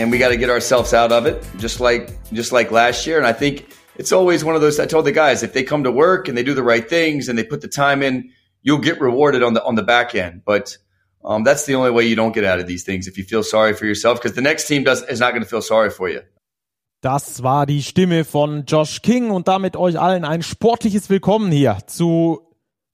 and we got to get ourselves out of it, just like just like last year. And I think it's always one of those. I told the guys if they come to work and they do the right things and they put the time in, you'll get rewarded on the on the back end. But um, that's the only way you don't get out of these things if you feel sorry for yourself because the next team does is not going to feel sorry for you. Das war die Stimme von Josh King und damit euch allen ein sportliches Willkommen hier zu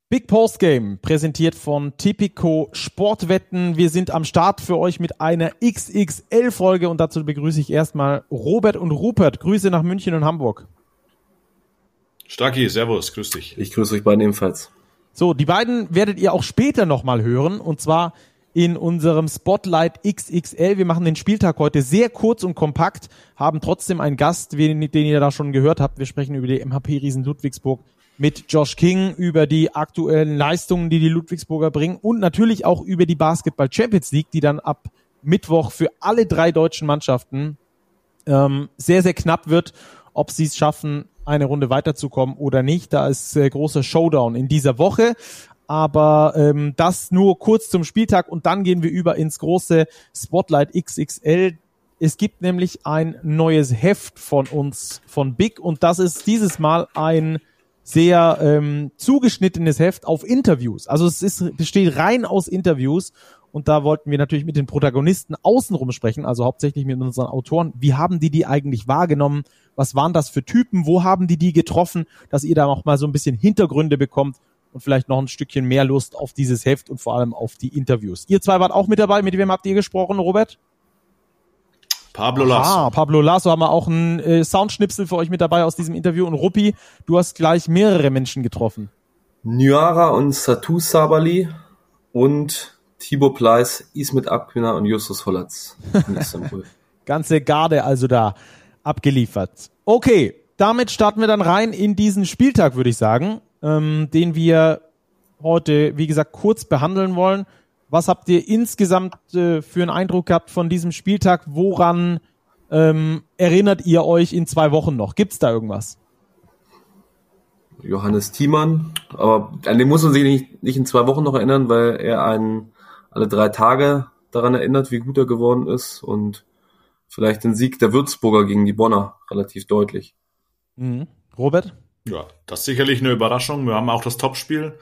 Big Post Game, präsentiert von Tipico Sportwetten. Wir sind am Start für euch mit einer XXL-Folge und dazu begrüße ich erstmal Robert und Rupert. Grüße nach München und Hamburg. Stacki, Servus, grüß dich. Ich grüße euch beiden ebenfalls. So, die beiden werdet ihr auch später nochmal hören und zwar in unserem Spotlight XXL. Wir machen den Spieltag heute sehr kurz und kompakt, haben trotzdem einen Gast, den, den ihr da schon gehört habt. Wir sprechen über die MHP Riesen Ludwigsburg mit Josh King über die aktuellen Leistungen, die die Ludwigsburger bringen und natürlich auch über die Basketball Champions League, die dann ab Mittwoch für alle drei deutschen Mannschaften ähm, sehr, sehr knapp wird, ob sie es schaffen, eine Runde weiterzukommen oder nicht. Da ist äh, großer Showdown in dieser Woche. Aber ähm, das nur kurz zum Spieltag und dann gehen wir über ins große Spotlight XXL. Es gibt nämlich ein neues Heft von uns, von Big, und das ist dieses Mal ein sehr ähm, zugeschnittenes Heft auf Interviews. Also es ist, besteht rein aus Interviews und da wollten wir natürlich mit den Protagonisten außenrum sprechen, also hauptsächlich mit unseren Autoren. Wie haben die die eigentlich wahrgenommen? Was waren das für Typen? Wo haben die die getroffen? Dass ihr da noch mal so ein bisschen Hintergründe bekommt und vielleicht noch ein Stückchen mehr Lust auf dieses Heft und vor allem auf die Interviews. Ihr zwei wart auch mit dabei. Mit wem habt ihr gesprochen, Robert? Pablo Lasso. Ah, Pablo Lasso haben wir auch einen äh, Soundschnipsel für euch mit dabei aus diesem Interview. Und Ruppi, du hast gleich mehrere Menschen getroffen. Nyara und Satu Sabali und Thibaut Pleiss, Ismet Akpina und Justus Hollatz in Istanbul. Ganze Garde also da abgeliefert. Okay, damit starten wir dann rein in diesen Spieltag, würde ich sagen, ähm, den wir heute, wie gesagt, kurz behandeln wollen. Was habt ihr insgesamt äh, für einen Eindruck gehabt von diesem Spieltag? Woran ähm, erinnert ihr euch in zwei Wochen noch? Gibt's da irgendwas? Johannes Thiemann, aber an den muss man sich nicht, nicht in zwei Wochen noch erinnern, weil er einen alle drei Tage daran erinnert, wie gut er geworden ist und vielleicht den Sieg der Würzburger gegen die Bonner relativ deutlich. Mhm. Robert? Ja, das ist sicherlich eine Überraschung. Wir haben auch das Topspiel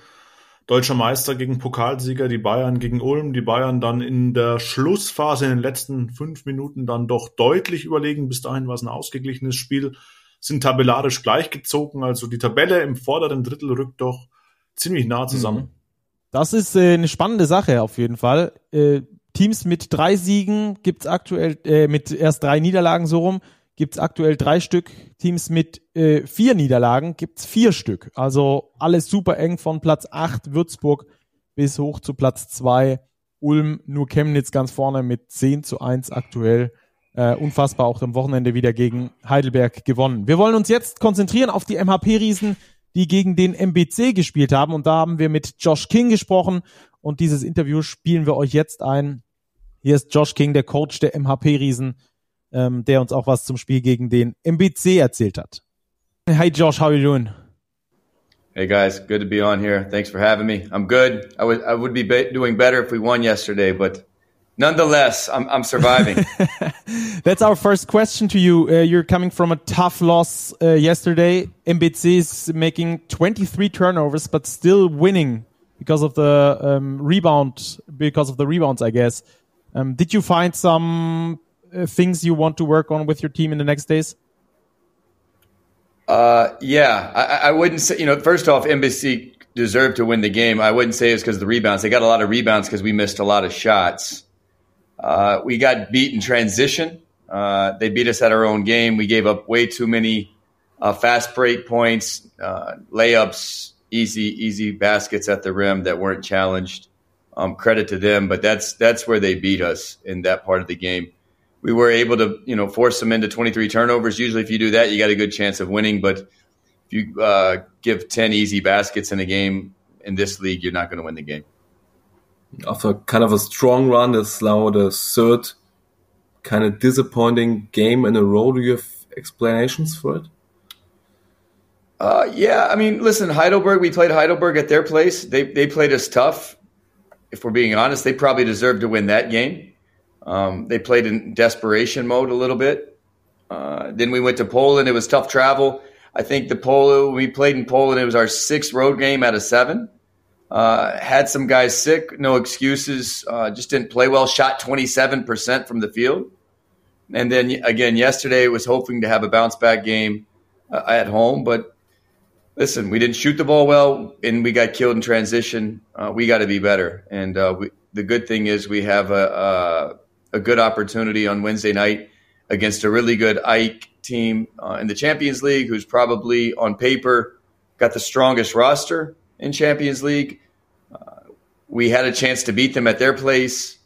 Deutscher Meister gegen Pokalsieger, die Bayern gegen Ulm, die Bayern dann in der Schlussphase in den letzten fünf Minuten dann doch deutlich überlegen. Bis dahin war es ein ausgeglichenes Spiel, sind tabellarisch gleichgezogen. Also die Tabelle im vorderen Drittel rückt doch ziemlich nah zusammen. Mhm. Das ist äh, eine spannende Sache auf jeden Fall. Äh, Teams mit drei Siegen gibt's aktuell, äh, mit erst drei Niederlagen so rum, gibt's aktuell drei Stück. Teams mit äh, vier Niederlagen gibt's vier Stück. Also alles super eng von Platz acht Würzburg bis hoch zu Platz zwei Ulm, nur Chemnitz ganz vorne mit 10 zu 1 aktuell. Äh, unfassbar auch am Wochenende wieder gegen Heidelberg gewonnen. Wir wollen uns jetzt konzentrieren auf die MHP-Riesen, die gegen den MBC gespielt haben. Und da haben wir mit Josh King gesprochen. Und dieses Interview spielen wir euch jetzt ein. Hier ist Josh King, der Coach der MHP-Riesen ähm, der uns auch was zum Spiel gegen den MBC erzählt hat. Hi Josh, how are you doing? Hey guys, good to be on here. Thanks for having me. I'm good. I would I would be, be doing better if we won yesterday, but nonetheless, I'm I'm surviving. That's our first question to you. Uh, you're coming from a tough loss uh, yesterday. MBC is making 23 turnovers, but still winning because of the um, rebound, because of the rebounds, I guess. Um, did you find some uh, things you want to work on with your team in the next days? Uh, yeah, I, I wouldn't say, you know, first off, NBC deserved to win the game. I wouldn't say it's because of the rebounds. They got a lot of rebounds because we missed a lot of shots. Uh, we got beat in transition. Uh, they beat us at our own game. We gave up way too many uh, fast break points, uh, layups, easy easy baskets at the rim that weren't challenged. Um, credit to them, but that's that's where they beat us in that part of the game we were able to, you know, force them into 23 turnovers. Usually, if you do that, you got a good chance of winning. But if you uh, give 10 easy baskets in a game in this league, you're not going to win the game. After kind of a strong run, that's now the third kind of disappointing game in a row. Do you have explanations for it? Uh, yeah, I mean, listen, Heidelberg. We played Heidelberg at their place. They they played us tough. If we're being honest, they probably deserved to win that game. Um, they played in desperation mode a little bit. Uh, then we went to Poland. It was tough travel. I think the Polo we played in Poland. It was our sixth road game out of seven. Uh, had some guys sick, no excuses. Uh, just didn't play well. Shot twenty seven percent from the field, and then again yesterday was hoping to have a bounce back game uh, at home, but listen, we didn't shoot the ball well, and we got killed in transition. Uh, we got to be better, and uh, we, the good thing is we have a, a, a good opportunity on Wednesday night against a really good Ike team uh, in the Champions League, who's probably on paper got the strongest roster in Champions League. Uh, we had a chance to beat them at their place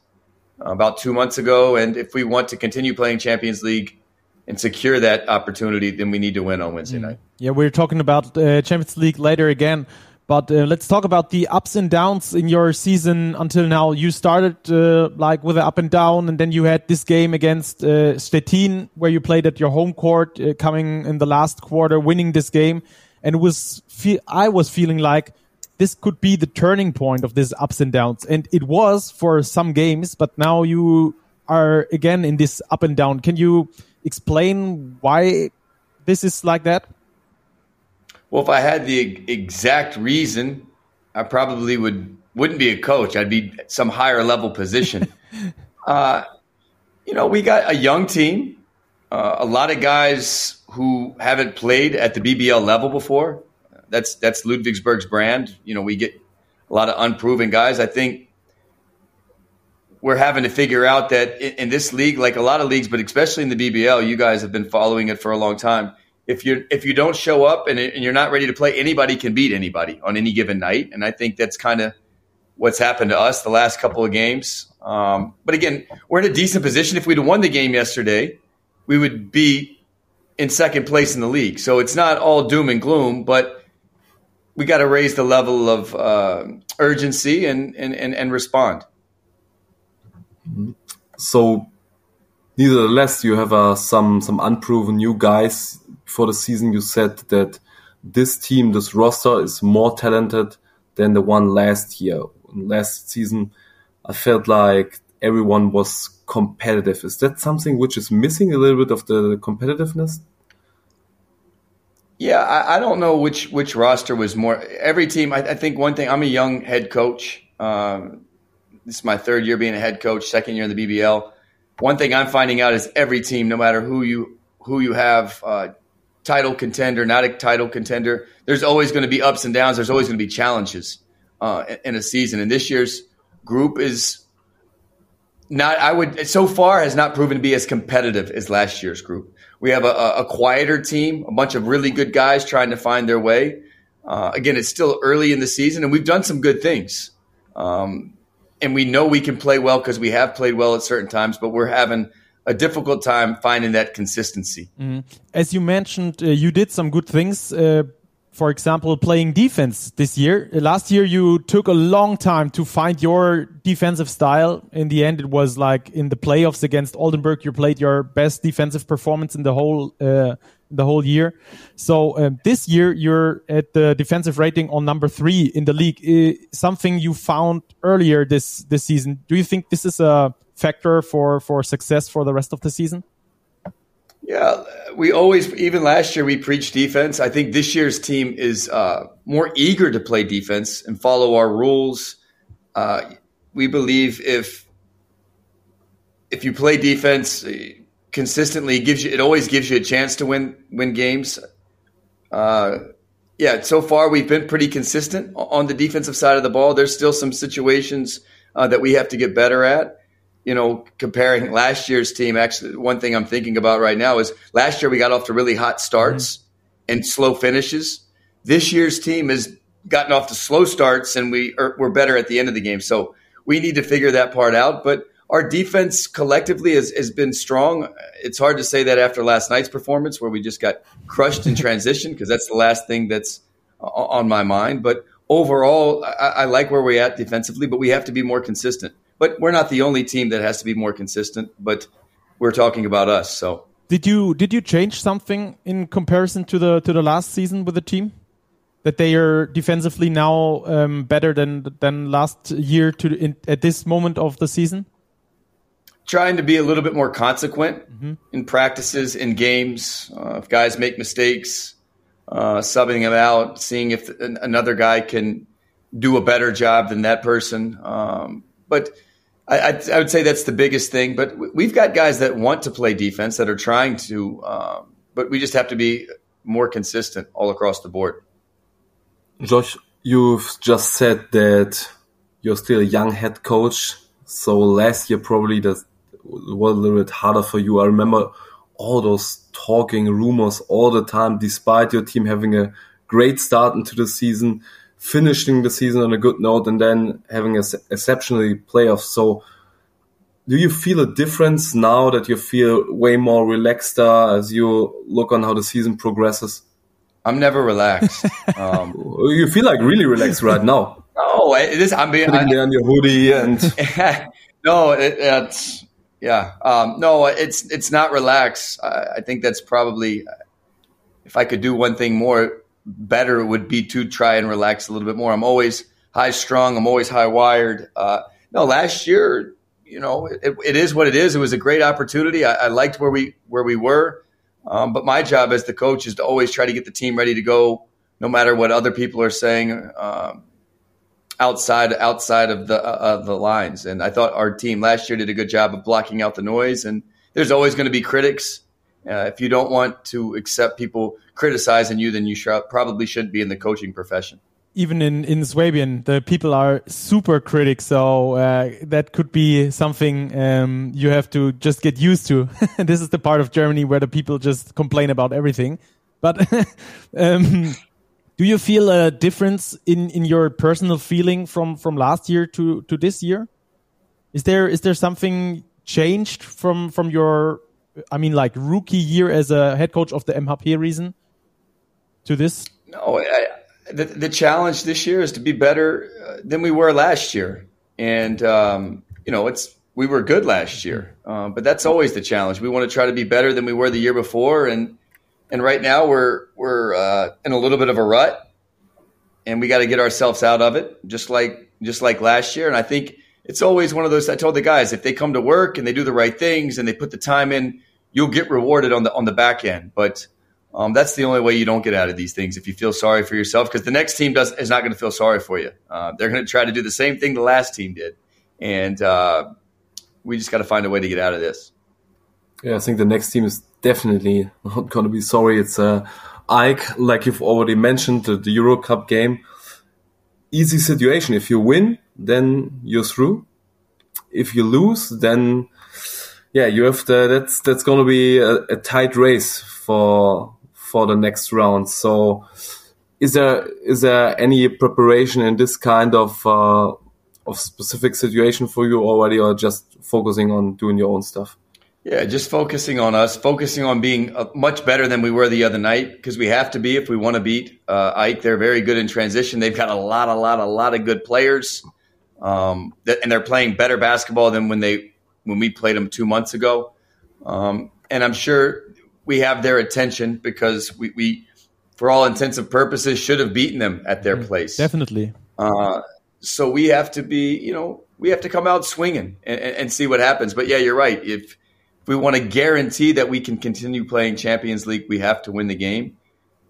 uh, about two months ago, and if we want to continue playing Champions League and secure that opportunity, then we need to win on Wednesday mm. night. Yeah, we're talking about uh, Champions League later again. But uh, let's talk about the ups and downs in your season until now. You started uh, like with an up and down, and then you had this game against uh, Stettin where you played at your home court, uh, coming in the last quarter, winning this game. And it was I was feeling like this could be the turning point of this ups and downs, and it was for some games. But now you are again in this up and down. Can you explain why this is like that? Well, if I had the exact reason, I probably would wouldn't be a coach. I'd be some higher level position. uh, you know, we got a young team, uh, a lot of guys who haven't played at the BBL level before. That's that's Ludwigsburg's brand. You know, we get a lot of unproven guys. I think we're having to figure out that in, in this league, like a lot of leagues, but especially in the BBL, you guys have been following it for a long time if you if you don't show up and, and you're not ready to play, anybody can beat anybody on any given night, and I think that's kind of what's happened to us the last couple of games. Um, but again, we're in a decent position. If we'd won the game yesterday, we would be in second place in the league. So it's not all doom and gloom, but we got to raise the level of uh, urgency and, and, and, and respond. So, nevertheless, you have uh, some some unproven new guys before the season you said that this team, this roster is more talented than the one last year. Last season, I felt like everyone was competitive. Is that something which is missing a little bit of the competitiveness? Yeah, I, I don't know which which roster was more. Every team, I, I think one thing. I'm a young head coach. Um, this is my third year being a head coach, second year in the BBL. One thing I'm finding out is every team, no matter who you who you have, uh, title contender, not a title contender. There's always going to be ups and downs. There's always going to be challenges uh, in a season. And this year's group is not. I would so far has not proven to be as competitive as last year's group. We have a, a quieter team, a bunch of really good guys trying to find their way. Uh, again, it's still early in the season, and we've done some good things. Um, and we know we can play well because we have played well at certain times, but we're having a difficult time finding that consistency. Mm. As you mentioned, uh, you did some good things. Uh, for example, playing defense this year. Uh, last year, you took a long time to find your defensive style. In the end, it was like in the playoffs against Oldenburg, you played your best defensive performance in the whole uh, the whole year. So um, this year, you're at the defensive rating on number three in the league. Uh, something you found earlier this this season. Do you think this is a factor for for success for the rest of the season? Yeah, we always, even last year, we preached defense. I think this year's team is uh, more eager to play defense and follow our rules. Uh, we believe if if you play defense uh, consistently, it gives you it always gives you a chance to win win games. Uh, yeah, so far we've been pretty consistent on the defensive side of the ball. There's still some situations uh, that we have to get better at you know, comparing last year's team, actually, one thing I'm thinking about right now is last year we got off to really hot starts mm-hmm. and slow finishes. This year's team has gotten off to slow starts and we are, we're better at the end of the game. So we need to figure that part out. But our defense collectively has, has been strong. It's hard to say that after last night's performance where we just got crushed in transition because that's the last thing that's on my mind. But overall, I, I like where we're at defensively, but we have to be more consistent. But we're not the only team that has to be more consistent. But we're talking about us. So did you did you change something in comparison to the to the last season with the team? That they are defensively now um, better than than last year to in, at this moment of the season. trying to be a little bit more consequent in practices, in games. Uh, if guys make mistakes, uh, subbing them out, seeing if an- another guy can do a better job than that person. Um, but I, I, would say that's the biggest thing. But we've got guys that want to play defense that are trying to, um, but we just have to be more consistent all across the board. Josh, you've just said that you're still a young head coach. So last year probably that was a little bit harder for you. I remember all those talking rumors all the time, despite your team having a great start into the season, finishing the season on a good note, and then having a exceptionally playoffs. So do you feel a difference now that you feel way more relaxed uh, as you look on how the season progresses? I'm never relaxed. um, You feel like really relaxed right now. no, it is. I'm being. I, Putting on your hoodie and no, it, it's yeah. Um, no, it's it's not relaxed. I, I think that's probably if I could do one thing more better, it would be to try and relax a little bit more. I'm always high strung. I'm always high wired. Uh, no, last year, you know, it, it is what it is. It was a great opportunity. I, I liked where we where we were, um, but my job as the coach is to always try to get the team ready to go, no matter what other people are saying. Um, outside outside of the uh, of the lines. And I thought our team last year did a good job of blocking out the noise. And there's always going to be critics. Uh, if you don't want to accept people criticizing you, then you sh- probably shouldn't be in the coaching profession. even in in Swabian, the people are super critics, so uh, that could be something um, you have to just get used to. this is the part of Germany where the people just complain about everything. But um, do you feel a difference in in your personal feeling from from last year to to this year? Is there is there something changed from from your I mean like rookie year as a head coach of the MHP reason to this? No, I, the, the challenge this year is to be better uh, than we were last year. And, um, you know, it's, we were good last year, um, but that's always the challenge. We want to try to be better than we were the year before. And, and right now we're, we're, uh, in a little bit of a rut and we got to get ourselves out of it just like, just like last year. And I think it's always one of those, I told the guys, if they come to work and they do the right things and they put the time in, you'll get rewarded on the, on the back end. But, um, that's the only way you don't get out of these things if you feel sorry for yourself because the next team does is not going to feel sorry for you. Uh, they're going to try to do the same thing the last team did, and uh, we just got to find a way to get out of this. yeah, I think the next team is definitely not going to be sorry. It's uh, Ike, like you've already mentioned, the, the Euro Cup game. Easy situation. If you win, then you're through. If you lose, then yeah, you have the, that's that's going to be a, a tight race for for the next round. So, is there is there any preparation in this kind of uh, of specific situation for you already, or just focusing on doing your own stuff? Yeah, just focusing on us, focusing on being uh, much better than we were the other night because we have to be if we want to beat uh, Ike. They're very good in transition. They've got a lot, a lot, a lot of good players, um, and they're playing better basketball than when they when we played them two months ago. Um, and I'm sure we have their attention because we, we, for all intents and purposes, should have beaten them at their place. Definitely. Uh, so we have to be, you know, we have to come out swinging and, and, and see what happens. But yeah, you're right. If, if we want to guarantee that we can continue playing Champions League, we have to win the game.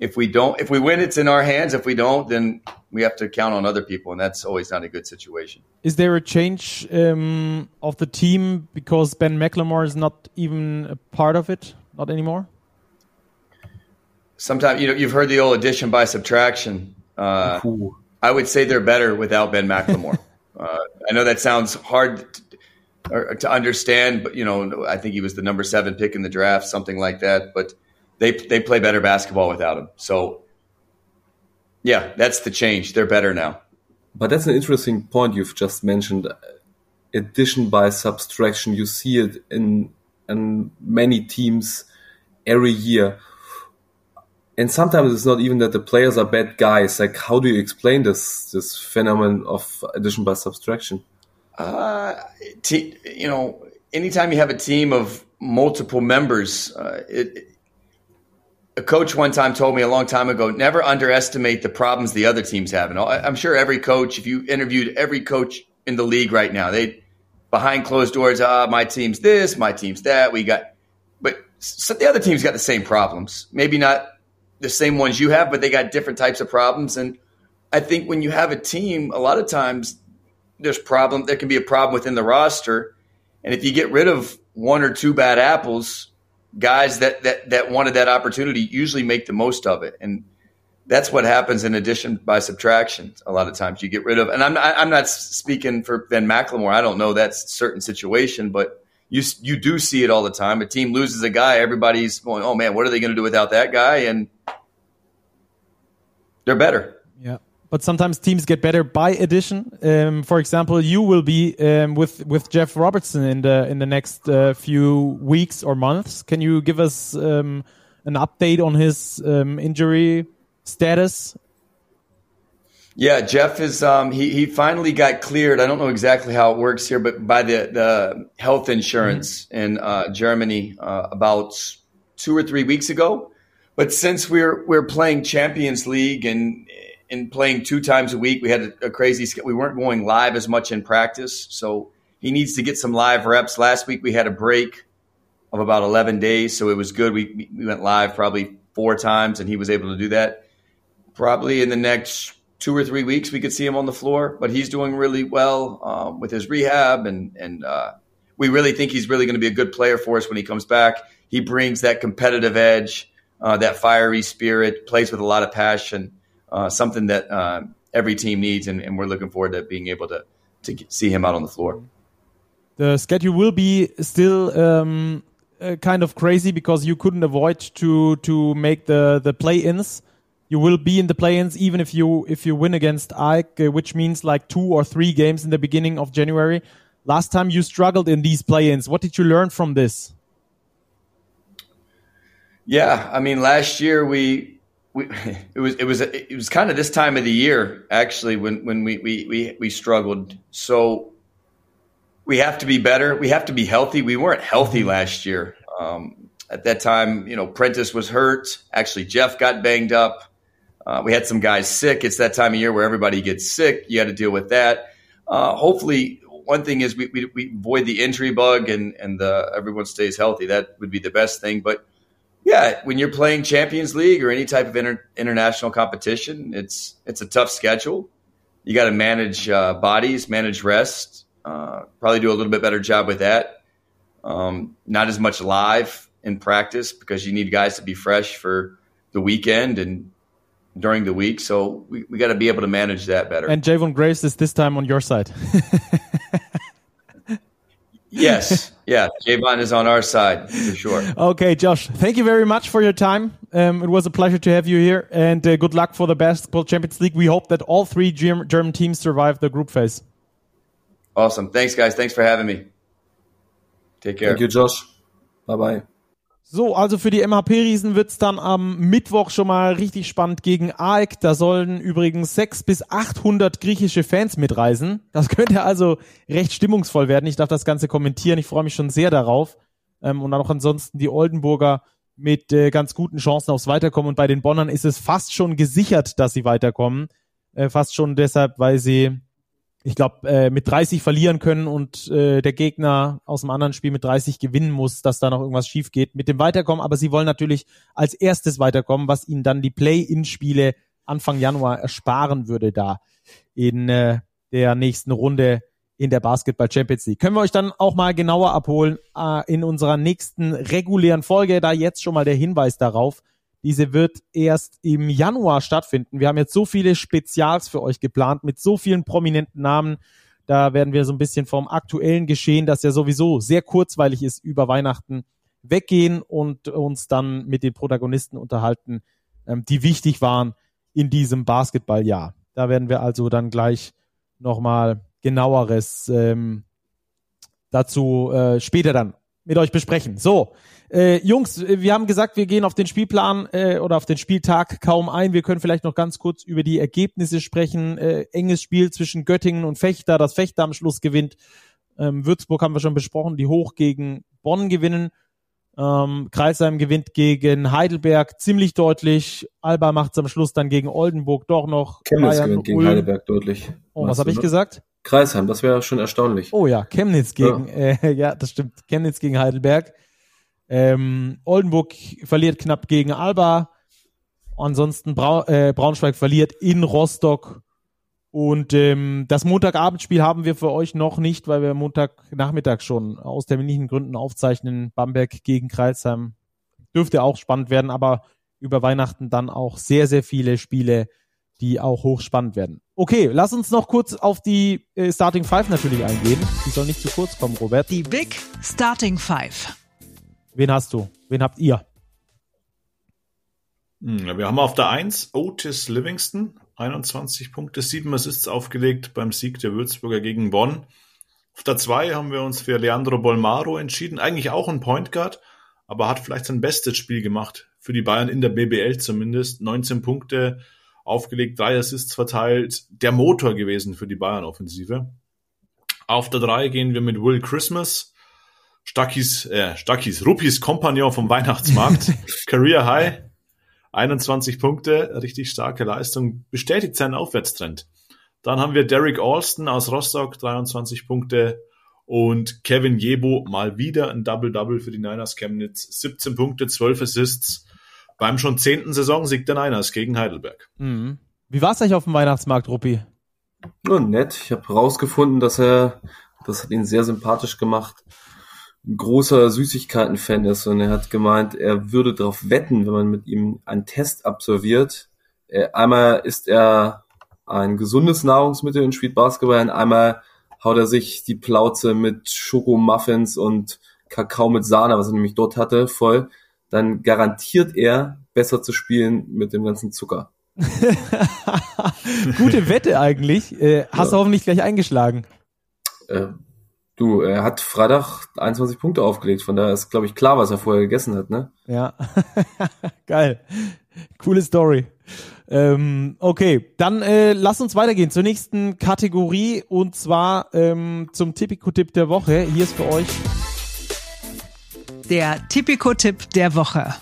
If we don't, if we win, it's in our hands. If we don't, then we have to count on other people, and that's always not a good situation. Is there a change um, of the team because Ben McLemore is not even a part of it, not anymore? Sometimes, you know, you've heard the old addition by subtraction. Uh, I would say they're better without Ben McLemore. uh, I know that sounds hard to, or, to understand, but you know, I think he was the number seven pick in the draft, something like that. But they they play better basketball without him. So, yeah, that's the change. They're better now. But that's an interesting point you've just mentioned. Addition by subtraction, you see it in in many teams every year. And sometimes it's not even that the players are bad guys. Like, how do you explain this this phenomenon of addition by subtraction? Uh, you know, anytime you have a team of multiple members, uh, it, a coach one time told me a long time ago, never underestimate the problems the other teams have. And I'm sure every coach, if you interviewed every coach in the league right now, they behind closed doors. Ah, my team's this, my team's that. We got, but so the other team's got the same problems. Maybe not the same ones you have, but they got different types of problems. And I think when you have a team, a lot of times there's problem. There can be a problem within the roster, and if you get rid of one or two bad apples, guys that that that wanted that opportunity usually make the most of it, and that's what happens in addition by subtraction. A lot of times you get rid of, and I'm not, I'm not speaking for Ben McLemore. I don't know that certain situation, but you you do see it all the time. A team loses a guy, everybody's going, "Oh man, what are they going to do without that guy?" And they're better. Yeah. But sometimes teams get better by addition. Um, for example, you will be um, with with Jeff Robertson in the in the next uh, few weeks or months. Can you give us um, an update on his um, injury status? Yeah, Jeff is um, he he finally got cleared. I don't know exactly how it works here, but by the the health insurance mm -hmm. in uh, Germany uh, about two or three weeks ago. But since we're we're playing Champions League and and playing two times a week, we had a, a crazy. We weren't going live as much in practice, so he needs to get some live reps. Last week we had a break of about 11 days, so it was good. We we went live probably four times, and he was able to do that probably in the next two or three weeks we could see him on the floor. But he's doing really well um, with his rehab, and and uh, we really think he's really going to be a good player for us when he comes back. He brings that competitive edge, uh, that fiery spirit, plays with a lot of passion, uh, something that uh, every team needs, and, and, we're looking forward to being able to to see him out on the floor. The schedule will be still. Um, uh, kind of crazy because you couldn't avoid to to make the the play-ins you will be in the play-ins even if you if you win against AEK, uh, which means like two or three games in the beginning of January. Last time you struggled in these play-ins. What did you learn from this? Yeah, I mean, last year we we it was it was it was kind of this time of the year actually when when we we we, we struggled. So we have to be better. We have to be healthy. We weren't healthy mm-hmm. last year. Um, at that time, you know, Prentice was hurt. Actually, Jeff got banged up. Uh, we had some guys sick. It's that time of year where everybody gets sick. You had to deal with that. Uh, hopefully, one thing is we, we, we, avoid the injury bug and and the, everyone stays healthy. That would be the best thing. But yeah, when you're playing Champions League or any type of inter, international competition, it's it's a tough schedule. You got to manage uh, bodies, manage rest. Uh, probably do a little bit better job with that. Um, not as much live in practice because you need guys to be fresh for the weekend and during the week. So we, we got to be able to manage that better. And Javon Grace is this time on your side. yes. Yeah. Javon is on our side for sure. Okay, Josh, thank you very much for your time. Um, it was a pleasure to have you here and uh, good luck for the Basketball Champions League. We hope that all three German teams survive the group phase. Awesome. Thanks, guys. Thanks for having me. Take care. Thank you, Josh. Bye bye. So, also für die MHP-Riesen wird's dann am Mittwoch schon mal richtig spannend gegen AEK. Da sollen übrigens 600 bis 800 griechische Fans mitreisen. Das könnte also recht stimmungsvoll werden. Ich darf das Ganze kommentieren. Ich freue mich schon sehr darauf. Ähm, und dann auch ansonsten die Oldenburger mit äh, ganz guten Chancen aufs Weiterkommen. Und bei den Bonnern ist es fast schon gesichert, dass sie weiterkommen. Äh, fast schon deshalb, weil sie ich glaube, äh, mit 30 verlieren können und äh, der Gegner aus dem anderen Spiel mit 30 gewinnen muss, dass da noch irgendwas schief geht mit dem Weiterkommen. Aber sie wollen natürlich als erstes weiterkommen, was ihnen dann die Play-in-Spiele Anfang Januar ersparen würde da in äh, der nächsten Runde in der Basketball Champions League. Können wir euch dann auch mal genauer abholen äh, in unserer nächsten regulären Folge. Da jetzt schon mal der Hinweis darauf. Diese wird erst im Januar stattfinden. Wir haben jetzt so viele Spezials für euch geplant mit so vielen prominenten Namen. Da werden wir so ein bisschen vom aktuellen Geschehen, das ja sowieso sehr kurzweilig ist, über Weihnachten weggehen und uns dann mit den Protagonisten unterhalten, ähm, die wichtig waren in diesem Basketballjahr. Da werden wir also dann gleich nochmal genaueres ähm, dazu äh, später dann mit euch besprechen. So, äh, Jungs, wir haben gesagt, wir gehen auf den Spielplan äh, oder auf den Spieltag kaum ein. Wir können vielleicht noch ganz kurz über die Ergebnisse sprechen. Äh, enges Spiel zwischen Göttingen und Fechter, das Fechter am Schluss gewinnt. Ähm, Würzburg haben wir schon besprochen, die hoch gegen Bonn gewinnen. Ähm, Kreisheim gewinnt gegen Heidelberg ziemlich deutlich. Alba macht es am Schluss dann gegen Oldenburg doch noch. Chemnitz gewinnt gegen Heidelberg deutlich. Oh, was habe ich gesagt? Kreisheim, das wäre schon erstaunlich. Oh ja, Chemnitz gegen, ja, äh, ja das stimmt, Chemnitz gegen Heidelberg. Ähm, Oldenburg verliert knapp gegen Alba. Ansonsten Brau äh, Braunschweig verliert in Rostock. Und ähm, das Montagabendspiel haben wir für euch noch nicht, weil wir Montagnachmittag schon aus terminlichen Gründen aufzeichnen. Bamberg gegen Kreisheim dürfte auch spannend werden, aber über Weihnachten dann auch sehr, sehr viele Spiele, die auch hochspannend werden. Okay, lass uns noch kurz auf die äh, Starting Five natürlich eingehen. Die soll nicht zu kurz kommen, Robert. Die Big Starting Five. Wen hast du? Wen habt ihr? Hm, wir haben auf der 1 Otis Livingston, 21 Punkte, 7 Assists aufgelegt beim Sieg der Würzburger gegen Bonn. Auf der 2 haben wir uns für Leandro Bolmaro entschieden, eigentlich auch ein Point Guard, aber hat vielleicht sein bestes Spiel gemacht, für die Bayern in der BBL zumindest. 19 Punkte aufgelegt, 3 Assists verteilt, der Motor gewesen für die Bayern-Offensive. Auf der 3 gehen wir mit Will Christmas, Stackis, äh, Stackis, Ruppis Kompagnon vom Weihnachtsmarkt, Career High, 21 Punkte, richtig starke Leistung, bestätigt seinen Aufwärtstrend. Dann haben wir Derek Alston aus Rostock, 23 Punkte. Und Kevin Jebo mal wieder ein Double-Double für die Niners Chemnitz. 17 Punkte, 12 Assists. Beim schon zehnten Saisonsieg der Niners gegen Heidelberg. Mhm. Wie war es eigentlich auf dem Weihnachtsmarkt, Ruppi? Ja, nett. Ich habe herausgefunden, dass er, das hat ihn sehr sympathisch gemacht, ein großer Süßigkeiten-Fan ist und er hat gemeint, er würde darauf wetten, wenn man mit ihm einen Test absolviert. Äh, einmal ist er ein gesundes Nahrungsmittel und spielt Basketball und einmal haut er sich die Plauze mit Schokomuffins und Kakao mit Sahne, was er nämlich dort hatte, voll. Dann garantiert er, besser zu spielen mit dem ganzen Zucker. Gute Wette eigentlich. Äh, hast ja. du hoffentlich gleich eingeschlagen. Äh, Du, er hat Freitag 21 Punkte aufgelegt, von daher ist, glaube ich, klar, was er vorher gegessen hat, ne? Ja, geil. Coole Story. Ähm, okay, dann äh, lass uns weitergehen zur nächsten Kategorie und zwar ähm, zum Tipico-Tipp der Woche. Hier ist für euch der Tipico-Tipp der Woche.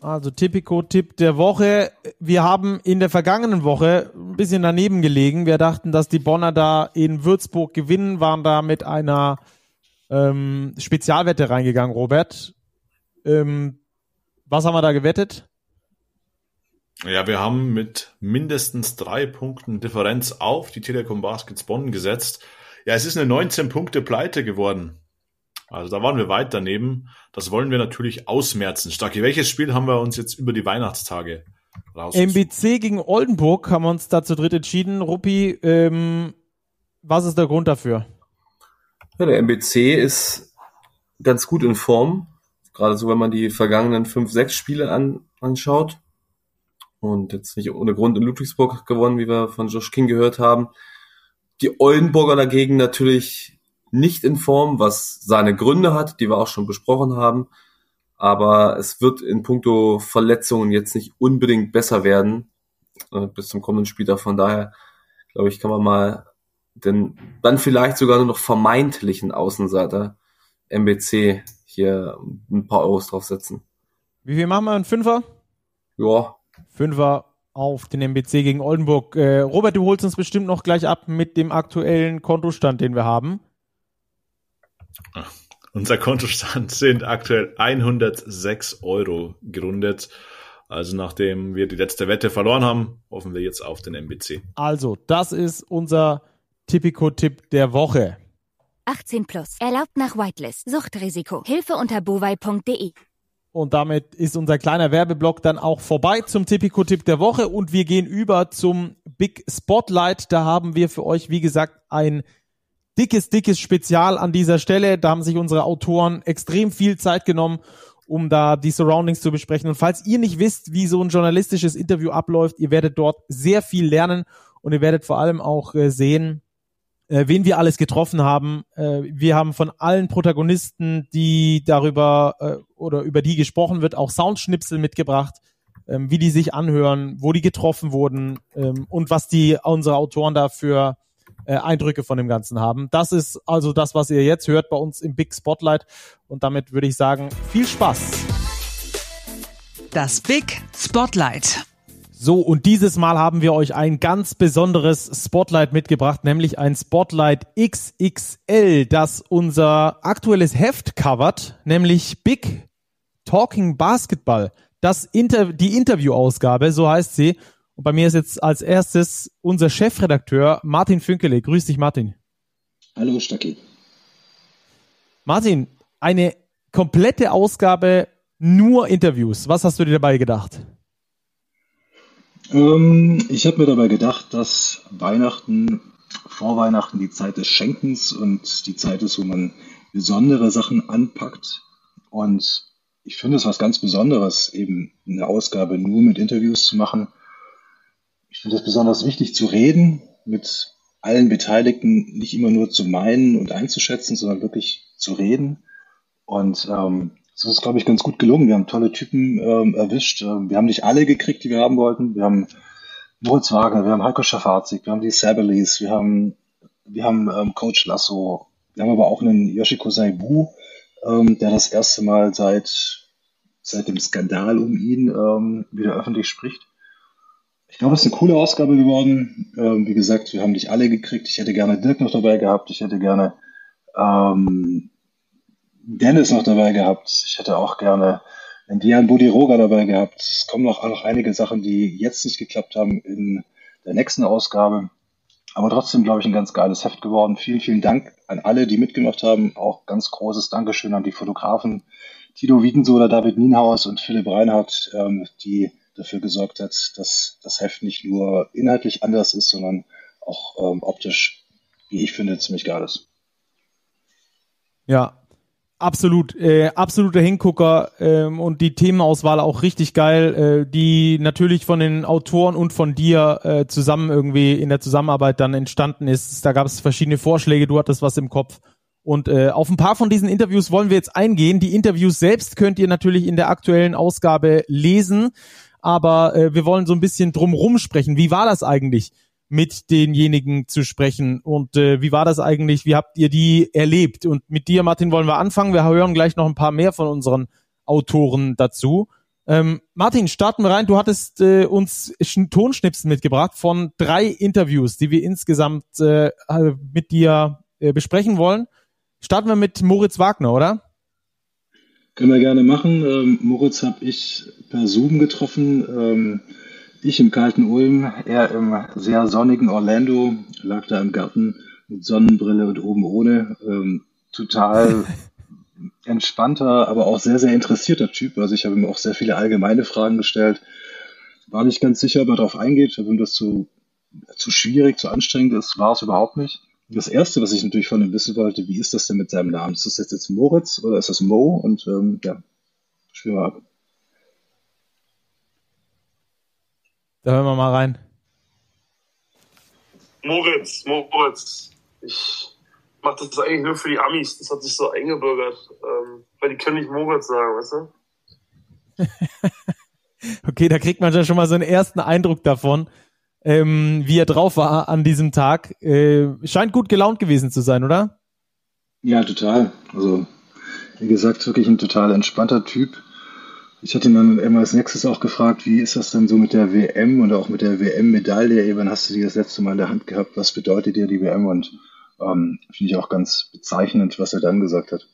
Also Tipico-Tipp der Woche. Wir haben in der vergangenen Woche ein bisschen daneben gelegen. Wir dachten, dass die Bonner da in Würzburg gewinnen, waren da mit einer ähm, Spezialwette reingegangen, Robert. Ähm, was haben wir da gewettet? Ja, wir haben mit mindestens drei Punkten Differenz auf die Telekom Baskets Bonn gesetzt. Ja, es ist eine 19 Punkte Pleite geworden. Also da waren wir weit daneben. Das wollen wir natürlich ausmerzen. Starki, welches Spiel haben wir uns jetzt über die Weihnachtstage rausgesucht? MBC gegen Oldenburg haben wir uns da zu dritt entschieden. Ruppi, ähm, was ist der Grund dafür? Ja, der MBC ist ganz gut in Form. Gerade so, wenn man die vergangenen fünf, sechs Spiele an, anschaut. Und jetzt nicht ohne Grund in Ludwigsburg gewonnen, wie wir von Josh King gehört haben. Die Oldenburger dagegen natürlich nicht in Form, was seine Gründe hat, die wir auch schon besprochen haben. Aber es wird in puncto Verletzungen jetzt nicht unbedingt besser werden äh, bis zum kommenden Spieltag. Von daher, glaube ich, kann man mal den dann vielleicht sogar nur noch vermeintlichen Außenseiter MBC hier ein paar Euros draufsetzen. Wie viel machen wir? Ein Fünfer? Ja. Fünfer auf den MBC gegen Oldenburg. Äh, Robert, du holst uns bestimmt noch gleich ab mit dem aktuellen Kontostand, den wir haben. Unser Kontostand sind aktuell 106 Euro gerundet. Also nachdem wir die letzte Wette verloren haben, hoffen wir jetzt auf den MBC. Also, das ist unser Tipico-Tipp der Woche. 18 plus. Erlaubt nach Whitelist. Suchtrisiko. Hilfe unter bovai.de. Und damit ist unser kleiner Werbeblock dann auch vorbei zum Tipico-Tipp der Woche und wir gehen über zum Big Spotlight. Da haben wir für euch, wie gesagt, ein dickes, dickes Spezial an dieser Stelle. Da haben sich unsere Autoren extrem viel Zeit genommen, um da die Surroundings zu besprechen. Und falls ihr nicht wisst, wie so ein journalistisches Interview abläuft, ihr werdet dort sehr viel lernen und ihr werdet vor allem auch äh, sehen, äh, wen wir alles getroffen haben. Äh, wir haben von allen Protagonisten, die darüber äh, oder über die gesprochen wird, auch Soundschnipsel mitgebracht, ähm, wie die sich anhören, wo die getroffen wurden ähm, und was die unsere Autoren dafür äh, Eindrücke von dem Ganzen haben. Das ist also das, was ihr jetzt hört bei uns im Big Spotlight. Und damit würde ich sagen, viel Spaß. Das Big Spotlight. So, und dieses Mal haben wir euch ein ganz besonderes Spotlight mitgebracht, nämlich ein Spotlight XXL, das unser aktuelles Heft covert, nämlich Big Talking Basketball. Das Inter die Interviewausgabe, so heißt sie. Und bei mir ist jetzt als erstes unser Chefredakteur Martin Fünkele. Grüß dich, Martin. Hallo, Stacki. Martin, eine komplette Ausgabe nur Interviews. Was hast du dir dabei gedacht? Ähm, ich habe mir dabei gedacht, dass Weihnachten, vor Weihnachten die Zeit des Schenkens und die Zeit ist, wo man besondere Sachen anpackt. Und ich finde es was ganz Besonderes, eben eine Ausgabe nur mit Interviews zu machen. Finde es besonders wichtig zu reden, mit allen Beteiligten nicht immer nur zu meinen und einzuschätzen, sondern wirklich zu reden. Und ähm, das ist, glaube ich, ganz gut gelungen. Wir haben tolle Typen ähm, erwischt. Ähm, wir haben nicht alle gekriegt, die wir haben wollten. Wir haben Moritz wir haben Heiko Schafazik, wir haben die Sabelis, wir haben, wir haben ähm, Coach Lasso, wir haben aber auch einen Yoshiko Saibu, ähm, der das erste Mal seit, seit dem Skandal um ihn ähm, wieder öffentlich spricht. Ich glaube, es ist eine coole Ausgabe geworden. Ähm, wie gesagt, wir haben nicht alle gekriegt. Ich hätte gerne Dirk noch dabei gehabt. Ich hätte gerne ähm, Dennis noch dabei gehabt. Ich hätte auch gerne Dian Budiroga dabei gehabt. Es kommen noch, noch einige Sachen, die jetzt nicht geklappt haben in der nächsten Ausgabe. Aber trotzdem, glaube ich, ein ganz geiles Heft geworden. Vielen, vielen Dank an alle, die mitgemacht haben. Auch ganz großes Dankeschön an die Fotografen Tito Wiedensohler, David Nienhaus und Philipp Reinhardt, ähm, die dafür gesorgt hat, dass das Heft nicht nur inhaltlich anders ist, sondern auch ähm, optisch, wie ich finde, ziemlich geil ist. Ja, Absolut, äh, absoluter Hingucker ähm, und die Themenauswahl auch richtig geil, äh, die natürlich von den Autoren und von dir äh, zusammen irgendwie in der Zusammenarbeit dann entstanden ist. Da gab es verschiedene Vorschläge, du hattest was im Kopf. Und äh, auf ein paar von diesen Interviews wollen wir jetzt eingehen. Die Interviews selbst könnt ihr natürlich in der aktuellen Ausgabe lesen, aber äh, wir wollen so ein bisschen drumrum sprechen. Wie war das eigentlich? mit denjenigen zu sprechen. Und äh, wie war das eigentlich? Wie habt ihr die erlebt? Und mit dir, Martin, wollen wir anfangen. Wir hören gleich noch ein paar mehr von unseren Autoren dazu. Ähm, Martin, starten wir rein. Du hattest äh, uns Tonschnipsen mitgebracht von drei Interviews, die wir insgesamt äh, mit dir äh, besprechen wollen. Starten wir mit Moritz Wagner, oder? Können wir gerne machen. Ähm, Moritz habe ich per Zoom getroffen. Ähm, ich im kalten Ulm, er im sehr sonnigen Orlando, lag da im Garten mit Sonnenbrille und oben ohne. Ähm, total entspannter, aber auch sehr, sehr interessierter Typ. Also ich habe ihm auch sehr viele allgemeine Fragen gestellt. War nicht ganz sicher, ob er darauf eingeht, ob ihm das zu, zu schwierig, zu anstrengend ist. War es überhaupt nicht. Das Erste, was ich natürlich von ihm wissen wollte, wie ist das denn mit seinem Namen? Ist das jetzt, jetzt Moritz oder ist das Mo? Und ähm, ja, spielen wir ab. Da hören wir mal rein. Moritz, Moritz. Ich mache das eigentlich nur für die Amis. Das hat sich so eingebürgert. Ähm, weil die können nicht Moritz sagen, weißt du? okay, da kriegt man ja schon mal so einen ersten Eindruck davon, ähm, wie er drauf war an diesem Tag. Äh, scheint gut gelaunt gewesen zu sein, oder? Ja, total. Also, wie gesagt, wirklich ein total entspannter Typ. Ich hatte ihn dann immer als nächstes auch gefragt, wie ist das denn so mit der WM und auch mit der WM-Medaille? Wann hast du die das letzte Mal in der Hand gehabt? Was bedeutet dir die WM? Und ähm, finde ich auch ganz bezeichnend, was er dann gesagt hat.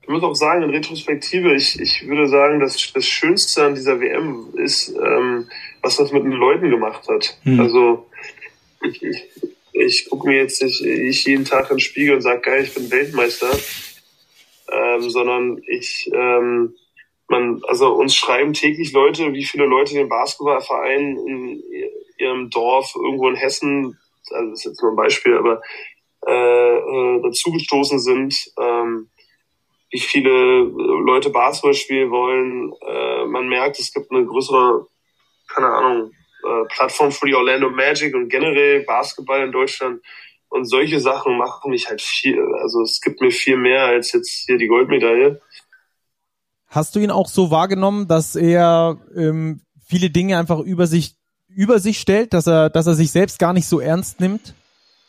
Ich muss auch sagen, in Retrospektive, ich, ich würde sagen, dass das Schönste an dieser WM ist, ähm, was das mit den Leuten gemacht hat. Hm. Also ich, ich, ich gucke mir jetzt nicht ich jeden Tag in den Spiegel und sage, geil, ich bin Weltmeister ähm, sondern ich, ähm, man, also uns schreiben täglich Leute, wie viele Leute den Basketballverein in ihrem Dorf irgendwo in Hessen, also das ist jetzt nur ein Beispiel, aber äh, äh, dazugestoßen sind, ähm, wie viele Leute Basketball spielen wollen. Äh, man merkt, es gibt eine größere, keine Ahnung, äh, Plattform für die Orlando Magic und generell Basketball in Deutschland und solche Sachen machen mich halt viel, also es gibt mir viel mehr als jetzt hier die Goldmedaille. Hast du ihn auch so wahrgenommen, dass er ähm, viele Dinge einfach über sich über sich stellt, dass er, dass er sich selbst gar nicht so ernst nimmt?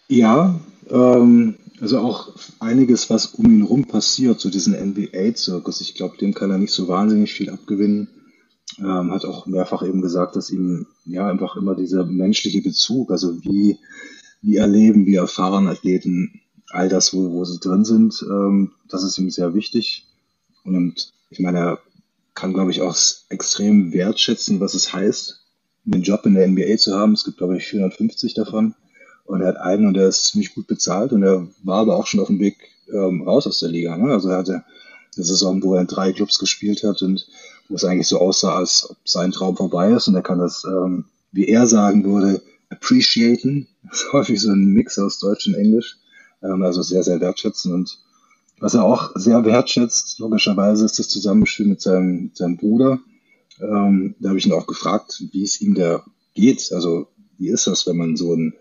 Ja, ähm, also auch einiges, was um ihn rum passiert, so diesen NBA-Zirkus. Ich glaube, dem kann er nicht so wahnsinnig viel abgewinnen. Ähm, hat auch mehrfach eben gesagt, dass ihm ja einfach immer dieser menschliche Bezug, also wie, wie erleben, wie erfahren Athleten all das, wo, wo sie drin sind, ähm, das ist ihm sehr wichtig. Und ich meine, er kann, glaube ich, auch extrem wertschätzen, was es heißt, einen Job in der NBA zu haben. Es gibt, glaube ich, 450 davon. Und er hat einen und der ist ziemlich gut bezahlt und er war aber auch schon auf dem Weg ähm, raus aus der Liga. Ne? Also er hatte eine Saison, wo er in drei Clubs gespielt hat und wo es eigentlich so aussah, als ob sein Traum vorbei ist und er kann das, ähm, wie er sagen würde, appreciaten. Das ist häufig so ein Mix aus Deutsch und Englisch. Ähm, also sehr, sehr wertschätzen und was er auch sehr wertschätzt, logischerweise, ist das Zusammenspiel mit seinem, mit seinem Bruder. Ähm, da habe ich ihn auch gefragt, wie es ihm da geht. Also wie ist das, wenn man so einen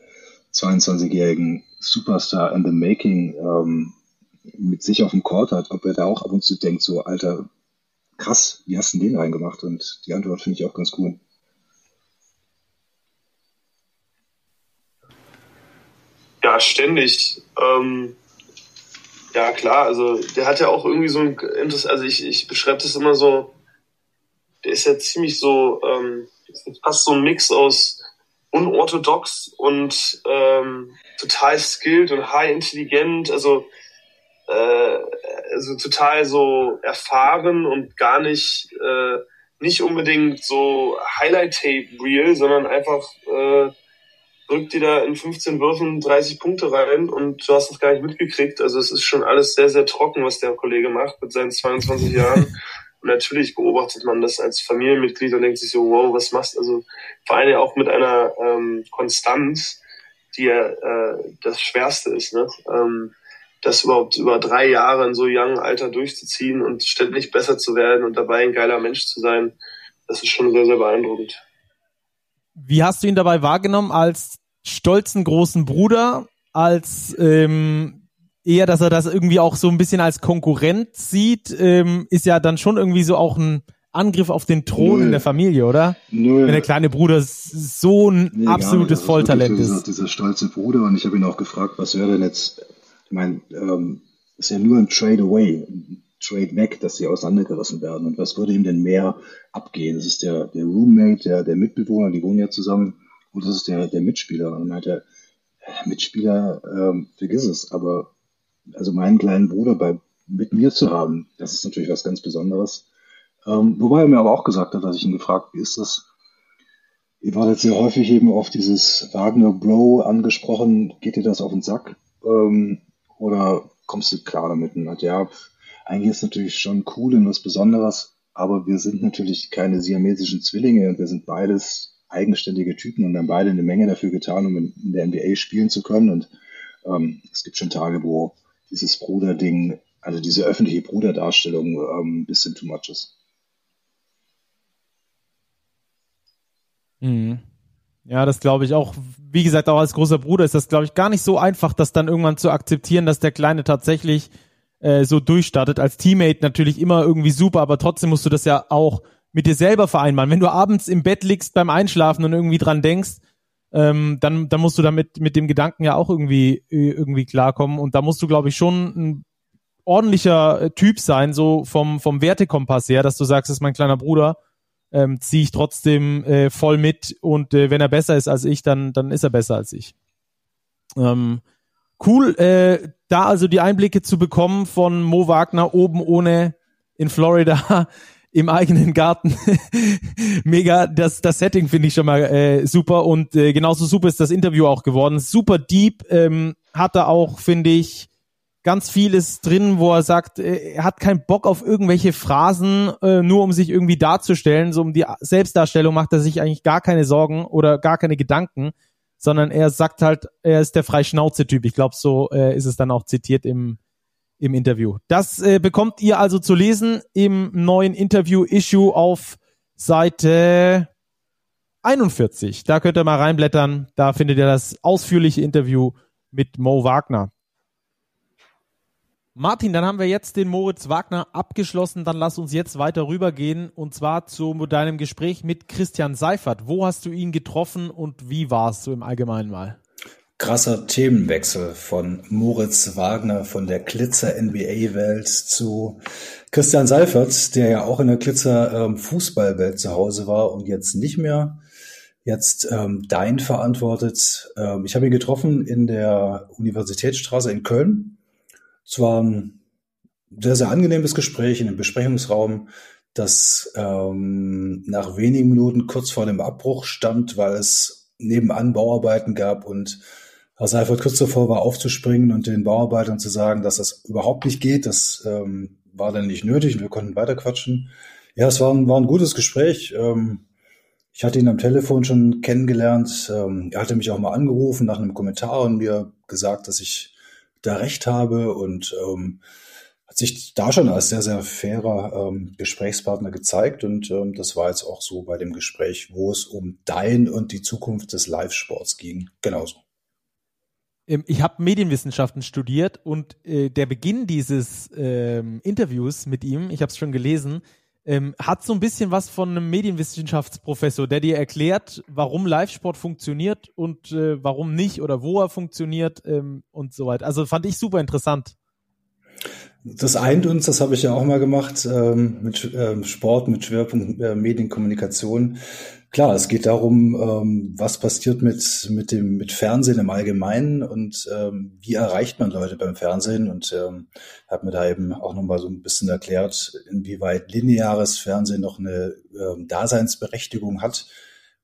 22-jährigen Superstar in the Making ähm, mit sich auf dem Court hat, ob er da auch ab und zu denkt, so, Alter, krass, wie hast du den reingemacht? Und die Antwort finde ich auch ganz cool. Ja, ständig. Ähm, ja, klar, also der hat ja auch irgendwie so ein Interesse, also ich, ich beschreibe das immer so, der ist ja ziemlich so, ähm, fast so ein Mix aus unorthodox und ähm, total skilled und high intelligent, also, äh, also total so erfahren und gar nicht, äh, nicht unbedingt so Highlight-Tape-Real, sondern einfach äh, drückt dir da in 15 Würfen 30 Punkte rein und du hast das gar nicht mitgekriegt. Also es ist schon alles sehr, sehr trocken, was der Kollege macht mit seinen 22 Jahren. Und natürlich beobachtet man das als Familienmitglied und denkt sich so, wow, was machst du? Also vor allem auch mit einer ähm, Konstanz, die ja äh, das Schwerste ist, ne? Ähm, das überhaupt über drei Jahre in so jungen Alter durchzuziehen und ständig besser zu werden und dabei ein geiler Mensch zu sein, das ist schon sehr, sehr beeindruckend. Wie hast du ihn dabei wahrgenommen als stolzen großen Bruder, als ähm, eher, dass er das irgendwie auch so ein bisschen als Konkurrent sieht, ähm, ist ja dann schon irgendwie so auch ein Angriff auf den Thron Null. in der Familie, oder? Null. Wenn der kleine Bruder so ein nee, absolutes also Volltalent ist. Dieser, dieser stolze Bruder und ich habe ihn auch gefragt, was wäre denn jetzt, ich meine, ähm, ist ja nur ein Trade away, ein Trade weg, dass sie auseinandergerissen werden. Und was würde ihm denn mehr abgehen? Das ist der, der Roommate, der, der Mitbewohner, die wohnen ja zusammen, und das ist der, der Mitspieler. Und dann meinte er, Mitspieler, ähm, vergiss es, aber also meinen kleinen Bruder bei, mit mir zu haben, das ist natürlich was ganz Besonderes. Ähm, wobei er mir aber auch gesagt hat, dass ich ihn gefragt, wie ist das? Ihr wart jetzt sehr häufig eben auf dieses Wagner Bro angesprochen. Geht dir das auf den Sack? Ähm, oder kommst du klar damit? Und hat, ja, eigentlich ist es natürlich schon cool und was Besonderes, aber wir sind natürlich keine siamesischen Zwillinge und wir sind beides eigenständige Typen und haben beide eine Menge dafür getan, um in, in der NBA spielen zu können. Und ähm, es gibt schon Tage, wo dieses Bruderding, also diese öffentliche Bruderdarstellung ähm, ein bisschen too much ist. Mhm. Ja, das glaube ich auch. Wie gesagt, auch als großer Bruder ist das, glaube ich, gar nicht so einfach, das dann irgendwann zu akzeptieren, dass der Kleine tatsächlich äh, so durchstartet. Als Teammate natürlich immer irgendwie super, aber trotzdem musst du das ja auch mit dir selber vereinbaren. Wenn du abends im Bett liegst beim Einschlafen und irgendwie dran denkst, ähm, dann, dann musst du damit mit dem Gedanken ja auch irgendwie, äh, irgendwie klarkommen. Und da musst du, glaube ich, schon ein ordentlicher äh, Typ sein, so vom, vom Wertekompass her, dass du sagst, das ist mein kleiner Bruder, ähm, ziehe ich trotzdem äh, voll mit und äh, wenn er besser ist als ich, dann, dann ist er besser als ich. Ähm, cool, äh, da also die Einblicke zu bekommen von Mo Wagner oben ohne in Florida im eigenen Garten. Mega, das, das Setting finde ich schon mal äh, super und äh, genauso super ist das Interview auch geworden. Super deep, ähm, hat er auch, finde ich, ganz vieles drin, wo er sagt, äh, er hat keinen Bock auf irgendwelche Phrasen, äh, nur um sich irgendwie darzustellen. So um die Selbstdarstellung macht er sich eigentlich gar keine Sorgen oder gar keine Gedanken, sondern er sagt halt, er ist der Freischnauze-Typ. Ich glaube, so äh, ist es dann auch zitiert im im Interview. Das bekommt ihr also zu lesen im neuen Interview-Issue auf Seite 41. Da könnt ihr mal reinblättern. Da findet ihr das ausführliche Interview mit Mo Wagner. Martin, dann haben wir jetzt den Moritz Wagner abgeschlossen. Dann lass uns jetzt weiter rübergehen und zwar zu deinem Gespräch mit Christian Seifert. Wo hast du ihn getroffen und wie war es so im Allgemeinen mal? krasser Themenwechsel von Moritz Wagner von der Glitzer NBA-Welt zu Christian Seifert, der ja auch in der Glitzer ähm, Fußballwelt zu Hause war und jetzt nicht mehr. Jetzt ähm, Dein verantwortet. Ähm, ich habe ihn getroffen in der Universitätsstraße in Köln. Es war ein sehr, sehr angenehmes Gespräch in einem Besprechungsraum, das ähm, nach wenigen Minuten kurz vor dem Abbruch stand, weil es nebenan Bauarbeiten gab und Herr Seifert kurz davor war aufzuspringen und den Bauarbeitern zu sagen, dass das überhaupt nicht geht. Das ähm, war dann nicht nötig und wir konnten weiterquatschen. Ja, es war ein, war ein gutes Gespräch. Ähm, ich hatte ihn am Telefon schon kennengelernt. Ähm, er hatte mich auch mal angerufen nach einem Kommentar und mir gesagt, dass ich da recht habe und ähm, hat sich da schon als sehr, sehr fairer ähm, Gesprächspartner gezeigt. Und ähm, das war jetzt auch so bei dem Gespräch, wo es um dein und die Zukunft des Live-Sports ging. Genauso. Ähm, ich habe Medienwissenschaften studiert und äh, der Beginn dieses ähm, Interviews mit ihm, ich habe es schon gelesen, ähm, hat so ein bisschen was von einem Medienwissenschaftsprofessor, der dir erklärt, warum Live-Sport funktioniert und äh, warum nicht oder wo er funktioniert ähm, und so weiter. Also fand ich super interessant. Das eint uns, das habe ich ja auch mal gemacht, ähm, mit ähm, Sport, mit Schwerpunkt äh, Medienkommunikation. Klar, es geht darum, ähm, was passiert mit, mit dem, mit Fernsehen im Allgemeinen und ähm, wie erreicht man Leute beim Fernsehen und ähm, habe mir da eben auch nochmal so ein bisschen erklärt, inwieweit lineares Fernsehen noch eine ähm, Daseinsberechtigung hat,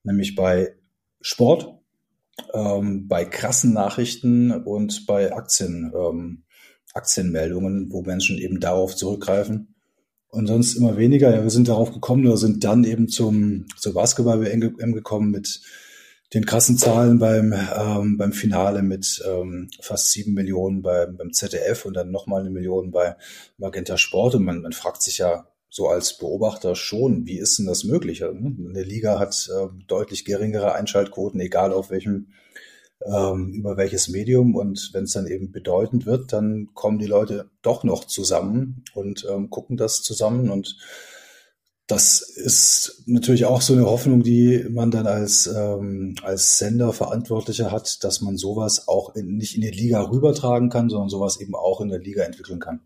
nämlich bei Sport, bei krassen Nachrichten und bei Aktien. Aktienmeldungen, wo Menschen eben darauf zurückgreifen. Und sonst immer weniger. Ja, wir sind darauf gekommen oder sind dann eben zum, zur Basketball-WM gekommen mit den krassen Zahlen beim, ähm, beim Finale mit ähm, fast sieben Millionen beim, beim ZDF und dann nochmal eine Million bei Magenta Sport. Und man, man fragt sich ja so als Beobachter schon, wie ist denn das möglich? Eine Liga hat äh, deutlich geringere Einschaltquoten, egal auf welchem ähm, über welches Medium und wenn es dann eben bedeutend wird, dann kommen die Leute doch noch zusammen und ähm, gucken das zusammen und das ist natürlich auch so eine Hoffnung, die man dann als, ähm, als Senderverantwortlicher hat, dass man sowas auch in, nicht in die Liga rübertragen kann, sondern sowas eben auch in der Liga entwickeln kann.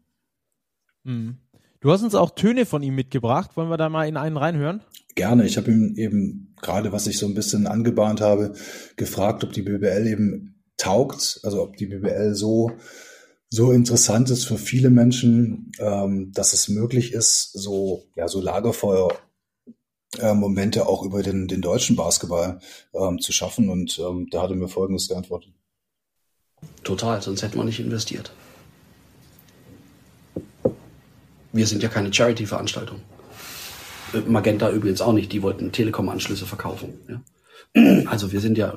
Mhm. Du hast uns auch Töne von ihm mitgebracht. Wollen wir da mal in einen reinhören? Gerne. Ich habe ihm eben gerade, was ich so ein bisschen angebahnt habe, gefragt, ob die BBL eben taugt, also ob die BBL so so interessant ist für viele Menschen, ähm, dass es möglich ist, so ja so Lagerfeuer äh, Momente auch über den, den deutschen Basketball ähm, zu schaffen. Und ähm, da hat er mir Folgendes geantwortet. Total, sonst hätten wir nicht investiert. Wir sind ja keine Charity-Veranstaltung. Magenta übrigens auch nicht, die wollten Telekom-Anschlüsse verkaufen. Ja. Also wir sind ja,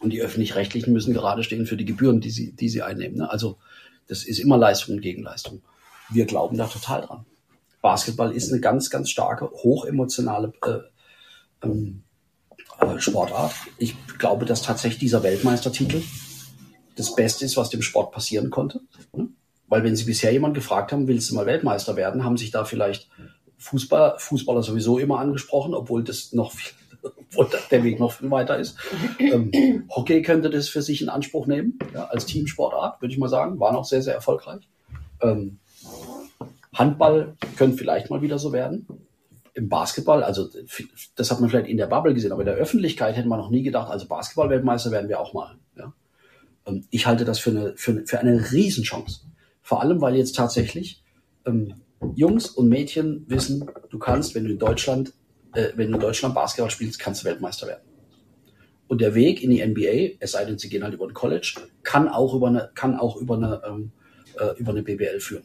und die öffentlich-rechtlichen müssen gerade stehen für die Gebühren, die sie, die sie einnehmen. Ne? Also das ist immer Leistung und Gegenleistung. Wir glauben da total dran. Basketball ist eine ganz, ganz starke, hochemotionale äh, ähm, äh, Sportart. Ich glaube, dass tatsächlich dieser Weltmeistertitel das Beste ist, was dem Sport passieren konnte. Ne? Weil wenn Sie bisher jemand gefragt haben, willst du mal Weltmeister werden, haben sich da vielleicht Fußball, Fußballer sowieso immer angesprochen, obwohl das noch viel, obwohl der Weg noch viel weiter ist. Ähm, Hockey könnte das für sich in Anspruch nehmen, ja, als Teamsportart, würde ich mal sagen, war noch sehr, sehr erfolgreich. Ähm, Handball könnte vielleicht mal wieder so werden. Im Basketball, also das hat man vielleicht in der Bubble gesehen, aber in der Öffentlichkeit hätte man noch nie gedacht, also Basketball-Weltmeister werden wir auch mal. Ja. Ähm, ich halte das für eine, für, für eine Riesenchance. Vor allem, weil jetzt tatsächlich ähm, Jungs und Mädchen wissen, du kannst, wenn du in Deutschland, äh, wenn du in Deutschland Basketball spielst, kannst du Weltmeister werden. Und der Weg in die NBA, es sei denn, sie gehen halt über ein College, kann auch über eine, kann auch über eine, ähm, äh, über eine BBL führen.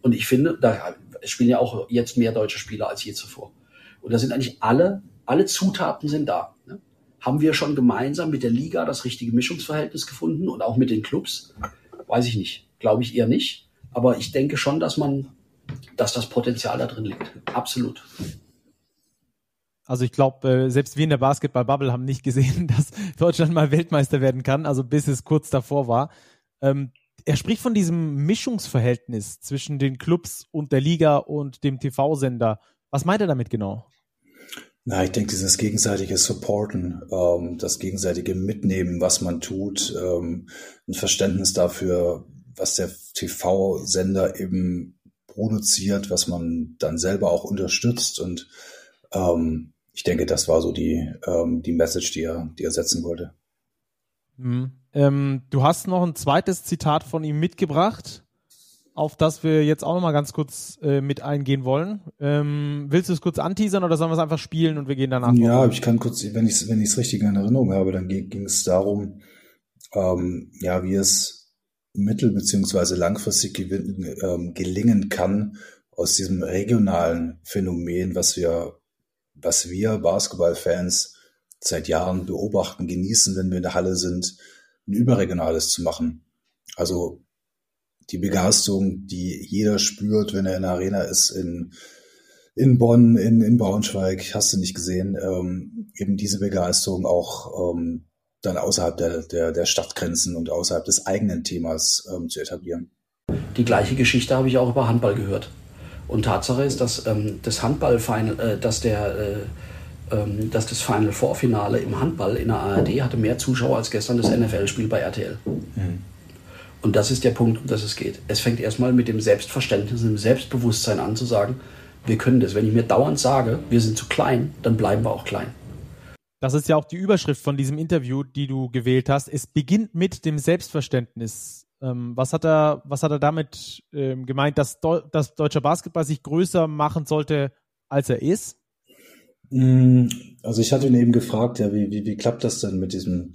Und ich finde, da spielen ja auch jetzt mehr deutsche Spieler als je zuvor. Und da sind eigentlich alle, alle Zutaten sind da. Ne? Haben wir schon gemeinsam mit der Liga das richtige Mischungsverhältnis gefunden und auch mit den Clubs? Weiß ich nicht. Glaube ich eher nicht. Aber ich denke schon, dass man, dass das Potenzial da drin liegt. Absolut. Also ich glaube, äh, selbst wir in der Basketball-Bubble haben nicht gesehen, dass Deutschland mal Weltmeister werden kann, also bis es kurz davor war. Ähm, er spricht von diesem Mischungsverhältnis zwischen den Clubs und der Liga und dem TV-Sender. Was meint er damit genau? Na, ich denke, dieses gegenseitige Supporten, ähm, das gegenseitige Mitnehmen, was man tut, ähm, ein Verständnis dafür, was der TV-Sender eben produziert, was man dann selber auch unterstützt. Und ähm, ich denke, das war so die, ähm, die Message, die er, die er setzen wollte. Mhm. Ähm, du hast noch ein zweites Zitat von ihm mitgebracht auf das wir jetzt auch noch mal ganz kurz äh, mit eingehen wollen. Ähm, willst du es kurz anteasern oder sollen wir es einfach spielen und wir gehen danach? Ja, ich kann kurz, wenn ich es wenn ich's richtig in Erinnerung habe, dann ging es darum, ähm, ja, wie es mittel- beziehungsweise langfristig gewin, ähm, gelingen kann, aus diesem regionalen Phänomen, was wir, was wir Basketballfans seit Jahren beobachten, genießen, wenn wir in der Halle sind, ein überregionales zu machen. Also die Begeisterung, die jeder spürt, wenn er in der Arena ist, in, in Bonn, in, in Braunschweig, hast du nicht gesehen, ähm, eben diese Begeisterung auch ähm, dann außerhalb der, der, der Stadtgrenzen und außerhalb des eigenen Themas ähm, zu etablieren. Die gleiche Geschichte habe ich auch über Handball gehört. Und Tatsache ist, dass ähm, das Handball-Final, äh, dass der äh, ähm, dass das Final Four Finale im Handball in der ARD hatte mehr Zuschauer als gestern das NFL-Spiel bei RTL. Mhm. Und das ist der Punkt, um das es geht. Es fängt erstmal mit dem Selbstverständnis, dem Selbstbewusstsein an zu sagen, wir können das. Wenn ich mir dauernd sage, wir sind zu klein, dann bleiben wir auch klein. Das ist ja auch die Überschrift von diesem Interview, die du gewählt hast. Es beginnt mit dem Selbstverständnis. Ähm, was hat er, was hat er damit ähm, gemeint, dass, dass deutscher Basketball sich größer machen sollte, als er ist? Mm, also ich hatte ihn eben gefragt, ja, wie, wie, wie klappt das denn mit diesem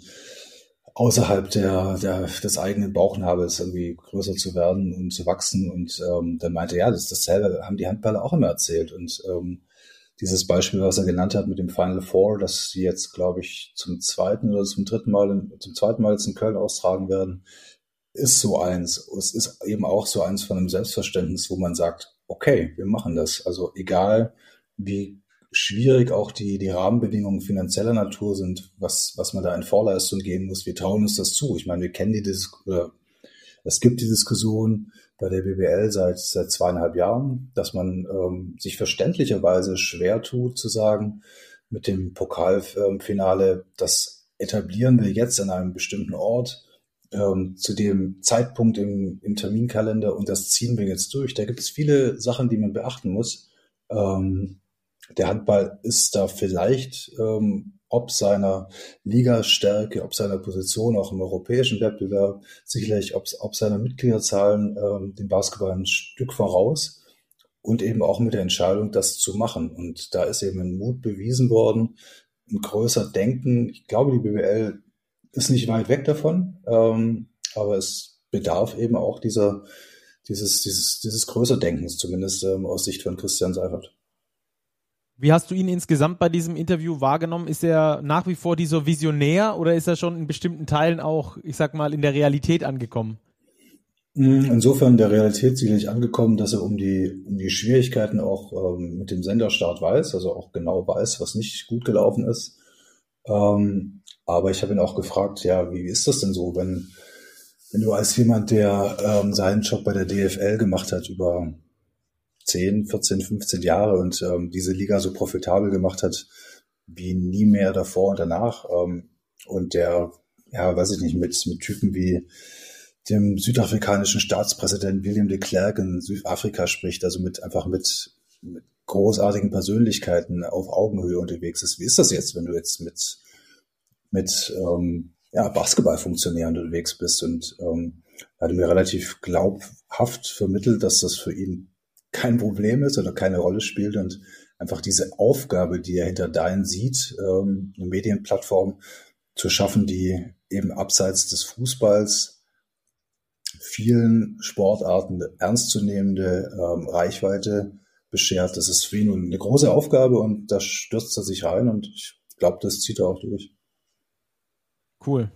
außerhalb der, der, des eigenen Bauchnabels irgendwie größer zu werden und zu wachsen. Und ähm, dann meinte er, ja, das, dasselbe haben die Handballer auch immer erzählt. Und ähm, dieses Beispiel, was er genannt hat mit dem Final Four, dass sie jetzt, glaube ich, zum zweiten oder zum dritten Mal, in, zum zweiten Mal jetzt in Köln austragen werden, ist so eins. Es ist eben auch so eins von einem Selbstverständnis, wo man sagt, okay, wir machen das. Also egal, wie schwierig auch die, die Rahmenbedingungen finanzieller Natur sind, was, was man da in Vorleistung gehen muss. Wir trauen uns das zu. Ich meine, wir kennen die Diskussion, es gibt die Diskussion bei der BBL seit, seit zweieinhalb Jahren, dass man ähm, sich verständlicherweise schwer tut zu sagen, mit dem Pokalfinale, das etablieren wir jetzt an einem bestimmten Ort, ähm, zu dem Zeitpunkt im, im Terminkalender und das ziehen wir jetzt durch. Da gibt es viele Sachen, die man beachten muss. Ähm, der Handball ist da vielleicht ähm, ob seiner Ligastärke, ob seiner Position auch im europäischen Wettbewerb, sicherlich ob, ob seiner Mitgliederzahlen ähm, dem Basketball ein Stück voraus und eben auch mit der Entscheidung, das zu machen. Und da ist eben ein Mut bewiesen worden, ein größer Denken. Ich glaube, die BWL ist nicht weit weg davon, ähm, aber es bedarf eben auch dieser, dieses, dieses, dieses größer Denkens, zumindest ähm, aus Sicht von Christian Seifert. Wie hast du ihn insgesamt bei diesem Interview wahrgenommen? Ist er nach wie vor dieser Visionär oder ist er schon in bestimmten Teilen auch, ich sag mal, in der Realität angekommen? Mm, insofern der Realität sicherlich angekommen, dass er um die, um die Schwierigkeiten auch ähm, mit dem Senderstart weiß, also auch genau weiß, was nicht gut gelaufen ist. Ähm, aber ich habe ihn auch gefragt, ja, wie ist das denn so, wenn, wenn du als jemand, der ähm, seinen Job bei der DFL gemacht hat über 10, 14, 15 Jahre und ähm, diese Liga so profitabel gemacht hat wie nie mehr davor und danach. Ähm, und der, ja, weiß ich nicht, mit, mit Typen wie dem südafrikanischen Staatspräsidenten William de Klerk in Südafrika spricht, also mit einfach mit, mit großartigen Persönlichkeiten auf Augenhöhe unterwegs ist. Wie ist das jetzt, wenn du jetzt mit, mit ähm, ja, Basketballfunktionären unterwegs bist? Und ähm, hatte mir relativ glaubhaft vermittelt, dass das für ihn kein Problem ist oder keine Rolle spielt und einfach diese Aufgabe, die er hinter Dein sieht, ähm, eine Medienplattform zu schaffen, die eben abseits des Fußballs vielen Sportarten ernstzunehmende ähm, Reichweite beschert. Das ist für ihn eine große Aufgabe und da stürzt er sich rein und ich glaube, das zieht er auch durch. Cool.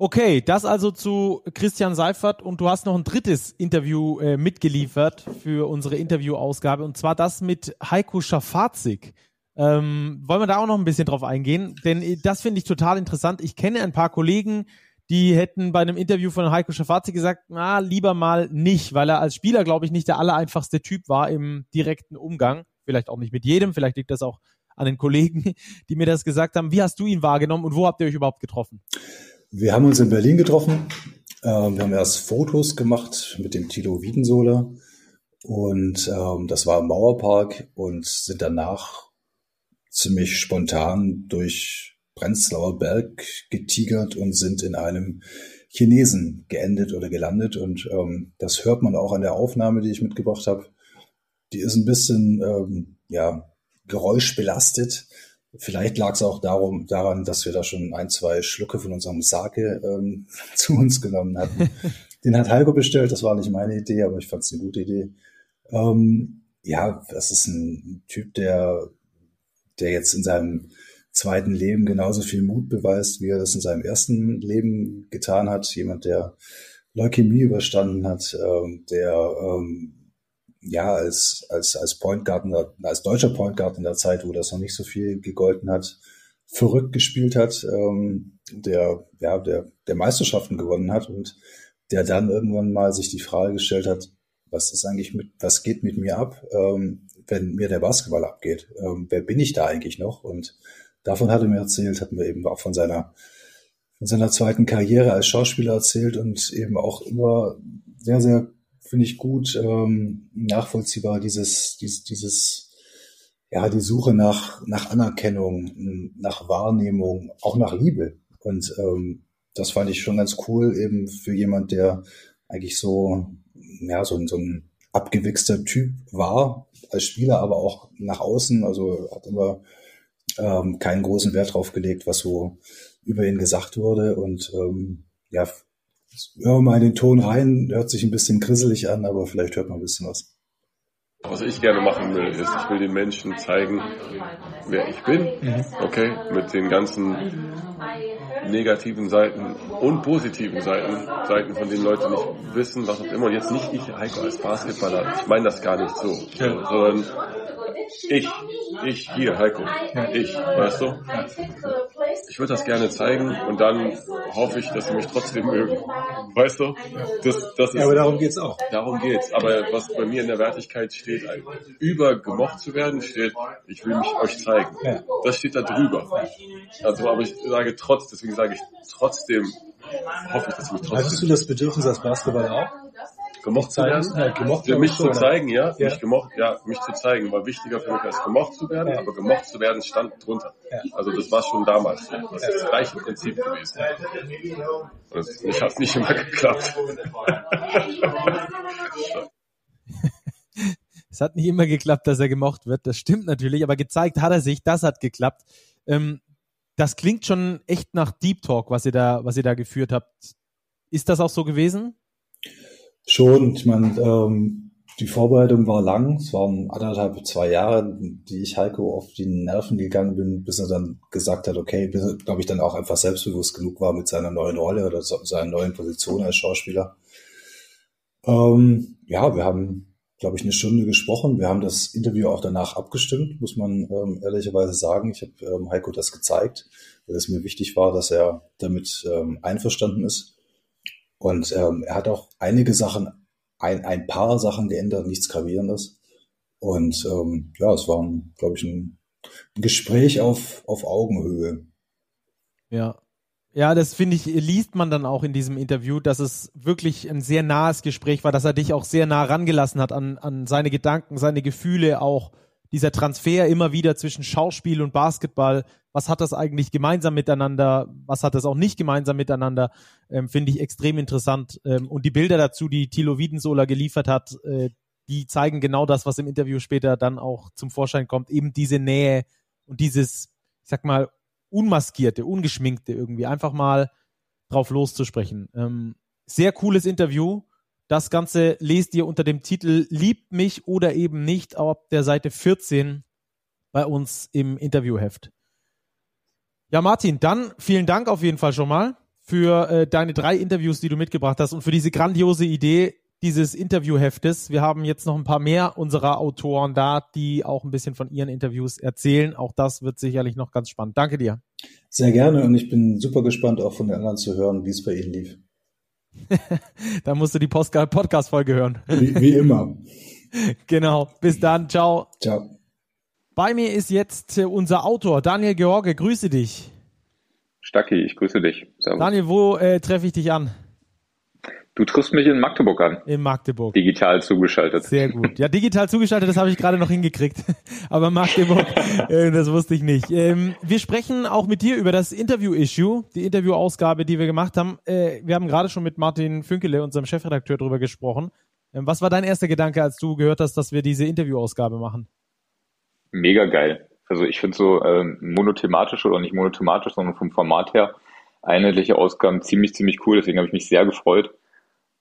Okay, das also zu Christian Seifert und du hast noch ein drittes Interview äh, mitgeliefert für unsere Interviewausgabe und zwar das mit Heiko Schafazik. Ähm, wollen wir da auch noch ein bisschen drauf eingehen? Denn äh, das finde ich total interessant. Ich kenne ein paar Kollegen, die hätten bei einem Interview von Heiko Schafazik gesagt, na, lieber mal nicht, weil er als Spieler, glaube ich, nicht der allereinfachste Typ war im direkten Umgang. Vielleicht auch nicht mit jedem, vielleicht liegt das auch an den Kollegen, die mir das gesagt haben. Wie hast du ihn wahrgenommen und wo habt ihr euch überhaupt getroffen? Wir haben uns in Berlin getroffen. Ähm, wir haben erst Fotos gemacht mit dem Tilo Wiedensohler und ähm, das war im Mauerpark und sind danach ziemlich spontan durch Prenzlauer Berg getigert und sind in einem Chinesen geendet oder gelandet. Und ähm, das hört man auch an der Aufnahme, die ich mitgebracht habe. Die ist ein bisschen ähm, ja, geräuschbelastet. Vielleicht lag es auch darum, daran, dass wir da schon ein, zwei Schlucke von unserem Sake ähm, zu uns genommen hatten. Den hat Heiko bestellt, das war nicht meine Idee, aber ich fand es eine gute Idee. Ähm, ja, das ist ein Typ, der, der jetzt in seinem zweiten Leben genauso viel Mut beweist, wie er das in seinem ersten Leben getan hat. Jemand, der Leukämie überstanden hat, ähm, der ähm, ja als als als Point Guard, als deutscher Point Guard in der Zeit, wo das noch nicht so viel gegolten hat, verrückt gespielt hat, ähm, der ja der der Meisterschaften gewonnen hat und der dann irgendwann mal sich die Frage gestellt hat, was ist eigentlich mit, was geht mit mir ab, ähm, wenn mir der Basketball abgeht? Ähm, wer bin ich da eigentlich noch? Und davon hat er mir erzählt, hat mir eben auch von seiner, von seiner zweiten Karriere als Schauspieler erzählt und eben auch immer sehr, sehr, finde ich gut, ähm, nachvollziehbar dieses, dieses, dieses, ja, die Suche nach, nach Anerkennung, nach Wahrnehmung, auch nach Liebe. Und ähm, das fand ich schon ganz cool, eben für jemand, der eigentlich so, ja, so, so ein abgewichster Typ war als Spieler, aber auch nach außen, also hat immer ähm, keinen großen Wert drauf gelegt, was so über ihn gesagt wurde. Und ähm, ja, hören wir mal in den Ton rein, hört sich ein bisschen grisselig an, aber vielleicht hört man ein bisschen was. Was ich gerne machen will, ist, ich will den Menschen zeigen, wer ich bin, mhm. okay, mit den ganzen negativen Seiten und positiven Seiten, Seiten, von denen Leute nicht wissen, was auch immer. Und jetzt nicht ich, Heiko, als Basketballer, ich meine das gar nicht so, ja. sondern ich, ich hier, Heiko, ich, weißt du? Ich würde das gerne zeigen und dann hoffe ich, dass sie mich trotzdem mögen. Weißt du? Das, das ist, ja, aber darum geht's auch. Darum geht's. Aber was bei mir in der Wertigkeit steht, über gemocht zu werden, steht, ich will mich euch zeigen. Das steht da drüber. Also, aber ich sage trotz, deswegen sage ich trotzdem, hoffe ich, dass sie mich trotzdem. Hattest du das Bedürfnis als Basketballer auch? Gemocht zu werden. Ja, gemocht für mich zu zeigen, ja, ja. Mich gemocht, ja, mich zu zeigen war wichtiger für mich als gemocht zu werden, ja. aber gemocht zu werden stand drunter. Ja. Also das war schon damals. Das ist das gleiche Prinzip gewesen. Und ich hat nicht immer geklappt. es hat nicht immer geklappt, dass er gemocht wird. Das stimmt natürlich, aber gezeigt hat er sich, das hat geklappt. Ähm, das klingt schon echt nach Deep Talk, was ihr da, was ihr da geführt habt. Ist das auch so gewesen? Schon, ich meine, ähm, die Vorbereitung war lang. Es waren anderthalb, zwei Jahre, die ich Heiko auf die Nerven gegangen bin, bis er dann gesagt hat, okay, bis er, glaube ich, dann auch einfach selbstbewusst genug war mit seiner neuen Rolle oder seiner neuen Position als Schauspieler. Ähm, ja, wir haben, glaube ich, eine Stunde gesprochen. Wir haben das Interview auch danach abgestimmt, muss man ähm, ehrlicherweise sagen. Ich habe ähm, Heiko das gezeigt, weil es mir wichtig war, dass er damit ähm, einverstanden ist. Und ähm, er hat auch einige Sachen, ein, ein paar Sachen geändert, nichts Gravierendes. Und ähm, ja, es war, glaube ich, ein, ein Gespräch auf, auf Augenhöhe. Ja. Ja, das finde ich, liest man dann auch in diesem Interview, dass es wirklich ein sehr nahes Gespräch war, dass er dich auch sehr nah rangelassen hat an, an seine Gedanken, seine Gefühle auch dieser Transfer immer wieder zwischen Schauspiel und Basketball, was hat das eigentlich gemeinsam miteinander, was hat das auch nicht gemeinsam miteinander, ähm, finde ich extrem interessant. Ähm, und die Bilder dazu, die Thilo Wiedensohler geliefert hat, äh, die zeigen genau das, was im Interview später dann auch zum Vorschein kommt, eben diese Nähe und dieses, ich sag mal, unmaskierte, ungeschminkte irgendwie, einfach mal drauf loszusprechen. Ähm, sehr cooles Interview. Das Ganze lest ihr unter dem Titel Liebt mich oder eben nicht auf der Seite 14 bei uns im Interviewheft. Ja, Martin, dann vielen Dank auf jeden Fall schon mal für äh, deine drei Interviews, die du mitgebracht hast und für diese grandiose Idee dieses Interviewheftes. Wir haben jetzt noch ein paar mehr unserer Autoren da, die auch ein bisschen von ihren Interviews erzählen. Auch das wird sicherlich noch ganz spannend. Danke dir. Sehr gerne und ich bin super gespannt, auch von den anderen zu hören, wie es bei Ihnen lief. da musst du die Podcast-Folge hören. Wie, wie immer. genau. Bis dann. Ciao. Ciao. Bei mir ist jetzt äh, unser Autor Daniel George. Grüße dich. Stacki, ich grüße dich. Servus. Daniel, wo äh, treffe ich dich an? Du triffst mich in Magdeburg an. In Magdeburg. Digital zugeschaltet. Sehr gut. Ja, digital zugeschaltet, das habe ich gerade noch hingekriegt. Aber Magdeburg, äh, das wusste ich nicht. Ähm, wir sprechen auch mit dir über das Interview-Issue, die Interview-Ausgabe, die wir gemacht haben. Äh, wir haben gerade schon mit Martin Fünkele, unserem Chefredakteur, darüber gesprochen. Ähm, was war dein erster Gedanke, als du gehört hast, dass wir diese Interview-Ausgabe machen? Mega geil. Also ich finde so ähm, monothematisch oder nicht monothematisch, sondern vom Format her einheitliche Ausgaben ziemlich, ziemlich cool. Deswegen habe ich mich sehr gefreut.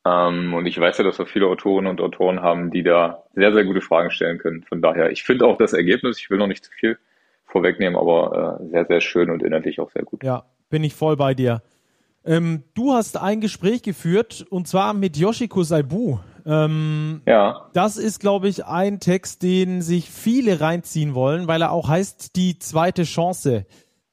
Ähm, und ich weiß ja, dass wir viele Autorinnen und Autoren haben, die da sehr, sehr gute Fragen stellen können. Von daher, ich finde auch das Ergebnis, ich will noch nicht zu viel vorwegnehmen, aber äh, sehr, sehr schön und inhaltlich auch sehr gut. Ja, bin ich voll bei dir. Ähm, du hast ein Gespräch geführt und zwar mit Yoshiko Saibu. Ähm, ja. Das ist, glaube ich, ein Text, den sich viele reinziehen wollen, weil er auch heißt die zweite Chance.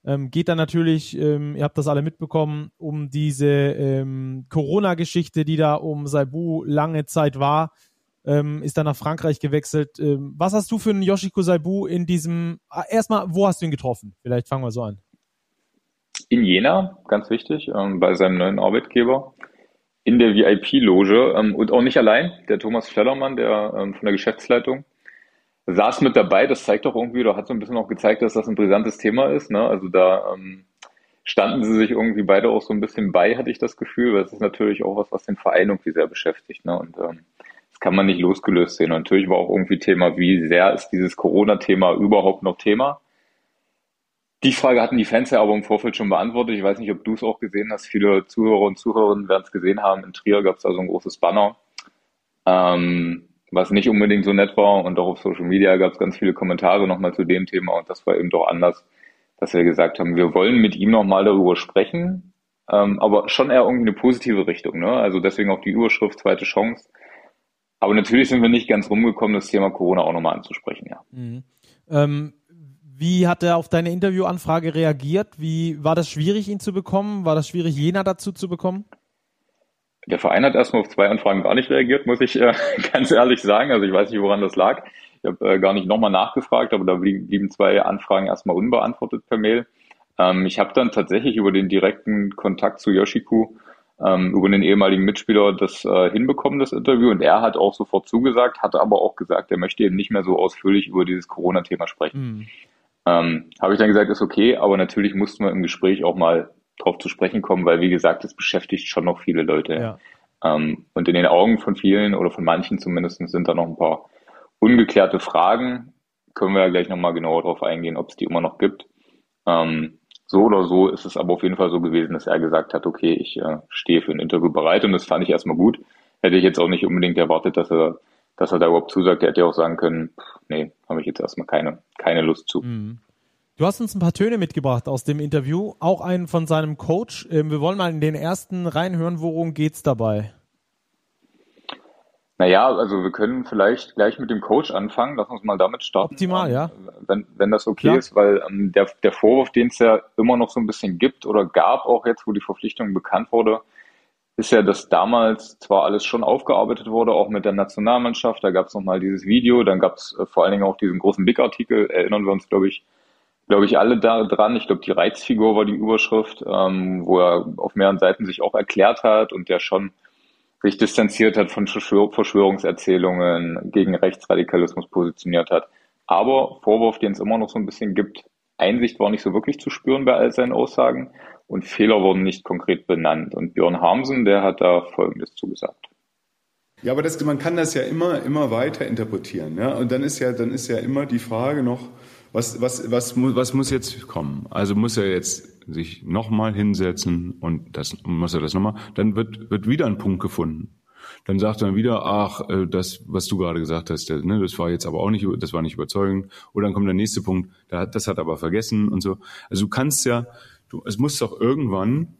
Ähm, geht dann natürlich, ähm, ihr habt das alle mitbekommen, um diese ähm, Corona-Geschichte, die da um Saibu lange Zeit war, ähm, ist dann nach Frankreich gewechselt. Ähm, was hast du für einen Yoshiko Saibu in diesem, ah, erstmal, wo hast du ihn getroffen? Vielleicht fangen wir so an. In Jena, ganz wichtig, ähm, bei seinem neuen Arbeitgeber, in der VIP-Loge und auch nicht allein, der Thomas Schlellermann, der von der Geschäftsleitung, saß mit dabei. Das zeigt doch irgendwie, oder hat so ein bisschen auch gezeigt, dass das ein brisantes Thema ist. Ne? Also da ähm, standen sie sich irgendwie beide auch so ein bisschen bei, hatte ich das Gefühl. Weil es ist natürlich auch was, was den Verein irgendwie sehr beschäftigt. Ne? Und ähm, das kann man nicht losgelöst sehen. Und natürlich war auch irgendwie Thema, wie sehr ist dieses Corona-Thema überhaupt noch Thema? Die Frage hatten die Fans ja aber im Vorfeld schon beantwortet. Ich weiß nicht, ob du es auch gesehen hast. Viele Zuhörer und Zuhörerinnen werden es gesehen haben. In Trier gab es da so ein großes Banner. Ähm, was nicht unbedingt so nett war. Und auch auf Social Media gab es ganz viele Kommentare nochmal zu dem Thema. Und das war eben doch anders, dass wir gesagt haben, wir wollen mit ihm nochmal darüber sprechen, ähm, aber schon eher irgendwie eine positive Richtung. Ne? Also deswegen auch die Überschrift zweite Chance. Aber natürlich sind wir nicht ganz rumgekommen, das Thema Corona auch nochmal anzusprechen, ja. Mhm. Ähm, wie hat er auf deine Interviewanfrage reagiert? Wie war das schwierig, ihn zu bekommen? War das schwierig, Jena dazu zu bekommen? Der Verein hat erstmal auf zwei Anfragen gar nicht reagiert, muss ich äh, ganz ehrlich sagen. Also ich weiß nicht, woran das lag. Ich habe äh, gar nicht nochmal nachgefragt, aber da blieben zwei Anfragen erstmal unbeantwortet per Mail. Ähm, ich habe dann tatsächlich über den direkten Kontakt zu Yoshiku, ähm, über den ehemaligen Mitspieler, das äh, hinbekommen, das Interview. Und er hat auch sofort zugesagt, hatte aber auch gesagt, er möchte eben nicht mehr so ausführlich über dieses Corona-Thema sprechen. Mhm. Ähm, habe ich dann gesagt, ist okay, aber natürlich mussten wir im Gespräch auch mal drauf zu sprechen kommen, weil wie gesagt, es beschäftigt schon noch viele Leute. Ja. Ähm, und in den Augen von vielen oder von manchen zumindest sind da noch ein paar ungeklärte Fragen. Können wir ja gleich nochmal genauer drauf eingehen, ob es die immer noch gibt. Ähm, so oder so ist es aber auf jeden Fall so gewesen, dass er gesagt hat, okay, ich äh, stehe für ein Interview bereit und das fand ich erstmal gut. Hätte ich jetzt auch nicht unbedingt erwartet, dass er, dass er da überhaupt zusagt. Er hätte ja auch sagen können, pff, nee, habe ich jetzt erstmal keine, keine Lust zu. Mhm. Du hast uns ein paar Töne mitgebracht aus dem Interview, auch einen von seinem Coach. Ähm, wir wollen mal in den ersten reinhören, worum geht's dabei? Naja, also wir können vielleicht gleich mit dem Coach anfangen. Lass uns mal damit starten. Optimal, ja. Wenn, wenn das okay Klar. ist, weil ähm, der, der Vorwurf, den es ja immer noch so ein bisschen gibt oder gab, auch jetzt, wo die Verpflichtung bekannt wurde, ist ja, dass damals zwar alles schon aufgearbeitet wurde, auch mit der Nationalmannschaft. Da gab es nochmal dieses Video, dann gab es äh, vor allen Dingen auch diesen großen Big-Artikel, erinnern wir uns, glaube ich, glaube ich, alle da dran. Ich glaube, die Reizfigur war die Überschrift, ähm, wo er auf mehreren Seiten sich auch erklärt hat und der schon sich distanziert hat von Verschwörungserzählungen, gegen Rechtsradikalismus positioniert hat. Aber Vorwurf, den es immer noch so ein bisschen gibt, Einsicht war nicht so wirklich zu spüren bei all seinen Aussagen und Fehler wurden nicht konkret benannt. Und Björn Harmsen, der hat da Folgendes zugesagt. Ja, aber das, man kann das ja immer, immer weiter interpretieren. Ja? Und dann ist ja, dann ist ja immer die Frage noch, was, was, was, was muss jetzt kommen? Also muss er jetzt sich nochmal hinsetzen und das muss er das nochmal, dann wird, wird wieder ein Punkt gefunden. Dann sagt er wieder, ach, äh, das, was du gerade gesagt hast, ne, das war jetzt aber auch nicht, das war nicht überzeugend. Oder dann kommt der nächste Punkt, das hat er aber vergessen und so. Also du kannst ja, du, es muss doch irgendwann,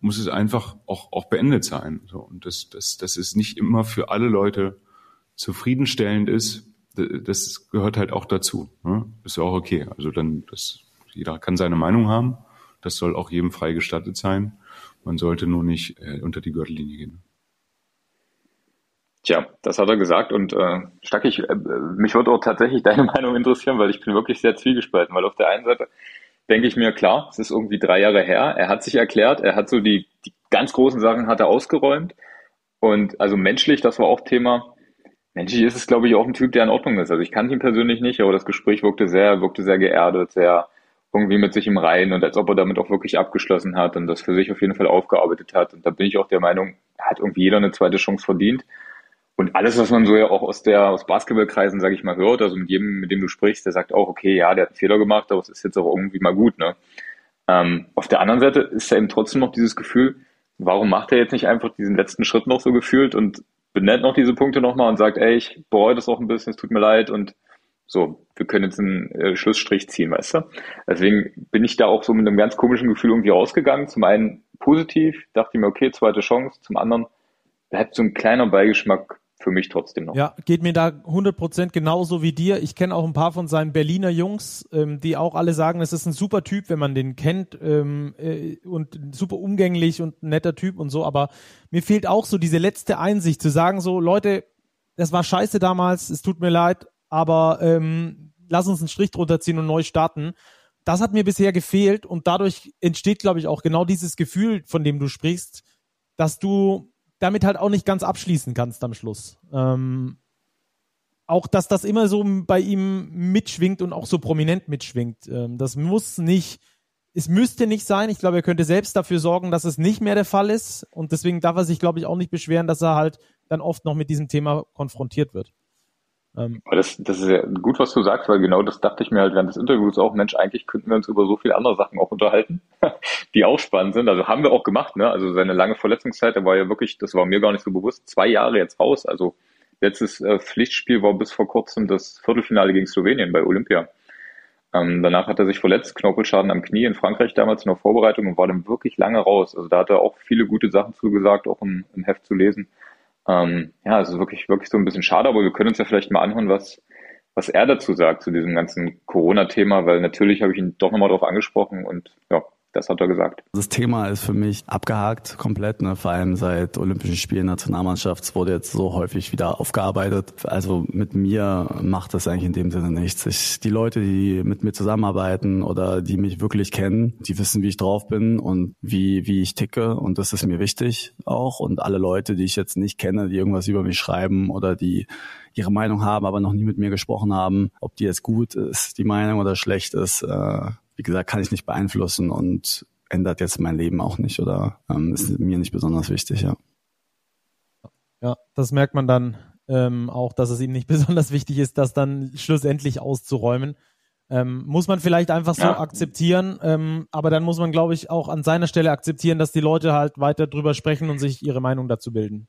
muss es einfach auch, auch beendet sein. So. Und das, das, das ist nicht immer für alle Leute zufriedenstellend ist, das gehört halt auch dazu. Ne? Ist ja auch okay. Also dann, das, jeder kann seine Meinung haben. Das soll auch jedem frei gestattet sein. Man sollte nur nicht äh, unter die Gürtellinie gehen. Tja, das hat er gesagt und äh, Stackig, äh, mich würde auch tatsächlich deine Meinung interessieren, weil ich bin wirklich sehr zwiegespalten, weil auf der einen Seite denke ich mir, klar, es ist irgendwie drei Jahre her, er hat sich erklärt, er hat so die, die ganz großen Sachen hat er ausgeräumt und also menschlich, das war auch Thema, menschlich ist es glaube ich auch ein Typ, der in Ordnung ist, also ich kannte ihn persönlich nicht, aber das Gespräch wirkte sehr, wirkte sehr geerdet, sehr irgendwie mit sich im Reinen und als ob er damit auch wirklich abgeschlossen hat und das für sich auf jeden Fall aufgearbeitet hat. Und da bin ich auch der Meinung, hat irgendwie jeder eine zweite Chance verdient. Und alles, was man so ja auch aus der, aus Basketballkreisen, sage ich mal, hört, also mit jedem, mit dem du sprichst, der sagt auch, okay, ja, der hat einen Fehler gemacht, aber es ist jetzt auch irgendwie mal gut, ne? Ähm, auf der anderen Seite ist ja eben trotzdem noch dieses Gefühl, warum macht er jetzt nicht einfach diesen letzten Schritt noch so gefühlt und benennt noch diese Punkte nochmal und sagt, ey, ich bereue das auch ein bisschen, es tut mir leid und so, wir können jetzt einen äh, Schlussstrich ziehen, weißt du? Deswegen bin ich da auch so mit einem ganz komischen Gefühl irgendwie rausgegangen. Zum einen positiv, dachte ich mir, okay, zweite Chance. Zum anderen bleibt so ein kleiner Beigeschmack für mich trotzdem noch. Ja, geht mir da 100% genauso wie dir. Ich kenne auch ein paar von seinen Berliner Jungs, ähm, die auch alle sagen, es ist ein super Typ, wenn man den kennt ähm, äh, und super umgänglich und netter Typ und so. Aber mir fehlt auch so diese letzte Einsicht zu sagen so, Leute, das war scheiße damals, es tut mir leid, aber ähm, lass uns einen Strich drunter ziehen und neu starten. Das hat mir bisher gefehlt und dadurch entsteht, glaube ich, auch genau dieses Gefühl, von dem du sprichst, dass du damit halt auch nicht ganz abschließen kannst am Schluss. Ähm, auch, dass das immer so bei ihm mitschwingt und auch so prominent mitschwingt. Ähm, das muss nicht, es müsste nicht sein. Ich glaube, er könnte selbst dafür sorgen, dass es nicht mehr der Fall ist. Und deswegen darf er sich, glaube ich, auch nicht beschweren, dass er halt dann oft noch mit diesem Thema konfrontiert wird. Ähm, das, das ist ja gut, was du sagst, weil genau das dachte ich mir halt während des Interviews auch, Mensch, eigentlich könnten wir uns über so viele andere Sachen auch unterhalten, die auch spannend sind. Also haben wir auch gemacht, ne? Also seine lange Verletzungszeit, der war ja wirklich, das war mir gar nicht so bewusst, zwei Jahre jetzt raus. Also letztes äh, Pflichtspiel war bis vor kurzem das Viertelfinale gegen Slowenien bei Olympia. Ähm, danach hat er sich verletzt, Knorpelschaden am Knie in Frankreich damals in der Vorbereitung und war dann wirklich lange raus. Also da hat er auch viele gute Sachen zugesagt, auch im, im Heft zu lesen. Ähm, ja, es ist wirklich, wirklich so ein bisschen schade, aber wir können uns ja vielleicht mal anhören, was, was er dazu sagt zu diesem ganzen Corona-Thema, weil natürlich habe ich ihn doch nochmal drauf angesprochen und ja, das hat er gesagt. Das Thema ist für mich abgehakt komplett, ne? vor allem seit Olympischen Spielen Nationalmannschaft wurde jetzt so häufig wieder aufgearbeitet. Also mit mir macht das eigentlich in dem Sinne nichts. Ich, die Leute, die mit mir zusammenarbeiten oder die mich wirklich kennen, die wissen, wie ich drauf bin und wie, wie ich ticke und das ist mir wichtig auch. Und alle Leute, die ich jetzt nicht kenne, die irgendwas über mich schreiben oder die ihre Meinung haben, aber noch nie mit mir gesprochen haben, ob die jetzt gut ist, die Meinung oder schlecht ist, äh, wie gesagt, kann ich nicht beeinflussen und ändert jetzt mein Leben auch nicht oder ähm, ist mir nicht besonders wichtig, ja. Ja, das merkt man dann ähm, auch, dass es ihm nicht besonders wichtig ist, das dann schlussendlich auszuräumen. Ähm, muss man vielleicht einfach so ja. akzeptieren, ähm, aber dann muss man, glaube ich, auch an seiner Stelle akzeptieren, dass die Leute halt weiter drüber sprechen und sich ihre Meinung dazu bilden.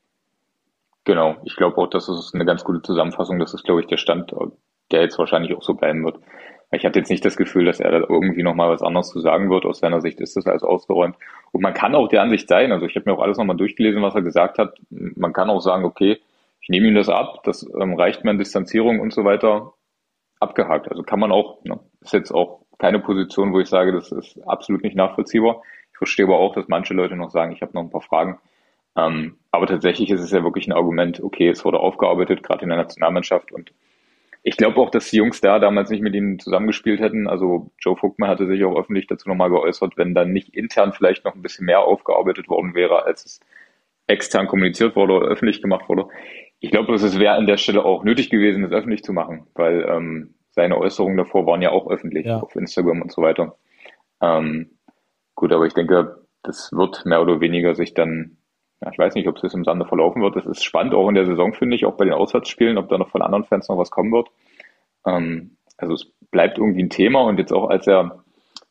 Genau, ich glaube auch, das ist eine ganz gute Zusammenfassung. Das ist, glaube ich, der Stand, der jetzt wahrscheinlich auch so bleiben wird. Ich hatte jetzt nicht das Gefühl, dass er da irgendwie nochmal was anderes zu sagen wird. Aus seiner Sicht ist das alles ausgeräumt. Und man kann auch der Ansicht sein, also ich habe mir auch alles nochmal durchgelesen, was er gesagt hat. Man kann auch sagen, okay, ich nehme ihm das ab, das ähm, reicht mir an Distanzierung und so weiter abgehakt. Also kann man auch, ne, ist jetzt auch keine Position, wo ich sage, das ist absolut nicht nachvollziehbar. Ich verstehe aber auch, dass manche Leute noch sagen, ich habe noch ein paar Fragen. Ähm, aber tatsächlich ist es ja wirklich ein Argument, okay, es wurde aufgearbeitet, gerade in der Nationalmannschaft und ich glaube auch, dass die Jungs da damals nicht mit ihm zusammengespielt hätten. Also Joe Vogtmann hatte sich auch öffentlich dazu nochmal geäußert, wenn dann nicht intern vielleicht noch ein bisschen mehr aufgearbeitet worden wäre, als es extern kommuniziert wurde oder öffentlich gemacht wurde. Ich glaube, es wäre an der Stelle auch nötig gewesen, das öffentlich zu machen, weil ähm, seine Äußerungen davor waren ja auch öffentlich ja. auf Instagram und so weiter. Ähm, gut, aber ich denke, das wird mehr oder weniger sich dann ja, ich weiß nicht, ob es jetzt im Sande verlaufen wird. Das ist spannend, auch in der Saison, finde ich, auch bei den Auswärtsspielen, ob da noch von anderen Fans noch was kommen wird. Ähm, also es bleibt irgendwie ein Thema und jetzt auch als er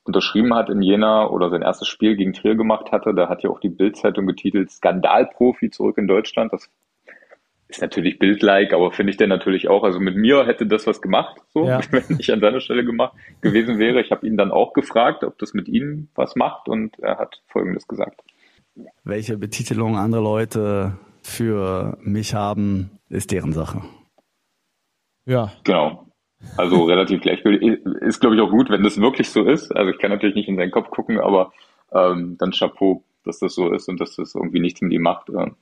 unterschrieben hat in Jena oder sein erstes Spiel gegen Trier gemacht hatte, da hat ja auch die Bildzeitung getitelt Skandalprofi zurück in Deutschland. Das ist natürlich bildlike, aber finde ich denn natürlich auch. Also mit mir hätte das was gemacht, so, ja. wenn ich an seiner Stelle gemacht gewesen wäre. Ich habe ihn dann auch gefragt, ob das mit ihm was macht und er hat Folgendes gesagt. Welche Betitelung andere Leute für mich haben, ist deren Sache. Ja. Genau. Also relativ gleichgültig. Ist, glaube ich, auch gut, wenn das wirklich so ist. Also ich kann natürlich nicht in seinen Kopf gucken, aber ähm, dann Chapeau, dass das so ist und dass das irgendwie nichts mit ihm macht. Ähm,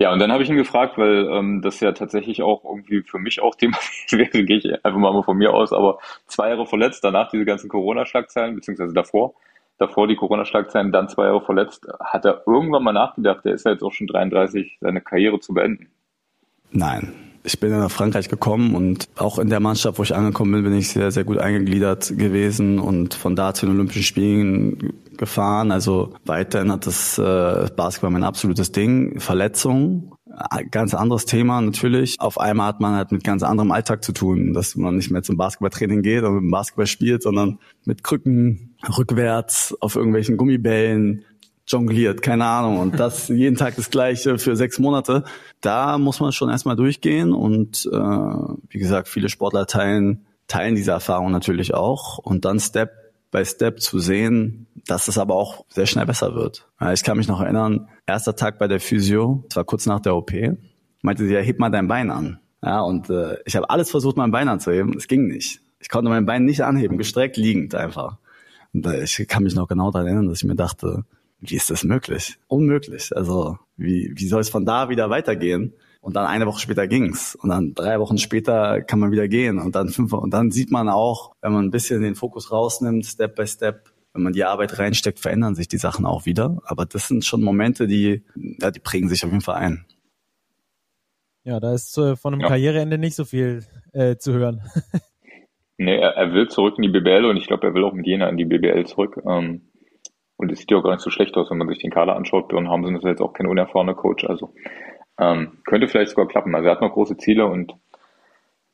Ja, und dann habe ich ihn gefragt, weil ähm, das ja tatsächlich auch irgendwie für mich auch Thema wäre, gehe ich einfach mal von mir aus, aber zwei Jahre verletzt, danach diese ganzen Corona-Schlagzeilen, beziehungsweise davor, davor die Corona-Schlagzeilen, dann zwei Jahre verletzt, hat er irgendwann mal nachgedacht, der ist ja jetzt auch schon 33, seine Karriere zu beenden. Nein. Ich bin nach Frankreich gekommen und auch in der Mannschaft, wo ich angekommen bin, bin ich sehr, sehr gut eingegliedert gewesen und von da zu den Olympischen Spielen gefahren. Also weiterhin hat das äh, Basketball mein absolutes Ding. Verletzungen, ganz anderes Thema natürlich. Auf einmal hat man halt mit ganz anderem Alltag zu tun, dass man nicht mehr zum Basketballtraining geht und mit dem Basketball spielt, sondern mit Krücken, rückwärts, auf irgendwelchen Gummibällen, jongliert, keine Ahnung. Und das jeden Tag das Gleiche für sechs Monate. Da muss man schon erstmal durchgehen. Und äh, wie gesagt, viele Sportler teilen, teilen diese Erfahrung natürlich auch. Und dann Step by Step zu sehen, dass es aber auch sehr schnell besser wird. Ich kann mich noch erinnern, erster Tag bei der Physio, das war kurz nach der OP, meinte sie, ja, heb mal dein Bein an. Ja, und äh, ich habe alles versucht, mein Bein anzuheben. Es ging nicht. Ich konnte mein Bein nicht anheben, gestreckt liegend einfach. Und äh, ich kann mich noch genau daran erinnern, dass ich mir dachte, wie ist das möglich? Unmöglich. Also wie, wie soll es von da wieder weitergehen? Und dann eine Woche später ging's. Und dann drei Wochen später kann man wieder gehen. Und dann fünf Und dann sieht man auch, wenn man ein bisschen den Fokus rausnimmt, Step by Step, wenn man die Arbeit reinsteckt, verändern sich die Sachen auch wieder. Aber das sind schon Momente, die, ja, die prägen sich auf jeden Fall ein. Ja, da ist äh, von einem ja. Karriereende nicht so viel äh, zu hören. nee, er, er, will zurück in die BBL und ich glaube, er will auch mit Jena in die BBL zurück. Ähm, und es sieht ja auch gar nicht so schlecht aus, wenn man sich den Kader anschaut. Björn Hamsen ist jetzt auch kein unerfahrener Coach, also ähm, könnte vielleicht sogar klappen. Also er hat noch große Ziele und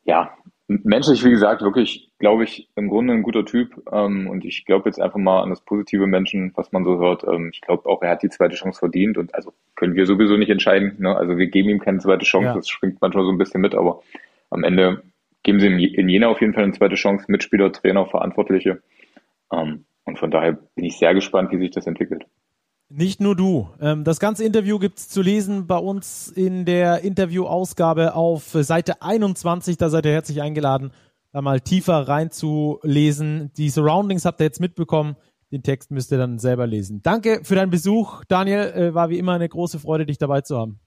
ja, menschlich, wie gesagt, wirklich, glaube ich, im Grunde ein guter Typ. Ähm, und ich glaube jetzt einfach mal an das positive Menschen, was man so hört. Ähm, ich glaube auch, er hat die zweite Chance verdient und also können wir sowieso nicht entscheiden. Ne? Also wir geben ihm keine zweite Chance, ja. das springt manchmal so ein bisschen mit, aber am Ende geben sie ihm in Jena auf jeden Fall eine zweite Chance, Mitspieler, Trainer, Verantwortliche. Ähm, und von daher bin ich sehr gespannt, wie sich das entwickelt. Nicht nur du. Ähm, das ganze Interview gibt's zu lesen bei uns in der Interviewausgabe auf Seite 21. Da seid ihr herzlich eingeladen, da mal tiefer reinzulesen. Die Surroundings habt ihr jetzt mitbekommen. Den Text müsst ihr dann selber lesen. Danke für deinen Besuch, Daniel. Äh, war wie immer eine große Freude, dich dabei zu haben.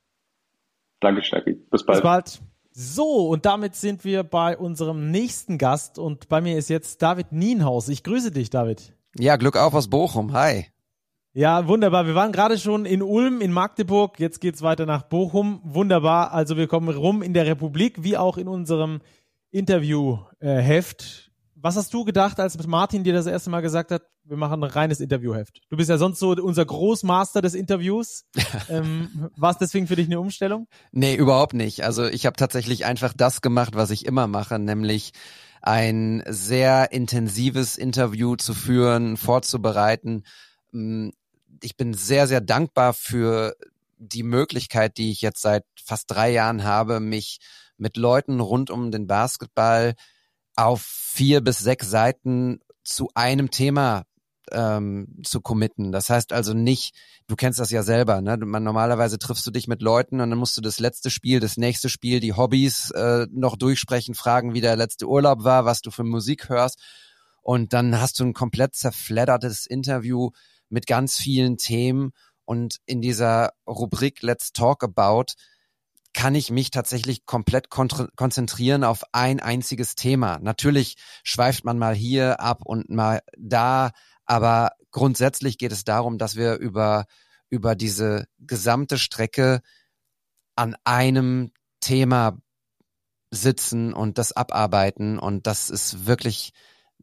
Danke, Steffi. Bis bald. Bis bald. So, und damit sind wir bei unserem nächsten Gast und bei mir ist jetzt David Nienhaus. Ich grüße dich, David. Ja, Glück auf aus Bochum. Hi. Ja, wunderbar. Wir waren gerade schon in Ulm, in Magdeburg. Jetzt geht's weiter nach Bochum. Wunderbar. Also wir kommen rum in der Republik, wie auch in unserem Interviewheft. Was hast du gedacht, als Martin dir das erste Mal gesagt hat, wir machen ein reines Interviewheft? Du bist ja sonst so unser Großmaster des Interviews. ähm, War es deswegen für dich eine Umstellung? Nee, überhaupt nicht. Also ich habe tatsächlich einfach das gemacht, was ich immer mache, nämlich ein sehr intensives Interview zu führen, vorzubereiten. Ich bin sehr, sehr dankbar für die Möglichkeit, die ich jetzt seit fast drei Jahren habe, mich mit Leuten rund um den Basketball auf vier bis sechs Seiten zu einem Thema ähm, zu committen. Das heißt also nicht, du kennst das ja selber, ne? Man, normalerweise triffst du dich mit Leuten und dann musst du das letzte Spiel, das nächste Spiel, die Hobbys äh, noch durchsprechen, fragen, wie der letzte Urlaub war, was du für Musik hörst. Und dann hast du ein komplett zerfleddertes Interview mit ganz vielen Themen. Und in dieser Rubrik Let's Talk About kann ich mich tatsächlich komplett konzentrieren auf ein einziges Thema. Natürlich schweift man mal hier ab und mal da, aber grundsätzlich geht es darum, dass wir über, über diese gesamte Strecke an einem Thema sitzen und das abarbeiten. Und das ist wirklich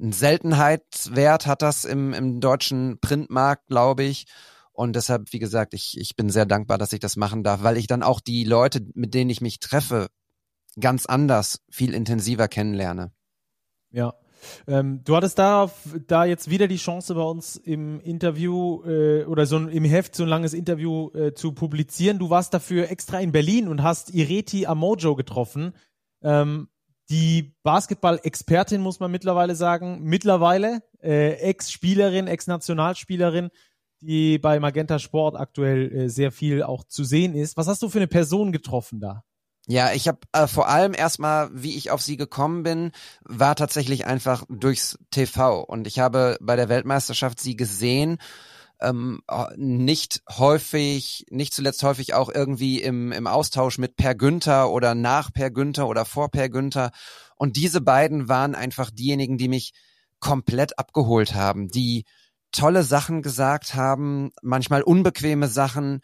ein Seltenheitswert hat das im, im deutschen Printmarkt, glaube ich. Und deshalb, wie gesagt, ich, ich bin sehr dankbar, dass ich das machen darf, weil ich dann auch die Leute, mit denen ich mich treffe, ganz anders, viel intensiver kennenlerne. Ja, ähm, du hattest da, da jetzt wieder die Chance bei uns im Interview äh, oder so im Heft so ein langes Interview äh, zu publizieren. Du warst dafür extra in Berlin und hast Ireti Amojo getroffen. Ähm, die Basketball-Expertin, muss man mittlerweile sagen, mittlerweile äh, Ex-Spielerin, Ex-Nationalspielerin, die bei Magenta Sport aktuell äh, sehr viel auch zu sehen ist. Was hast du für eine Person getroffen da? Ja, ich habe äh, vor allem erstmal, wie ich auf sie gekommen bin, war tatsächlich einfach durchs TV. Und ich habe bei der Weltmeisterschaft sie gesehen ähm, nicht häufig, nicht zuletzt häufig auch irgendwie im, im Austausch mit Per Günther oder nach Per Günther oder vor Per Günther. Und diese beiden waren einfach diejenigen, die mich komplett abgeholt haben, die tolle Sachen gesagt haben, manchmal unbequeme Sachen,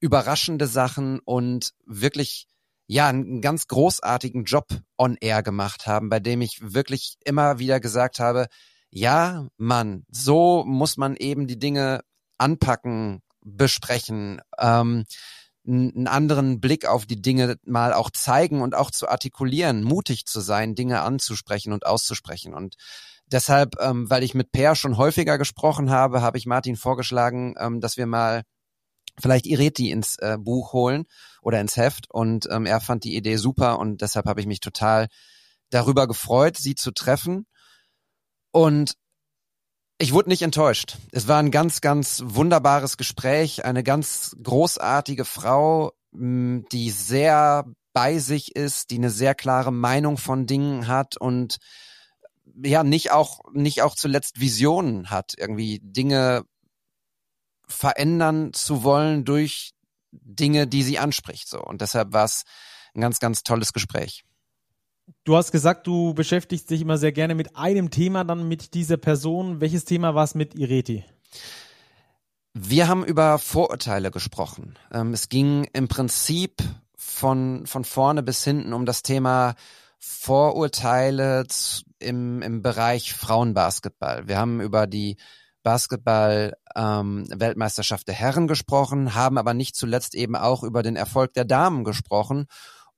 überraschende Sachen und wirklich ja einen ganz großartigen Job on air gemacht haben, bei dem ich wirklich immer wieder gesagt habe, ja, Mann, so muss man eben die Dinge anpacken, besprechen, ähm, einen anderen Blick auf die Dinge mal auch zeigen und auch zu artikulieren, mutig zu sein, Dinge anzusprechen und auszusprechen. Und deshalb, ähm, weil ich mit Per schon häufiger gesprochen habe, habe ich Martin vorgeschlagen, ähm, dass wir mal vielleicht Ireti ins äh, Buch holen oder ins Heft. Und ähm, er fand die Idee super und deshalb habe ich mich total darüber gefreut, sie zu treffen. Und ich wurde nicht enttäuscht. Es war ein ganz, ganz wunderbares Gespräch. Eine ganz großartige Frau, die sehr bei sich ist, die eine sehr klare Meinung von Dingen hat und ja, nicht auch, nicht auch zuletzt Visionen hat, irgendwie Dinge verändern zu wollen durch Dinge, die sie anspricht, so. Und deshalb war es ein ganz, ganz tolles Gespräch. Du hast gesagt, du beschäftigst dich immer sehr gerne mit einem Thema, dann mit dieser Person. Welches Thema war es mit Ireti? Wir haben über Vorurteile gesprochen. Ähm, es ging im Prinzip von, von vorne bis hinten um das Thema Vorurteile im, im Bereich Frauenbasketball. Wir haben über die Basketball-Weltmeisterschaft ähm, der Herren gesprochen, haben aber nicht zuletzt eben auch über den Erfolg der Damen gesprochen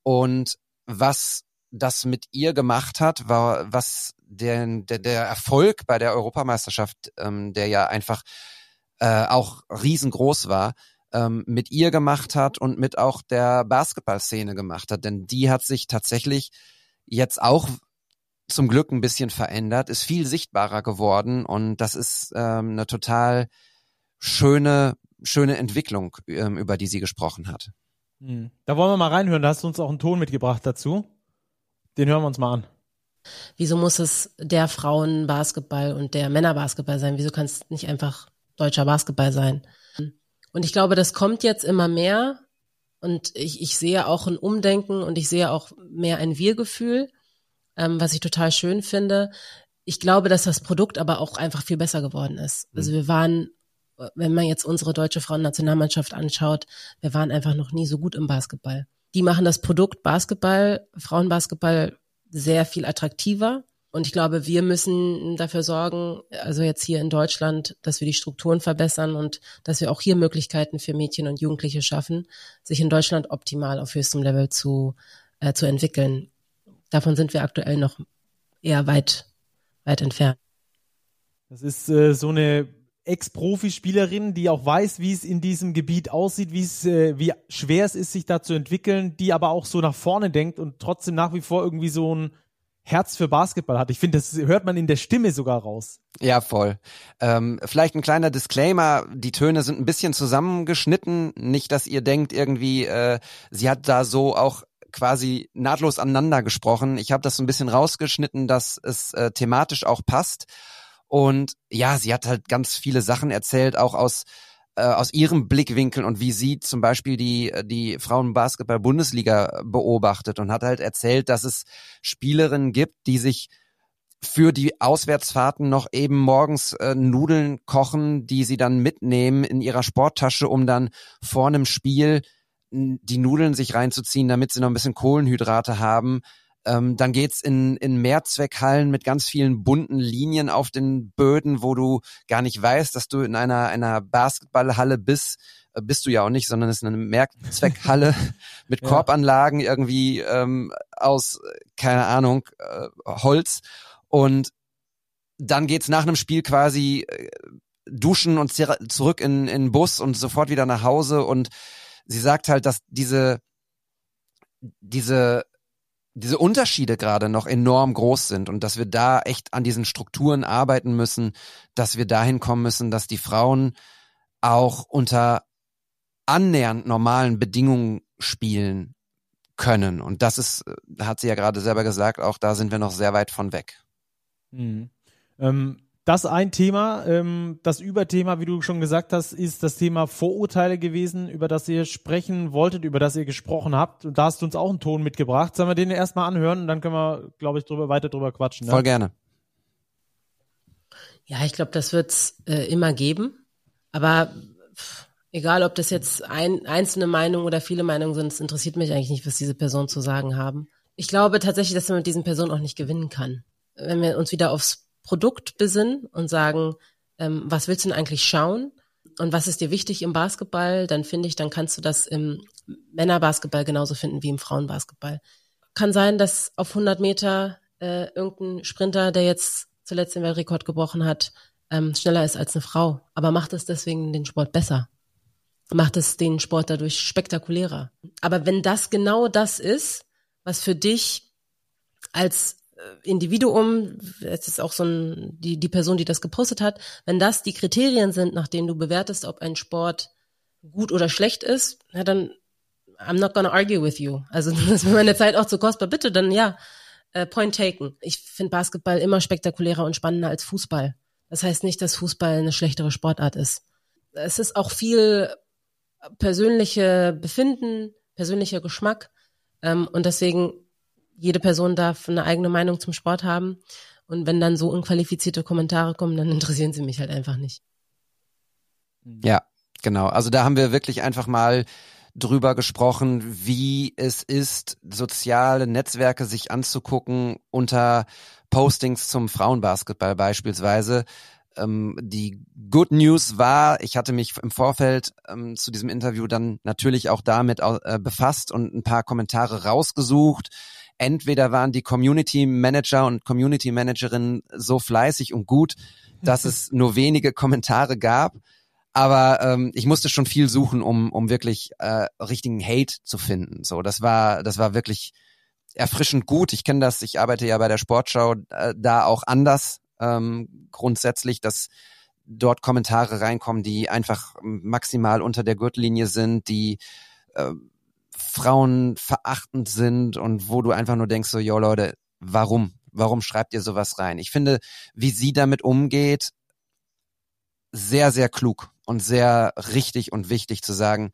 und was das mit ihr gemacht hat, war was der, der, der Erfolg bei der Europameisterschaft, ähm, der ja einfach äh, auch riesengroß war, ähm, mit ihr gemacht hat und mit auch der Basketballszene gemacht hat. Denn die hat sich tatsächlich jetzt auch zum Glück ein bisschen verändert, ist viel sichtbarer geworden und das ist ähm, eine total schöne, schöne Entwicklung, ähm, über die sie gesprochen hat. Hm. Da wollen wir mal reinhören, da hast du uns auch einen Ton mitgebracht dazu. Den hören wir uns mal an. Wieso muss es der Frauenbasketball und der Männerbasketball sein? Wieso kann es nicht einfach deutscher Basketball sein? Und ich glaube, das kommt jetzt immer mehr. Und ich, ich sehe auch ein Umdenken und ich sehe auch mehr ein Wir-Gefühl, ähm, was ich total schön finde. Ich glaube, dass das Produkt aber auch einfach viel besser geworden ist. Also wir waren, wenn man jetzt unsere deutsche Frauennationalmannschaft anschaut, wir waren einfach noch nie so gut im Basketball die machen das Produkt Basketball, Frauenbasketball sehr viel attraktiver. Und ich glaube, wir müssen dafür sorgen, also jetzt hier in Deutschland, dass wir die Strukturen verbessern und dass wir auch hier Möglichkeiten für Mädchen und Jugendliche schaffen, sich in Deutschland optimal auf höchstem Level zu, äh, zu entwickeln. Davon sind wir aktuell noch eher weit, weit entfernt. Das ist äh, so eine Ex-Profispielerin, die auch weiß, wie es in diesem Gebiet aussieht, wie es, äh, wie schwer es ist, sich da zu entwickeln, die aber auch so nach vorne denkt und trotzdem nach wie vor irgendwie so ein Herz für Basketball hat. Ich finde, das hört man in der Stimme sogar raus. Ja, voll. Ähm, vielleicht ein kleiner Disclaimer, die Töne sind ein bisschen zusammengeschnitten. Nicht, dass ihr denkt, irgendwie, äh, sie hat da so auch quasi nahtlos aneinander gesprochen. Ich habe das so ein bisschen rausgeschnitten, dass es äh, thematisch auch passt. Und ja, sie hat halt ganz viele Sachen erzählt, auch aus äh, aus ihrem Blickwinkel und wie sie zum Beispiel die die Frauenbasketball-Bundesliga beobachtet und hat halt erzählt, dass es Spielerinnen gibt, die sich für die Auswärtsfahrten noch eben morgens äh, Nudeln kochen, die sie dann mitnehmen in ihrer Sporttasche, um dann vor einem Spiel die Nudeln sich reinzuziehen, damit sie noch ein bisschen Kohlenhydrate haben. Ähm, dann geht's in, in Mehrzweckhallen mit ganz vielen bunten Linien auf den Böden, wo du gar nicht weißt, dass du in einer, einer Basketballhalle bist. Äh, bist du ja auch nicht, sondern es ist eine Mehrzweckhalle mit ja. Korbanlagen irgendwie ähm, aus, keine Ahnung, äh, Holz. Und dann geht's nach einem Spiel quasi äh, duschen und zurück in, in den Bus und sofort wieder nach Hause. Und sie sagt halt, dass diese, diese diese Unterschiede gerade noch enorm groß sind und dass wir da echt an diesen Strukturen arbeiten müssen, dass wir dahin kommen müssen, dass die Frauen auch unter annähernd normalen Bedingungen spielen können. Und das ist, hat sie ja gerade selber gesagt, auch da sind wir noch sehr weit von weg. Mhm. Ähm, das ein Thema. Ähm, das Überthema, wie du schon gesagt hast, ist das Thema Vorurteile gewesen, über das ihr sprechen wolltet, über das ihr gesprochen habt. Und da hast du uns auch einen Ton mitgebracht. Sollen wir den erstmal anhören und dann können wir, glaube ich, drüber, weiter drüber quatschen. Ne? Voll gerne. Ja, ich glaube, das wird's äh, immer geben. Aber pff, egal, ob das jetzt ein, einzelne Meinungen oder viele Meinungen sind, es interessiert mich eigentlich nicht, was diese Personen zu sagen haben. Ich glaube tatsächlich, dass man mit diesen Personen auch nicht gewinnen kann. Wenn wir uns wieder aufs Produkt besinnen und sagen, ähm, was willst du denn eigentlich schauen? Und was ist dir wichtig im Basketball? Dann finde ich, dann kannst du das im Männerbasketball genauso finden wie im Frauenbasketball. Kann sein, dass auf 100 Meter äh, irgendein Sprinter, der jetzt zuletzt den Weltrekord gebrochen hat, ähm, schneller ist als eine Frau. Aber macht es deswegen den Sport besser? Macht es den Sport dadurch spektakulärer? Aber wenn das genau das ist, was für dich als Individuum, es ist auch so ein, die, die Person, die das gepostet hat, wenn das die Kriterien sind, nach denen du bewertest, ob ein Sport gut oder schlecht ist, na dann I'm not gonna argue with you. Also das ist meine Zeit auch zu kostbar. Bitte, dann ja, äh, point taken. Ich finde Basketball immer spektakulärer und spannender als Fußball. Das heißt nicht, dass Fußball eine schlechtere Sportart ist. Es ist auch viel persönliche Befinden, persönlicher Geschmack. Ähm, und deswegen jede Person darf eine eigene Meinung zum Sport haben. Und wenn dann so unqualifizierte Kommentare kommen, dann interessieren sie mich halt einfach nicht. Ja, genau. Also da haben wir wirklich einfach mal drüber gesprochen, wie es ist, soziale Netzwerke sich anzugucken unter Postings zum Frauenbasketball beispielsweise. Ähm, die Good News war, ich hatte mich im Vorfeld ähm, zu diesem Interview dann natürlich auch damit äh, befasst und ein paar Kommentare rausgesucht entweder waren die Community Manager und Community Managerinnen so fleißig und gut, dass es nur wenige Kommentare gab. Aber ähm, ich musste schon viel suchen, um, um wirklich äh, richtigen Hate zu finden. So, das war, das war wirklich erfrischend gut. Ich kenne das, ich arbeite ja bei der Sportschau äh, da auch anders ähm, grundsätzlich, dass dort Kommentare reinkommen, die einfach maximal unter der Gürtellinie sind, die äh, Frauen verachtend sind und wo du einfach nur denkst so, yo Leute, warum? Warum schreibt ihr sowas rein? Ich finde, wie sie damit umgeht, sehr, sehr klug und sehr richtig und wichtig zu sagen,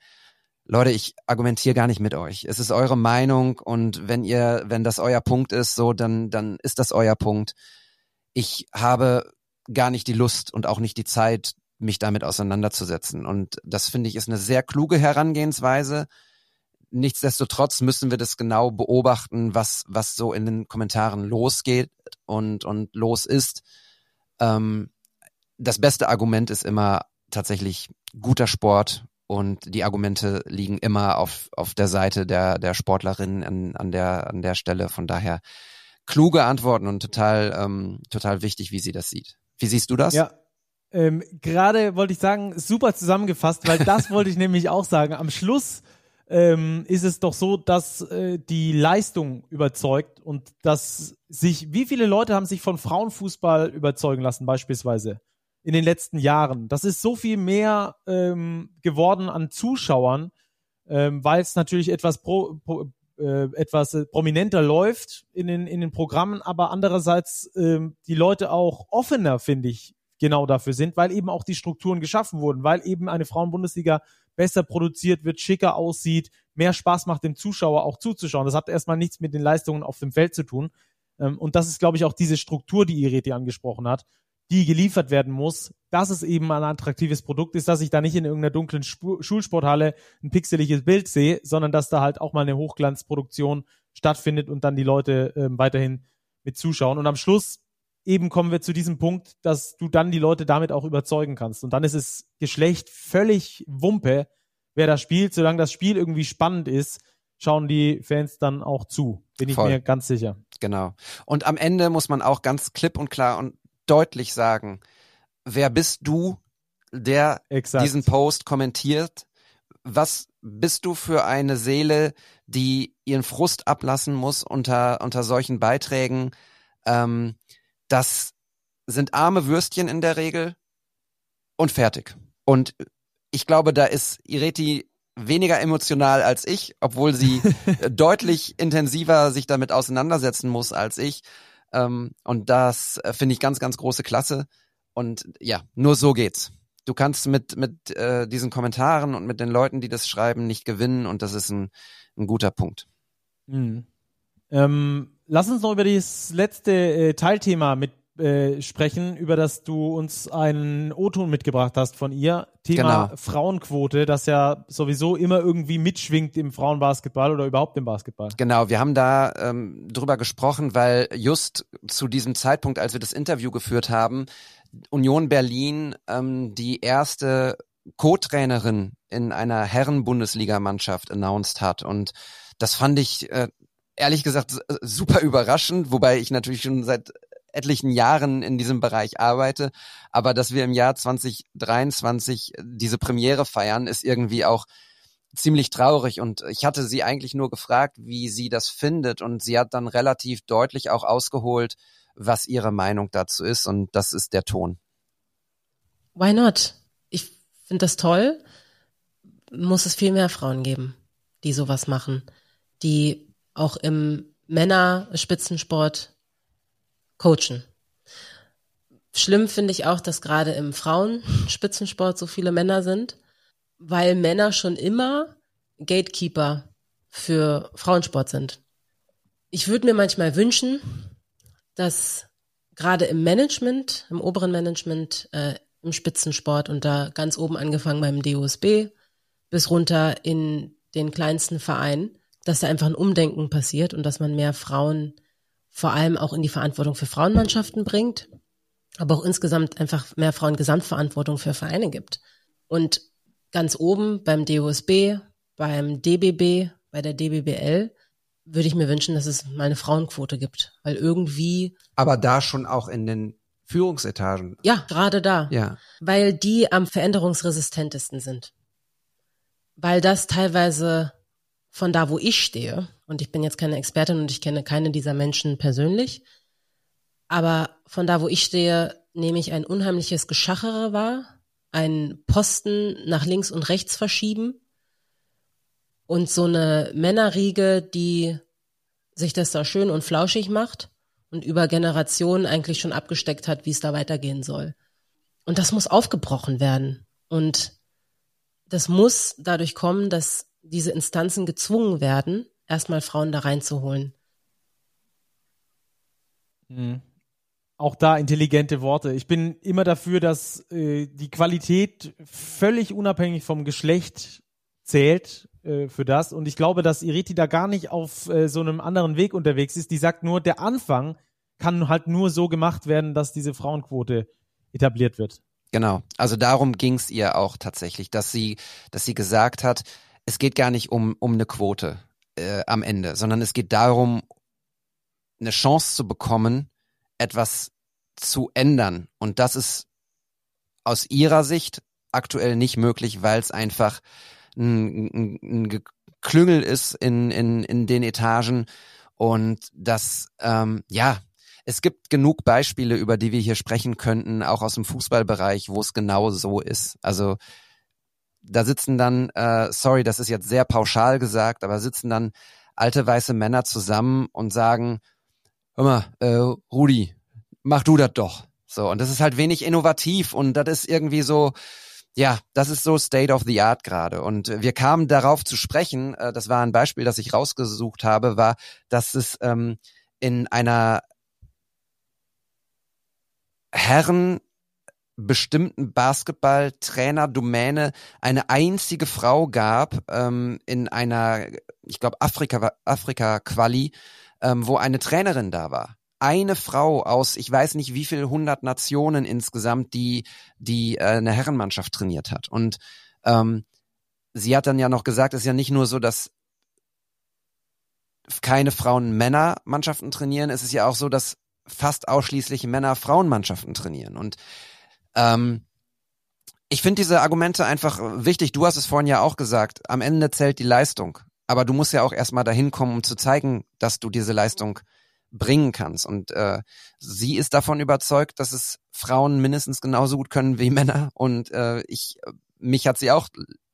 Leute, ich argumentiere gar nicht mit euch. Es ist eure Meinung und wenn ihr, wenn das euer Punkt ist, so, dann, dann ist das euer Punkt. Ich habe gar nicht die Lust und auch nicht die Zeit, mich damit auseinanderzusetzen. Und das finde ich ist eine sehr kluge Herangehensweise nichtsdestotrotz müssen wir das genau beobachten, was, was so in den Kommentaren losgeht und, und los ist. Ähm, das beste Argument ist immer tatsächlich guter Sport und die Argumente liegen immer auf, auf der Seite der, der Sportlerin an, an, der, an der Stelle. Von daher kluge Antworten und total, ähm, total wichtig, wie sie das sieht. Wie siehst du das? Ja, ähm, gerade wollte ich sagen, super zusammengefasst, weil das wollte ich nämlich auch sagen. Am Schluss ähm, ist es doch so, dass äh, die Leistung überzeugt und dass sich, wie viele Leute haben sich von Frauenfußball überzeugen lassen, beispielsweise in den letzten Jahren? Das ist so viel mehr ähm, geworden an Zuschauern, ähm, weil es natürlich etwas pro, pro äh, etwas äh, prominenter läuft in den, in den Programmen, aber andererseits ähm, die Leute auch offener, finde ich, genau dafür sind, weil eben auch die Strukturen geschaffen wurden, weil eben eine Frauenbundesliga besser produziert wird, schicker aussieht, mehr Spaß macht dem Zuschauer auch zuzuschauen. Das hat erstmal nichts mit den Leistungen auf dem Feld zu tun. Ähm, und das ist, glaube ich, auch diese Struktur, die Ireti angesprochen hat, die geliefert werden muss, dass es eben ein attraktives Produkt ist, dass ich da nicht in irgendeiner dunklen Sp Schulsporthalle ein pixeliges Bild sehe, sondern dass da halt auch mal eine Hochglanzproduktion stattfindet und dann die Leute äh, weiterhin mit zuschauen. Und am Schluss eben kommen wir zu diesem Punkt, dass du dann die Leute damit auch überzeugen kannst. Und dann ist es Geschlecht völlig Wumpe, wer da spielt. Solange das Spiel irgendwie spannend ist, schauen die Fans dann auch zu. Bin ich mir ganz sicher. Genau. Und am Ende muss man auch ganz klipp und klar und deutlich sagen, wer bist du, der Exakt. diesen Post kommentiert? Was bist du für eine Seele, die ihren Frust ablassen muss unter, unter solchen Beiträgen? Ähm, das sind arme Würstchen in der Regel und fertig. Und ich glaube, da ist Ireti weniger emotional als ich, obwohl sie deutlich intensiver sich damit auseinandersetzen muss als ich. Ähm, und das äh, finde ich ganz, ganz große Klasse. Und ja, nur so geht's. Du kannst mit, mit äh, diesen Kommentaren und mit den Leuten, die das schreiben, nicht gewinnen und das ist ein, ein guter Punkt. Mhm. Ähm, lass uns noch über das letzte äh, Teilthema mit äh, sprechen, über das du uns einen O-Ton mitgebracht hast von ihr. Thema Genau. Frauenquote, das ja sowieso immer irgendwie mitschwingt im Frauenbasketball oder überhaupt im Basketball. Genau, wir haben da ähm, drüber gesprochen, weil just zu diesem Zeitpunkt, als wir das Interview geführt haben, Union Berlin ähm, die erste Co-Trainerin in einer Herren-Bundesligamannschaft announced hat. Und das fand ich äh, ehrlich gesagt s- super überraschend, wobei ich natürlich schon seit etlichen Jahren in diesem Bereich arbeite. Aber dass wir im Jahr 2023 diese Premiere feiern, ist irgendwie auch ziemlich traurig und ich hatte sie eigentlich nur gefragt, wie sie das findet und sie hat dann relativ deutlich auch ausgeholt, was ihre Meinung dazu ist und das ist der Ton. Why not? Ich finde das toll. Muss es viel mehr Frauen geben, die sowas machen, die auch im Männerspitzensport coachen. Schlimm finde ich auch, dass gerade im Frauenspitzensport so viele Männer sind, weil Männer schon immer Gatekeeper für Frauensport sind. Ich würde mir manchmal wünschen, dass gerade im Management, im oberen Management, äh, im Spitzensport und da ganz oben angefangen beim DOSB bis runter in den kleinsten Verein, dass da einfach ein Umdenken passiert und dass man mehr Frauen vor allem auch in die Verantwortung für Frauenmannschaften bringt, aber auch insgesamt einfach mehr Frauen Gesamtverantwortung für Vereine gibt. Und ganz oben beim DOSB, beim DBB, bei der DBBL würde ich mir wünschen, dass es mal eine Frauenquote gibt, weil irgendwie Aber da schon auch in den Führungsetagen. ja, gerade da. Ja. Weil die am veränderungsresistentesten sind. Weil das teilweise von da, wo ich stehe, und ich bin jetzt keine Expertin und ich kenne keine dieser Menschen persönlich, aber von da, wo ich stehe, nehme ich ein unheimliches Geschachere wahr, ein Posten nach links und rechts verschieben und so eine Männerriege, die sich das da schön und flauschig macht und über Generationen eigentlich schon abgesteckt hat, wie es da weitergehen soll. Und das muss aufgebrochen werden. Und das muss dadurch kommen, dass diese Instanzen gezwungen werden, erstmal Frauen da reinzuholen. Mhm. Auch da intelligente Worte. Ich bin immer dafür, dass äh, die Qualität völlig unabhängig vom Geschlecht zählt äh, für das. Und ich glaube, dass Iriti da gar nicht auf äh, so einem anderen Weg unterwegs ist. Die sagt nur, der Anfang kann halt nur so gemacht werden, dass diese Frauenquote etabliert wird. Genau. Also darum ging es ihr auch tatsächlich, dass sie, dass sie gesagt hat, es geht gar nicht um, um eine Quote äh, am Ende, sondern es geht darum, eine Chance zu bekommen, etwas zu ändern. Und das ist aus ihrer Sicht aktuell nicht möglich, weil es einfach ein, ein, ein Geklüngel ist in, in, in den Etagen und das, ähm, ja, es gibt genug Beispiele, über die wir hier sprechen könnten, auch aus dem Fußballbereich, wo es genau so ist. Also da sitzen dann, äh, sorry, das ist jetzt sehr pauschal gesagt, aber sitzen dann alte weiße Männer zusammen und sagen, hör mal, äh, Rudi, mach du das doch. So, und das ist halt wenig innovativ und das ist irgendwie so, ja, das ist so State of the Art gerade. Und wir kamen darauf zu sprechen, äh, das war ein Beispiel, das ich rausgesucht habe, war, dass es ähm, in einer Herren bestimmten Basketball-Trainer-Domäne eine einzige Frau gab ähm, in einer, ich glaube, Afrika, Afrika-Quali, ähm, wo eine Trainerin da war. Eine Frau aus, ich weiß nicht wie viel hundert Nationen insgesamt, die, die äh, eine Herrenmannschaft trainiert hat. Und ähm, sie hat dann ja noch gesagt, es ist ja nicht nur so, dass keine Frauen Männermannschaften trainieren, es ist ja auch so, dass fast ausschließlich Männer Frauenmannschaften trainieren. Und ähm, ich finde diese Argumente einfach wichtig. Du hast es vorhin ja auch gesagt. Am Ende zählt die Leistung. Aber du musst ja auch erstmal dahin kommen, um zu zeigen, dass du diese Leistung bringen kannst. Und äh, sie ist davon überzeugt, dass es Frauen mindestens genauso gut können wie Männer. Und äh, ich, mich hat sie auch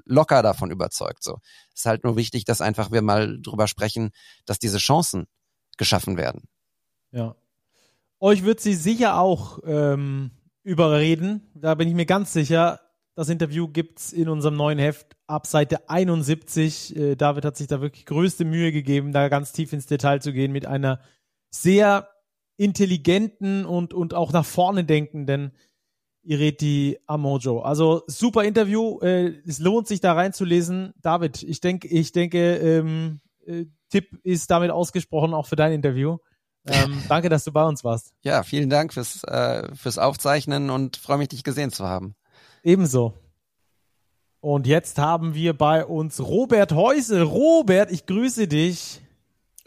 locker davon überzeugt. So, ist halt nur wichtig, dass einfach wir mal drüber sprechen, dass diese Chancen geschaffen werden. Ja. Euch wird sie sicher auch ähm, überreden. Da bin ich mir ganz sicher. Das Interview gibt's in unserem neuen Heft ab Seite 71. Äh, David hat sich da wirklich größte Mühe gegeben, da ganz tief ins Detail zu gehen mit einer sehr intelligenten und, und auch nach vorne denkenden Ireti Amojo. Also super Interview. Äh, es lohnt sich da reinzulesen. David, ich denke, ich denke, ähm, äh, Tipp ist damit ausgesprochen auch für dein Interview. Ähm, danke, dass du bei uns warst. Ja, vielen Dank fürs, äh, fürs Aufzeichnen und freue mich, dich gesehen zu haben. Ebenso. Und jetzt haben wir bei uns Robert Häusel. Robert, ich grüße dich.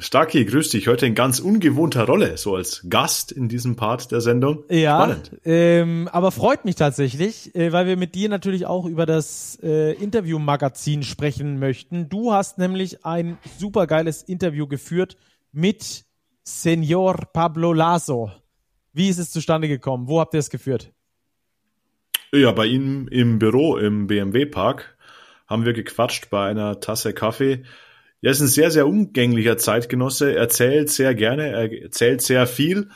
Starki, grüß dich. Heute in ganz ungewohnter Rolle, so als Gast in diesem Part der Sendung. Ja, Spannend. Ähm, aber freut mich tatsächlich, äh, weil wir mit dir natürlich auch über das äh, Interview-Magazin sprechen möchten. Du hast nämlich ein supergeiles Interview geführt mit Senor Pablo Lasso. Wie ist es zustande gekommen? Wo habt ihr es geführt? Ja, bei ihm im Büro im BMW-Park haben wir gequatscht bei einer Tasse Kaffee er ist ein sehr, sehr umgänglicher Zeitgenosse, erzählt sehr gerne, er erzählt sehr viel.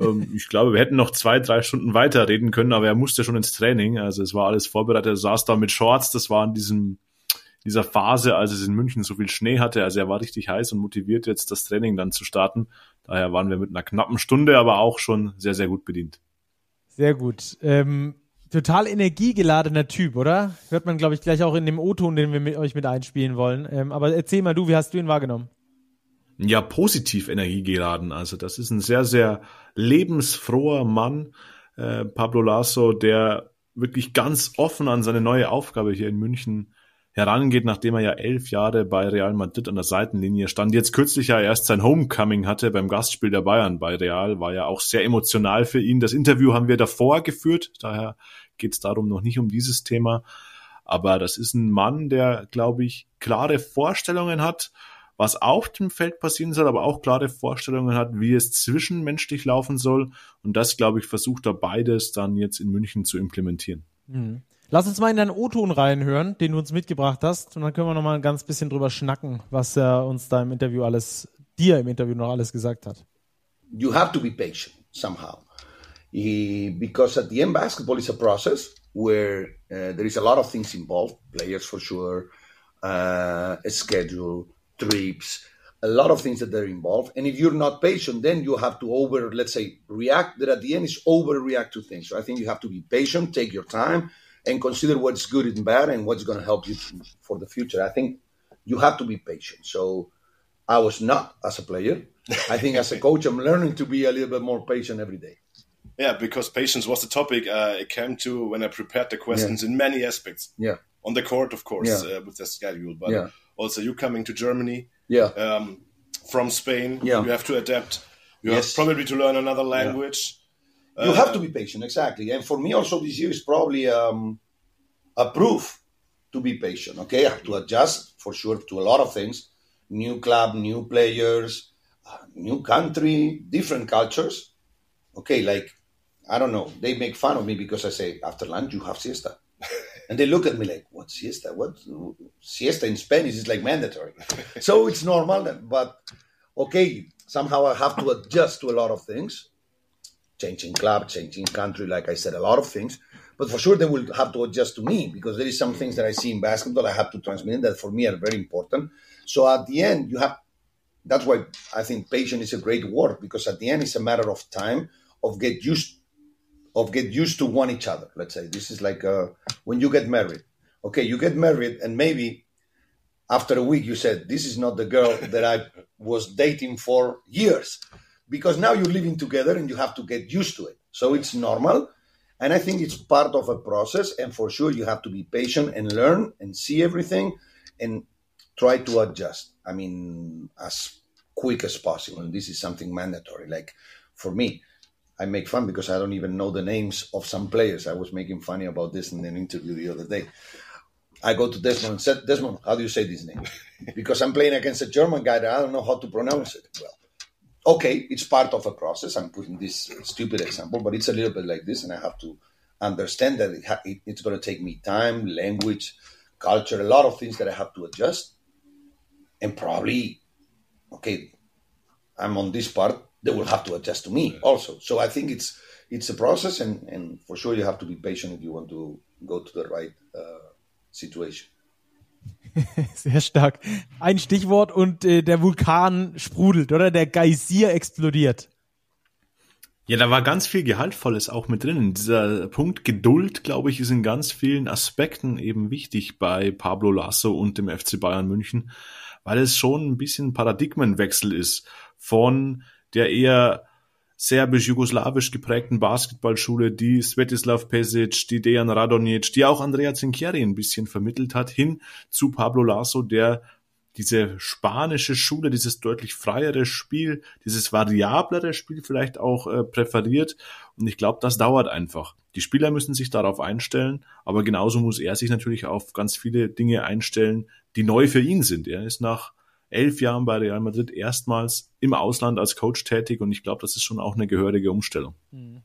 Ähm, ich glaube, wir hätten noch zwei, drei Stunden weiter reden können, aber er musste schon ins Training. Also es war alles vorbereitet. Er saß da mit Shorts, das war in diesem, dieser Phase, als es in München so viel Schnee hatte. Also er war richtig heiß und motiviert, jetzt das Training dann zu starten. Daher waren wir mit einer knappen Stunde, aber auch schon sehr, sehr gut bedient. Sehr gut. Ähm, total energiegeladener Typ, oder? Hört man, glaube ich, gleich auch in dem O-Ton, den wir mit euch mit einspielen wollen. Ähm, aber erzähl mal du, wie hast du ihn wahrgenommen? Ja, positiv energiegeladen. Also das ist ein sehr, sehr lebensfroher Mann, äh, Pablo Lasso, der wirklich ganz offen an seine neue Aufgabe hier in München herangeht, nachdem er ja elf Jahre bei Real Madrid an der Seitenlinie stand. Jetzt kürzlich ja erst sein Homecoming hatte beim Gastspiel der Bayern bei Real, war ja auch sehr emotional für ihn. Das Interview haben wir davor geführt, daher geht es darum noch nicht um dieses Thema. Aber das ist ein Mann, der, glaube ich, klare Vorstellungen hat, was auf dem Feld passieren soll, aber auch klare Vorstellungen hat, wie es zwischenmenschlich laufen soll. Und das, glaube ich, versucht er beides dann jetzt in München zu implementieren. Mhm. Lass uns mal in deinen O-Ton reinhören, den du uns mitgebracht hast. Und dann können wir noch mal ein ganz bisschen drüber schnacken, was er uns da im Interview alles, dir im Interview noch alles gesagt hat. You have to be patient somehow. because at the end, basketball is a process where uh, there is a lot of things involved players for sure, uh, a schedule, trips, a lot of things that are involved. And if you're not patient, then you have to over, let's say, react. That at the end is overreact to things. So I think you have to be patient, take your time, and consider what's good and bad and what's going to help you for the future. I think you have to be patient. So I was not as a player. I think as a coach, I'm learning to be a little bit more patient every day. Yeah, because patience was the topic uh, it came to when I prepared the questions yeah. in many aspects. Yeah. On the court, of course, yeah. uh, with the schedule, but yeah. also you coming to Germany. Yeah. Um, from Spain. Yeah. You have to adapt. You Yes. have probably to learn another language. You Uh, have to be patient, exactly. And for me, also, this year is probably um, a proof to be patient. Okay, to adjust for sure to a lot of things new club, new players, uh, new country, different cultures. Okay, like, I don't know, they make fun of me because I say, after lunch, you have siesta. and they look at me like, what siesta? What? Siesta in Spanish is like mandatory. so it's normal, but okay, somehow I have to adjust to a lot of things changing club, changing country, like I said, a lot of things. But for sure, they will have to adjust to me because there is some things that I see in basketball I have to transmit that for me are very important. So at the end, you have. That's why I think patience is a great word because at the end, it's a matter of time of get used of get used to one each other. Let's say this is like uh, when you get married. Okay, you get married, and maybe after a week you said, "This is not the girl that I was dating for years," because now you're living together and you have to get used to it. So it's normal, and I think it's part of a process. And for sure, you have to be patient and learn and see everything and try to adjust. I mean, as quick as possible. And this is something mandatory. Like for me, I make fun because I don't even know the names of some players. I was making funny about this in an interview the other day. I go to Desmond and said, Desmond, how do you say this name? Because I'm playing against a German guy that I don't know how to pronounce it well. Okay, it's part of a process. I'm putting this stupid example, but it's a little bit like this, and I have to understand that it ha- it, it's going to take me time, language, culture, a lot of things that I have to adjust, and probably, okay, I'm on this part. They will have to adjust to me also. So I think it's it's a process, and, and for sure you have to be patient if you want to go to the right uh, situation. Sehr stark. Ein Stichwort und äh, der Vulkan sprudelt, oder? Der Geysir explodiert. Ja, da war ganz viel Gehaltvolles auch mit drin. Dieser Punkt Geduld, glaube ich, ist in ganz vielen Aspekten eben wichtig bei Pablo Lasso und dem FC Bayern München, weil es schon ein bisschen Paradigmenwechsel ist von der eher serbisch-jugoslawisch geprägten Basketballschule, die Svetislav Pesic, die Dejan Radonjic, die auch Andrea Zincheri ein bisschen vermittelt hat, hin zu Pablo Lasso, der diese spanische Schule, dieses deutlich freiere Spiel, dieses variablere Spiel vielleicht auch äh, präferiert. Und ich glaube, das dauert einfach. Die Spieler müssen sich darauf einstellen, aber genauso muss er sich natürlich auf ganz viele Dinge einstellen, die neu für ihn sind. Er ist nach elf Jahren bei Real Madrid erstmals im Ausland als Coach tätig und ich glaube, das ist schon auch eine gehörige Umstellung.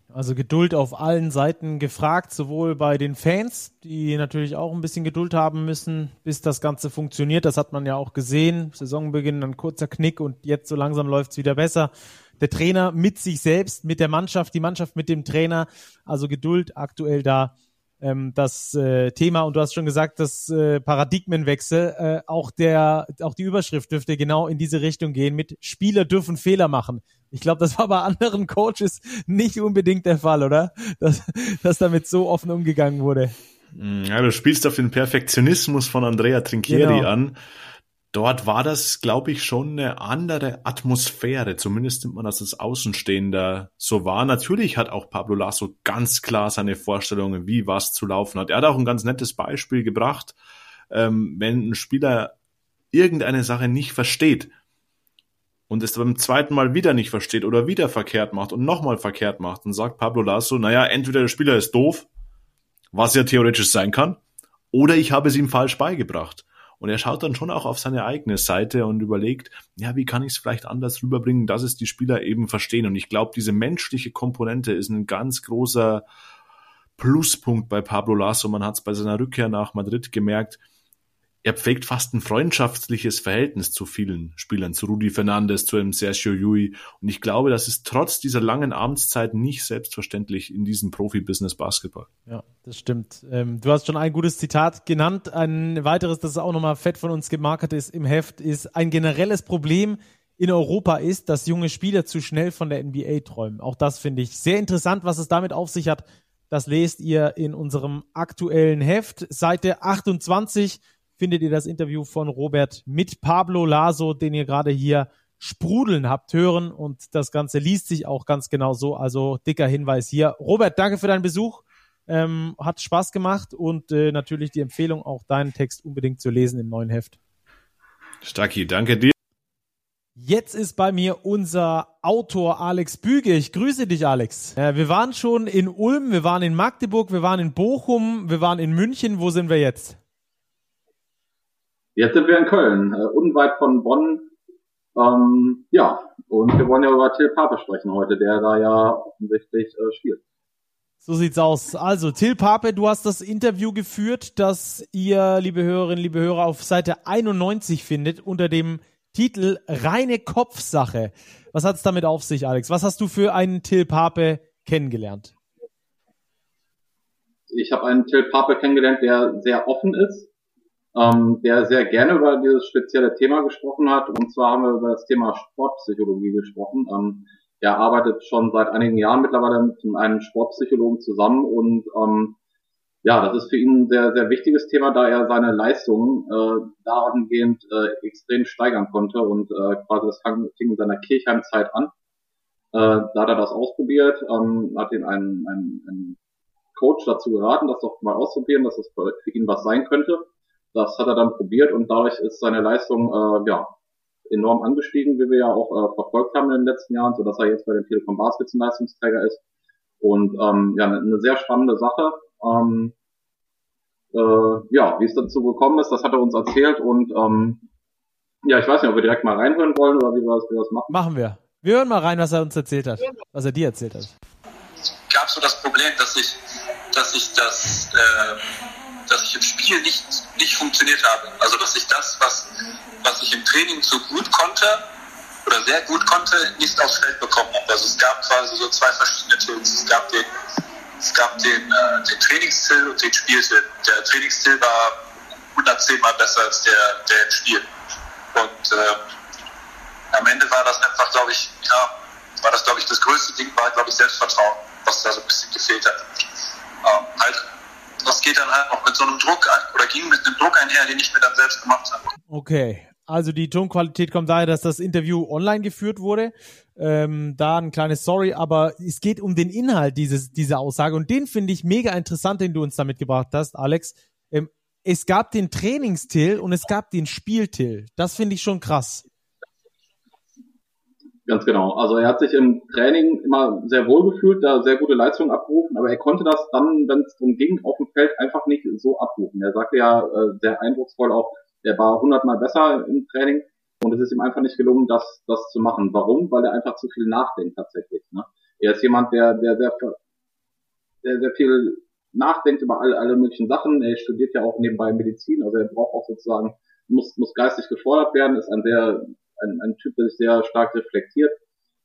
Also Geduld auf allen Seiten gefragt, sowohl bei den Fans, die natürlich auch ein bisschen Geduld haben müssen, bis das Ganze funktioniert. Das hat man ja auch gesehen. Saisonbeginn ein kurzer Knick und jetzt so langsam läuft es wieder besser. Der Trainer mit sich selbst, mit der Mannschaft, die Mannschaft mit dem Trainer. Also Geduld aktuell da ähm, das äh, Thema und du hast schon gesagt, das äh, Paradigmenwechsel, äh, auch der, auch die Überschrift dürfte genau in diese Richtung gehen mit Spieler dürfen Fehler machen. Ich glaube, das war bei anderen Coaches nicht unbedingt der Fall, oder? Dass, dass damit so offen umgegangen wurde. Ja, du spielst auf den Perfektionismus von Andrea Trinchieri Genau. an. Dort war das, glaube ich, schon eine andere Atmosphäre. Zumindest nimmt man das als Außenstehender so wahr. Natürlich hat auch Pablo Lasso ganz klar seine Vorstellungen, wie was zu laufen hat. Er hat auch ein ganz nettes Beispiel gebracht. Ähm, wenn ein Spieler irgendeine Sache nicht versteht und es beim zweiten Mal wieder nicht versteht oder wieder verkehrt macht und nochmal verkehrt macht, dann sagt Pablo Lasso, naja, entweder der Spieler ist doof, was ja theoretisch sein kann, oder ich habe es ihm falsch beigebracht. Und er schaut dann schon auch auf seine eigene Seite und überlegt, ja, wie kann ich es vielleicht anders rüberbringen, dass es die Spieler eben verstehen. Und ich glaube, diese menschliche Komponente ist ein ganz großer Pluspunkt bei Pablo Lasso. Man hat es bei seiner Rückkehr nach Madrid gemerkt. Er pflegt fast ein freundschaftliches Verhältnis zu vielen Spielern, zu Rudi Fernandes, zu einem Sergio Yui. Und ich glaube, das ist trotz dieser langen Amtszeit nicht selbstverständlich in diesem Profibusiness Basketball. Ja, das stimmt. Ähm, du hast schon ein gutes Zitat genannt. Ein weiteres, das auch nochmal fett von uns gemarkert ist im Heft, ist ein generelles Problem in Europa ist, dass junge Spieler zu schnell von der NBA träumen. Auch das finde ich sehr interessant, was es damit auf sich hat. Das lest ihr in unserem aktuellen Heft. Seite 28 findet ihr das Interview von Robert mit Pablo Laso, den ihr gerade hier sprudeln habt hören. Und das Ganze liest sich auch ganz genau so. Also dicker Hinweis hier. Robert, danke für deinen Besuch. Ähm, hat Spaß gemacht und äh, natürlich die Empfehlung, auch deinen Text unbedingt zu lesen im neuen Heft. Stacki, danke dir. Jetzt ist bei mir unser Autor Alex Büge. Ich grüße dich, Alex. Äh, wir waren schon in Ulm, wir waren in Magdeburg, wir waren in Bochum, wir waren in München. Wo sind wir jetzt? Jetzt sind wir in Köln, äh, unweit von Bonn. Ähm, ja, und wir wollen ja über Till Pape sprechen heute, der da ja offensichtlich äh, spielt. So sieht's aus. Also, Till Pape, du hast das Interview geführt, das ihr, liebe Hörerinnen, liebe Hörer, auf Seite 91 findet, unter dem Titel Reine Kopfsache. Was hat's damit auf sich, Alex? Was hast du für einen Till Pape kennengelernt? Ich habe einen Till Pape kennengelernt, der sehr offen ist, ähm, der sehr gerne über dieses spezielle Thema gesprochen hat. Und zwar haben wir über das Thema Sportpsychologie gesprochen. Ähm, er arbeitet schon seit einigen Jahren mittlerweile mit einem Sportpsychologen zusammen und ähm, ja, das ist für ihn ein sehr, sehr wichtiges Thema, da er seine Leistungen äh, dahingehend äh, extrem steigern konnte und äh, quasi das fing in seiner Kirchheimzeit an. Äh, da hat er das ausprobiert, ähm, hat ihn einen, einen, einen Coach dazu geraten, das doch mal auszuprobieren, dass das für ihn was sein könnte. Das hat er dann probiert und dadurch ist seine Leistung äh, ja enorm angestiegen, wie wir ja auch äh, verfolgt haben in den letzten Jahren, so dass er jetzt bei den Telekom Baskets ein Leistungsträger ist. Und ähm, ja, eine, eine sehr spannende Sache. Ähm, äh, ja, wie es dazu gekommen ist, das hat er uns erzählt und ähm, ja, ich weiß nicht, ob wir direkt mal reinhören wollen oder wie wir das, wie wir das machen. Machen wir. Wir hören mal rein, was er uns erzählt hat. Was er dir erzählt hat. gab so das Problem, dass ich, dass ich das, äh, dass ich im Spiel nicht, nicht funktioniert habe. Also dass ich das, was, was ich im Training so gut konnte, oder sehr gut konnte, nicht aufs Feld bekommen hat. Also es gab quasi so zwei verschiedene Tills. Es gab den, es gab den, äh, den Trainingstill und den Spieltill. Der Trainingstill war 110 Mal besser als der, der im Spiel. Und äh, am Ende war das einfach, glaube ich, ja, war das, glaube ich, das größte Ding war, glaube ich, Selbstvertrauen, was da so ein bisschen gefehlt hat. Ähm, halt, das geht dann halt auch mit so einem Druck oder ging mit einem Druck einher, den ich mir dann selbst gemacht habe. Okay. Also die Tonqualität kommt daher, dass das Interview online geführt wurde. Ähm, da ein kleines Sorry, aber es geht um den Inhalt dieses, dieser Aussage und den finde ich mega interessant, den du uns da mitgebracht hast, Alex. Ähm, es gab den Trainingstill und es gab den Spieltill. Das finde ich schon krass. Ganz genau. Also er hat sich im Training immer sehr wohl gefühlt, da sehr gute Leistungen abgerufen, aber er konnte das dann, wenn es darum ging, auf dem Feld einfach nicht so abrufen. Er sagte ja äh, sehr eindrucksvoll auch, er war hundertmal besser im Training und es ist ihm einfach nicht gelungen, das, das zu machen. Warum? Weil er einfach zu viel nachdenkt tatsächlich. Ne? Er ist jemand, der, der sehr, der sehr viel nachdenkt über alle, alle möglichen Sachen. Er studiert ja auch nebenbei Medizin, also er braucht auch sozusagen, muss, muss geistig gefordert werden, ist ein sehr ein, ein Typ, der sich sehr stark reflektiert.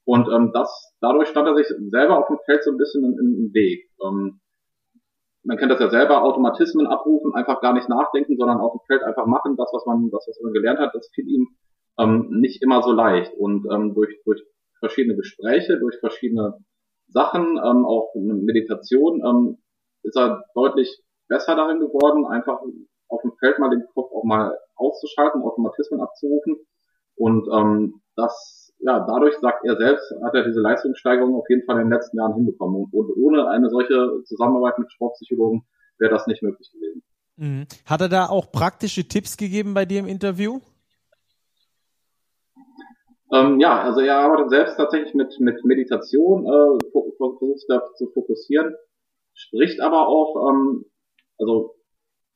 Und ähm, das, dadurch stand er sich selber auf dem Feld so ein bisschen im, im Weg. Ähm, man kennt das ja selber, Automatismen abrufen, einfach gar nicht nachdenken, sondern auf dem Feld einfach machen, das, was man, das, was man gelernt hat, das fiel ihm ähm, nicht immer so leicht. Und ähm, durch, durch verschiedene Gespräche, durch verschiedene Sachen, ähm, auch Meditation, ähm, ist er deutlich besser darin geworden, einfach auf dem Feld mal den Kopf auch mal auszuschalten, Automatismen abzurufen und ähm, das, ja, dadurch sagt er selbst, hat er diese Leistungssteigerung auf jeden Fall in den letzten Jahren hinbekommen. Und, und ohne eine solche Zusammenarbeit mit Sportpsychologen wäre das nicht möglich gewesen. Mhm. Hat er da auch praktische Tipps gegeben bei dir im Interview? Ähm, ja, also er arbeitet selbst tatsächlich mit, mit Meditation, äh, versucht da zu fokussieren, spricht aber auch, ähm, also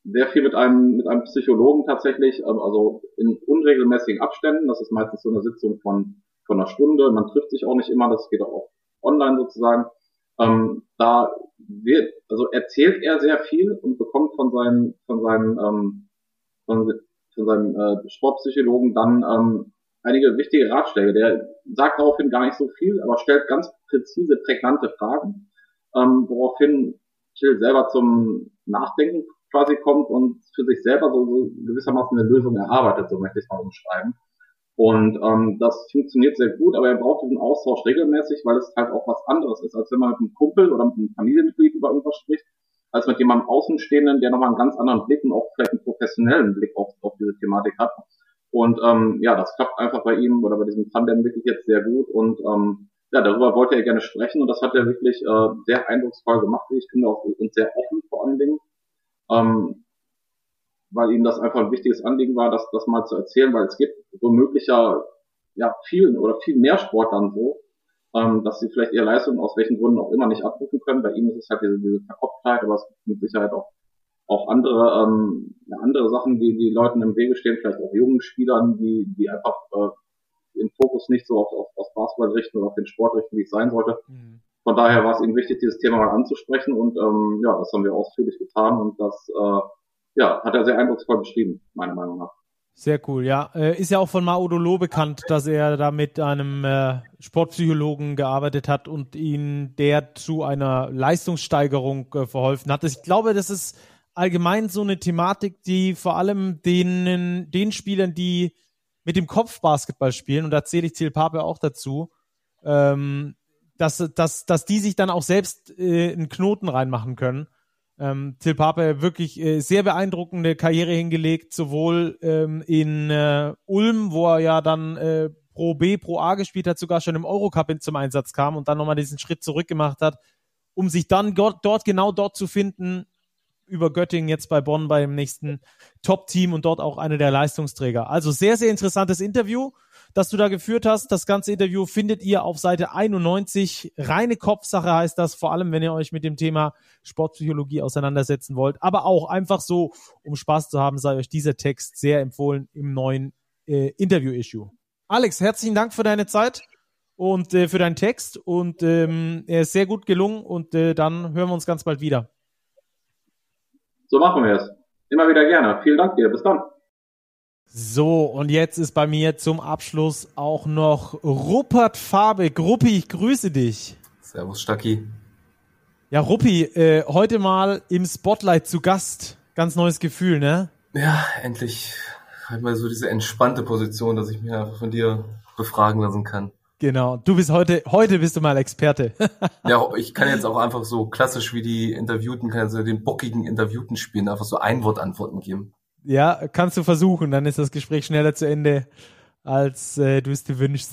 sehr viel mit einem, mit einem Psychologen tatsächlich, ähm, also in unregelmäßigen Abständen. Das ist meistens so eine Sitzung von, von einer Stunde. Man trifft sich auch nicht immer, das geht auch online sozusagen. Ähm, da wird, also erzählt er sehr viel und bekommt von seinen, von seinen, ähm, von, von seinem äh, Sportpsychologen dann ähm, einige wichtige Ratschläge. Der sagt daraufhin gar nicht so viel, aber stellt ganz präzise, prägnante Fragen, ähm, woraufhin Chill selber zum Nachdenken quasi kommt und für sich selber so, so gewissermaßen eine Lösung erarbeitet, so möchte ich es mal umschreiben. Und ähm, das funktioniert sehr gut, aber er braucht diesen Austausch regelmäßig, weil es halt auch was anderes ist, als wenn man mit einem Kumpel oder mit einem Familienmitglied über irgendwas spricht, als mit jemandem Außenstehenden, der nochmal einen ganz anderen Blick und auch vielleicht einen professionellen Blick auf, auf diese Thematik hat. Und ähm, ja, das klappt einfach bei ihm oder bei diesem Tandem wirklich jetzt sehr gut. Und ähm, ja, darüber wollte er gerne sprechen und das hat er wirklich äh, sehr eindrucksvoll gemacht, wie ich finde, auch und sehr offen vor allen Dingen ähm, weil ihm das einfach ein wichtiges Anliegen war, das, das mal zu erzählen, weil es gibt womöglich ja, vielen oder viel mehr Sportlern so, ähm, dass sie vielleicht ihre Leistung aus welchen Gründen auch immer nicht abrufen können. Bei ihm ist es halt diese, diese Verkopftheit, aber es gibt mit Sicherheit auch auch andere ähm, ja, andere Sachen, die die Leuten im Wege stehen, vielleicht auch jungen Spielern, die die einfach äh, den Fokus nicht so auf, auf, auf Basketball richten oder auf den Sport richten, wie es sein sollte. Mhm. Von daher war es ihm wichtig, dieses Thema mal anzusprechen und ähm, ja, das haben wir ausführlich getan und das äh, ja, hat er sehr eindrucksvoll beschrieben, meiner Meinung nach. Sehr cool, ja. Äh, ist ja auch von Maudolo bekannt, dass er da mit einem äh, Sportpsychologen gearbeitet hat und ihn der zu einer Leistungssteigerung äh, verholfen hat. Ich glaube, das ist allgemein so eine Thematik, die vor allem den, den Spielern, die mit dem Kopf Basketball spielen, und da zähle ich Ziel Pape auch dazu, ähm, dass, dass, dass die sich dann auch selbst äh, einen Knoten reinmachen können. Ähm, Till Pape wirklich äh, sehr beeindruckende Karriere hingelegt, sowohl ähm, in äh, Ulm, wo er ja dann äh, Pro B, Pro A gespielt hat, sogar schon im Eurocup zum Einsatz kam und dann nochmal diesen Schritt zurück gemacht hat, um sich dann dort, dort genau dort zu finden, über Göttingen jetzt bei Bonn beim nächsten Top-Team und dort auch einer der Leistungsträger. Also sehr, sehr interessantes Interview das du da geführt hast. Das ganze Interview findet ihr auf Seite 91. Reine Kopfsache heißt das, vor allem wenn ihr euch mit dem Thema Sportpsychologie auseinandersetzen wollt. Aber auch einfach so, um Spaß zu haben, sei euch dieser Text sehr empfohlen im neuen äh, Interview-Issue. Alex, herzlichen Dank für deine Zeit und äh, für deinen Text und ähm, er ist sehr gut gelungen und äh, dann hören wir uns ganz bald wieder. So machen wir es. Immer wieder gerne. Vielen Dank dir. Bis dann. So, und jetzt ist bei mir zum Abschluss auch noch Ruppert Fabek. Ruppi, ich grüße dich. Servus, Stacki. Ja, Ruppi, äh, heute mal im Spotlight zu Gast. Ganz neues Gefühl, ne? Ja, endlich halt mal so diese entspannte Position, dass ich mich einfach von dir befragen lassen kann. Genau. Du bist heute, heute bist du mal Experte. ja, ich kann jetzt auch einfach so klassisch wie die Interviewten, kann jetzt den bockigen Interviewten spielen, einfach so Einwortantworten geben. Ja, kannst du versuchen, dann ist das Gespräch schneller zu Ende, als äh, du es dir wünschst.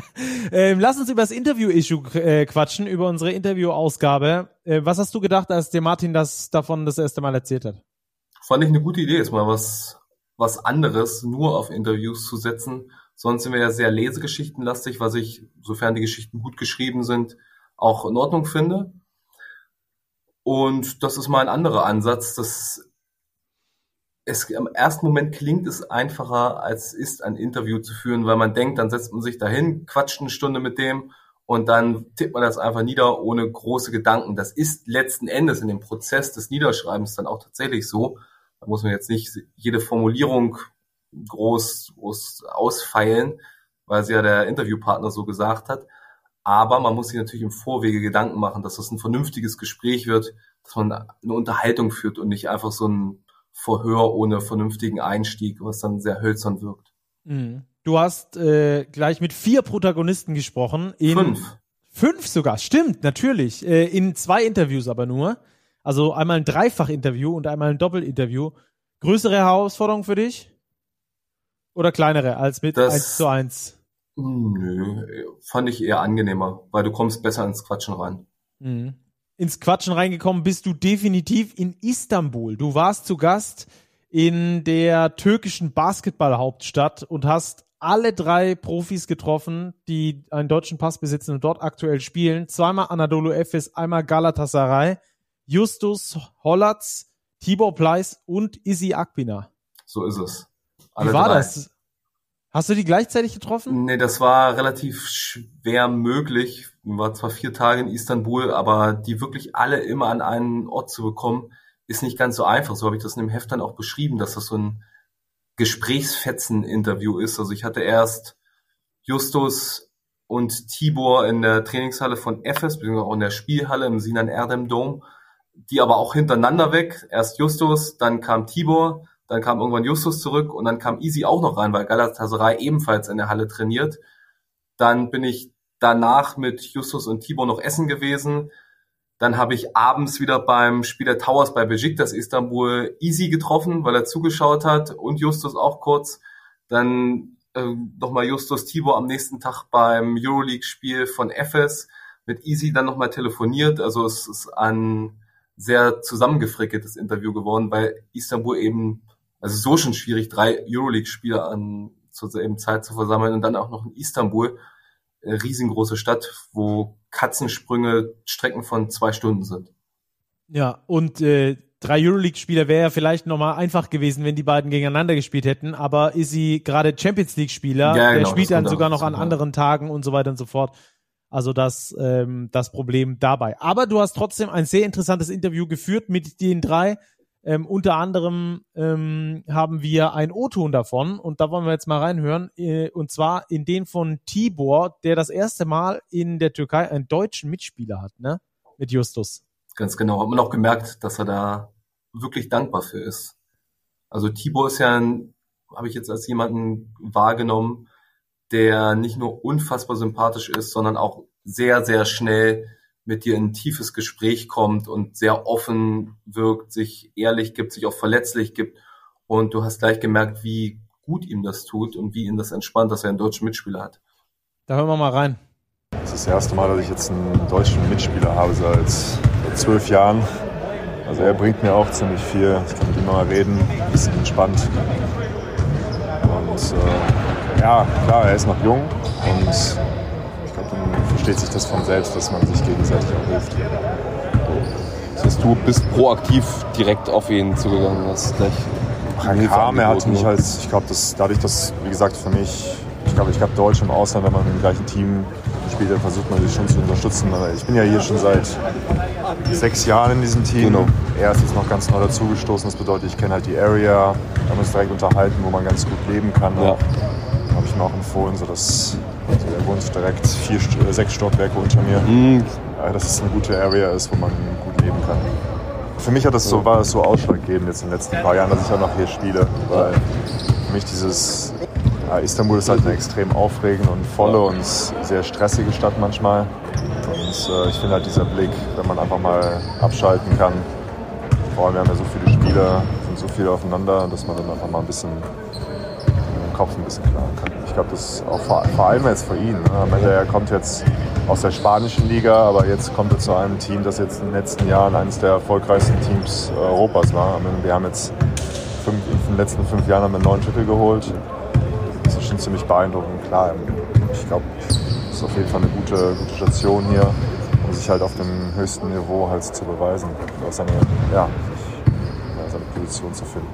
ähm, lass uns über das Interview-Issue äh, quatschen, über unsere Interview-Ausgabe. Äh, was hast du gedacht, als dir Martin das davon das erste Mal erzählt hat? Fand ich eine gute Idee, ist mal was, was anderes, nur auf Interviews zu setzen. Sonst sind wir ja sehr lesegeschichtenlastig, was ich, sofern die Geschichten gut geschrieben sind, auch in Ordnung finde. Und das ist mal ein anderer Ansatz. Das es im ersten Moment klingt es einfacher, als ist, ein Interview zu führen, weil man denkt, dann setzt man sich dahin, quatscht eine Stunde mit dem und dann tippt man das einfach nieder ohne große Gedanken. Das ist letzten Endes in dem Prozess des Niederschreibens dann auch tatsächlich so. Da muss man jetzt nicht jede Formulierung groß, groß ausfeilen, weil sie ja der Interviewpartner so gesagt hat. Aber man muss sich natürlich im Vorwege Gedanken machen, dass das ein vernünftiges Gespräch wird, dass man eine Unterhaltung führt und nicht einfach so ein Verhör ohne vernünftigen Einstieg, was dann sehr hölzern wirkt. Mhm. Du hast äh, gleich mit vier Protagonisten gesprochen. Fünf. Fünf sogar, stimmt, natürlich. Äh, in zwei Interviews aber nur. Also einmal ein Dreifach-Interview und einmal ein Doppelinterview. Größere Herausforderung für dich? Oder kleinere als mit das, 1 zu 1? Nö, fand ich eher angenehmer, weil du kommst besser ins Quatschen rein. Mhm ins Quatschen reingekommen bist du definitiv in Istanbul. Du warst zu Gast in der türkischen Basketballhauptstadt und hast alle drei Profis getroffen, die einen deutschen Pass besitzen und dort aktuell spielen. Zweimal Anadolu Efes, einmal Galatasaray, Justus Hollatz, Tibor Pleiss und Izzy Akbina. So ist es. Alle Wie war drei. das? Hast du die gleichzeitig getroffen? Nee, das war relativ schwer möglich. Ich war zwar vier Tage in Istanbul, aber die wirklich alle immer an einen Ort zu bekommen, ist nicht ganz so einfach. So habe ich das in dem Heft dann auch beschrieben, dass das so ein Gesprächsfetzen-Interview ist. Also ich hatte erst Justus und Tibor in der Trainingshalle von Efes, beziehungsweise auch in der Spielhalle im Sinan Erdem Dome, die aber auch hintereinander weg. Erst Justus, dann kam Tibor, dann kam irgendwann Justus zurück und dann kam Easy auch noch rein, weil Galatasaray ebenfalls in der Halle trainiert. Dann bin ich danach mit Justus und Tibor noch essen gewesen. Dann habe ich abends wieder beim Spiel der Towers bei Besiktas Istanbul Easy getroffen, weil er zugeschaut hat und Justus auch kurz. Dann äh, nochmal Justus Tibor am nächsten Tag beim Euroleague-Spiel von Efes mit Easy dann nochmal telefoniert. Also es ist ein sehr zusammengefrickeltes Interview geworden, weil Istanbul eben also so schon schwierig, drei Euroleague-Spieler an zur selben Zeit zu versammeln und dann auch noch in Istanbul, eine riesengroße Stadt, wo Katzensprünge Strecken von zwei Stunden sind. Ja, und äh, drei Euroleague-Spieler wäre ja vielleicht nochmal einfach gewesen, wenn die beiden gegeneinander gespielt hätten, aber ist sie gerade Champions League-Spieler, ja, genau, der spielt dann sogar noch an anderen Tagen und so weiter und so fort. Also das, ähm, das Problem dabei. Aber du hast trotzdem ein sehr interessantes Interview geführt mit den drei. Ähm, unter anderem ähm, haben wir ein O-Ton davon und da wollen wir jetzt mal reinhören. Äh, und zwar in den von Tibor, der das erste Mal in der Türkei einen deutschen Mitspieler hat, ne? Mit Justus. Ganz genau. Hat man auch gemerkt, dass er da wirklich dankbar für ist. Also Tibor ist ja ein, habe ich jetzt als jemanden wahrgenommen, der nicht nur unfassbar sympathisch ist, sondern auch sehr, sehr schnell mit dir in ein tiefes Gespräch kommt und sehr offen wirkt, sich ehrlich gibt, sich auch verletzlich gibt. Und du hast gleich gemerkt, wie gut ihm das tut und wie ihn das entspannt, dass er einen deutschen Mitspieler hat. Da hören wir mal rein. Das ist das erste Mal, dass ich jetzt einen deutschen Mitspieler habe seit, seit zwölf Jahren. Also er bringt mir auch ziemlich viel. Ich kann mit ihm mal reden, ein bisschen entspannt. Und äh, ja, klar, er ist noch jung und versteht sich das von selbst, dass man sich gegenseitig auch hilft. Das heißt, du bist proaktiv direkt auf ihn zugegangen, hast gleich er kam, er hat mich halt, ich glaube, dass dadurch, dass, wie gesagt, für mich, ich glaube, ich habe Deutsch im Ausland, wenn man im gleichen Team Spiele versucht man sich schon zu unterstützen. Aber ich bin ja hier schon seit sechs Jahren in diesem Team. Genau. Er ist jetzt noch ganz neu dazugestoßen. Das bedeutet, ich kenne halt die Area. Wir haben uns direkt unterhalten, wo man ganz gut leben kann. Ja. Ich mir auch empfohlen, so dass also er wohnt direkt vier, äh, sechs Stockwerke unter mir. Mhm. Ja, dass es eine gute Area ist, wo man gut leben kann. Für mich hat das so, war das so ausschlaggebend jetzt in den letzten paar Jahren, dass ich auch noch hier spiele. Weil für mich dieses ja, Istanbul ist halt eine extrem aufregende und volle und sehr stressige Stadt manchmal. Und äh, ich finde halt dieser Blick, wenn man einfach mal abschalten kann. Vor allem, wir haben ja so viele Spiele, sind so viele aufeinander, dass man dann einfach mal ein bisschen Kopf ein bisschen klaren kann. Ich glaube, das ist auch vor, vor allem jetzt für ihn. Ne? Er kommt jetzt aus der spanischen Liga, aber jetzt kommt er zu einem Team, das jetzt in den letzten Jahren eines der erfolgreichsten Teams äh, Europas war. Wir haben jetzt fünf, in den letzten fünf Jahren wir neun Titel geholt. Das ist schon ziemlich beeindruckend. Klar, ich glaube, es ist auf jeden Fall eine gute, gute Station hier, um sich halt auf dem höchsten Niveau halt zu beweisen seine, ja, seine Position zu finden.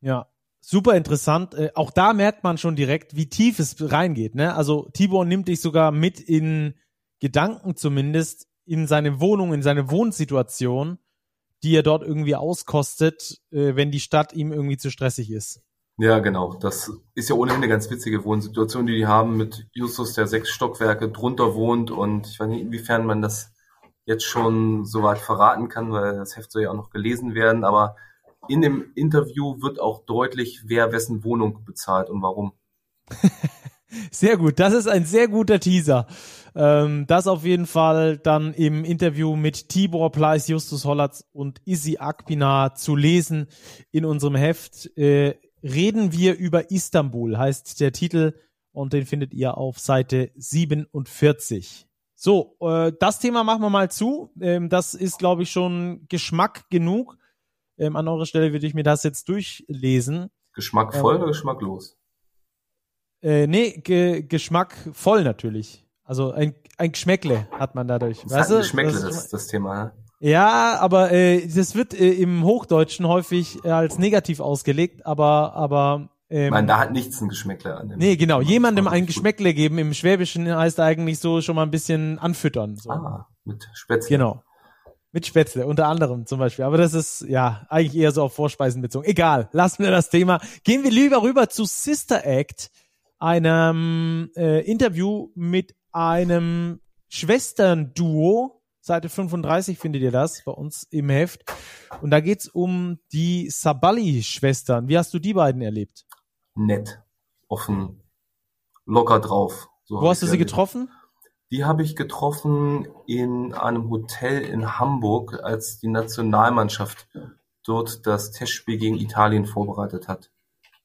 Ja, super interessant. Äh, auch da merkt man schon direkt, wie tief es reingeht. Ne? Also Tibor nimmt dich sogar mit in Gedanken zumindest in seine Wohnung, in seine Wohnsituation, die er dort irgendwie auskostet, äh, wenn die Stadt ihm irgendwie zu stressig ist. Ja, genau. Das ist ja ohnehin eine ganz witzige Wohnsituation, die die haben mit Justus, der sechs Stockwerke drunter wohnt. Und ich weiß nicht, inwiefern man das jetzt schon soweit verraten kann, weil das Heft soll ja auch noch gelesen werden. Aber in dem Interview wird auch deutlich, wer wessen Wohnung bezahlt und warum. Sehr gut, das ist ein sehr guter Teaser. Ähm, das auf jeden Fall dann im Interview mit Tibor Pleiss, Justus Hollatz und Izzy Akpina zu lesen in unserem Heft. Äh, reden wir über Istanbul, heißt der Titel und den findet ihr auf Seite 47. So, äh, das Thema machen wir mal zu. Ähm, das ist, glaube ich, schon Geschmack genug. Ähm, an eurer Stelle würde ich mir das jetzt durchlesen. Geschmackvoll Ähm, oder geschmacklos? Äh, nee, ge Geschmack voll natürlich. Also ein, ein Geschmäckle hat man dadurch. Das weißt hat ein Geschmäckle, Das- das, das Thema. Ja, aber äh, das wird äh, im Hochdeutschen häufig äh, als negativ ausgelegt, aber aber ähm, meine, da hat nichts ein Geschmäckle an dem. Nee, genau. Jemandem ein Geschmäckle geben im Schwäbischen heißt eigentlich so schon mal ein bisschen anfüttern. So. Ah, mit Spätzle. Genau. Mit Spätzle, unter anderem zum Beispiel. Aber das ist ja eigentlich eher so auf Vorspeisen bezogen. Egal, lassen wir das Thema. Gehen wir lieber rüber zu Sister Act, einem äh, Interview mit einem Schwesternduo. Seite 35 findet ihr das bei uns im Heft. Und da geht's um die Sabali-Schwestern. Wie hast du die beiden erlebt? Nett, offen, locker drauf. So Wo hast du sie erlebt. getroffen? Die habe ich getroffen in einem Hotel in Hamburg, als die Nationalmannschaft dort das Testspiel gegen Italien vorbereitet hat.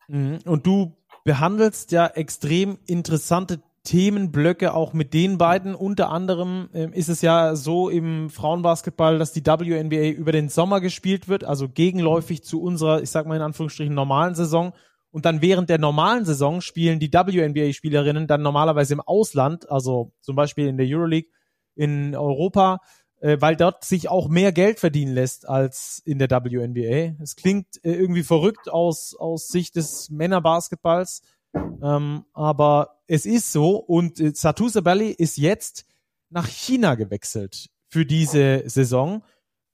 Mhm. Und du behandelst ja extrem interessante Themenblöcke auch mit den beiden. Unter anderem ähm, ist es ja so im Frauenbasketball, dass die WNBA über den Sommer gespielt wird, also gegenläufig zu unserer, ich sag mal in Anführungsstrichen, normalen Saison. Und dann während der normalen Saison spielen die WNBA-Spielerinnen dann normalerweise im Ausland, also zum Beispiel in der Euroleague in Europa, äh, weil dort sich auch mehr Geld verdienen lässt als in der WNBA. Es klingt äh, irgendwie verrückt aus, aus Sicht des Männerbasketballs, ähm, aber es ist so und äh, Satu Sabali ist jetzt nach China gewechselt für diese Saison,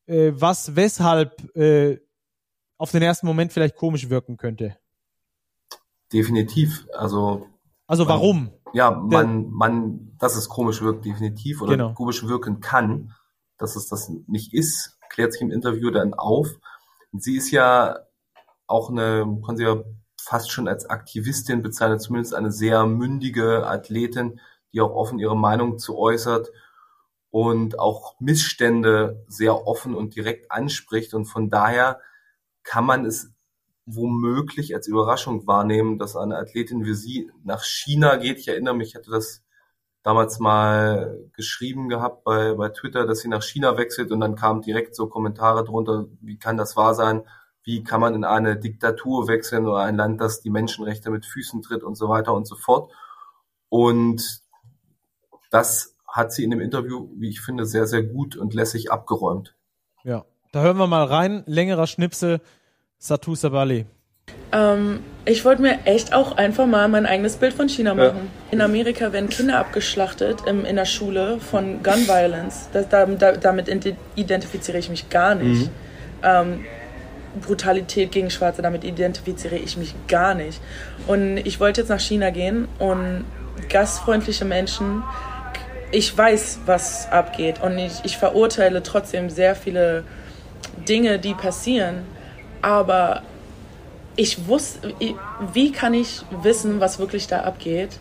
äh, was weshalb äh, auf den ersten Moment vielleicht komisch wirken könnte. Definitiv. Also. Also man- warum? Ja, man, man, dass es komisch wirkt, definitiv, oder Genau. komisch wirken kann, dass es das nicht ist, klärt sich im Interview dann auf. Sie ist ja auch eine, kann sie ja fast schon als Aktivistin bezeichnen, zumindest eine sehr mündige Athletin, die auch offen ihre Meinung zu äußert und auch Missstände sehr offen und direkt anspricht. Und von daher kann man es womöglich als Überraschung wahrnehmen, dass eine Athletin wie sie nach China geht. Ich erinnere mich, ich hatte das damals mal geschrieben gehabt bei, bei Twitter, dass sie nach China wechselt und dann kamen direkt so Kommentare drunter, wie kann das wahr sein? Wie kann man in eine Diktatur wechseln oder ein Land, das die Menschenrechte mit Füßen tritt und so weiter und so fort. Und das hat sie in dem Interview, wie ich finde, sehr, sehr gut und lässig abgeräumt. Ja, da hören wir mal rein. Längerer Schnipsel. Satu Sabali. Ähm, ich wollte mir echt auch einfach mal mein eigenes Bild von China machen. Ja. In Amerika werden Kinder abgeschlachtet im, in der Schule von Gun Violence. Das, da, damit identifiziere ich mich gar nicht. Mhm. Ähm, Brutalität gegen Schwarze, damit identifiziere ich mich gar nicht. Und ich wollte jetzt nach China gehen und gastfreundliche Menschen, ich weiß, was abgeht und ich, ich verurteile trotzdem sehr viele Dinge, die passieren, aber ich wusste, wie kann ich wissen, was wirklich da abgeht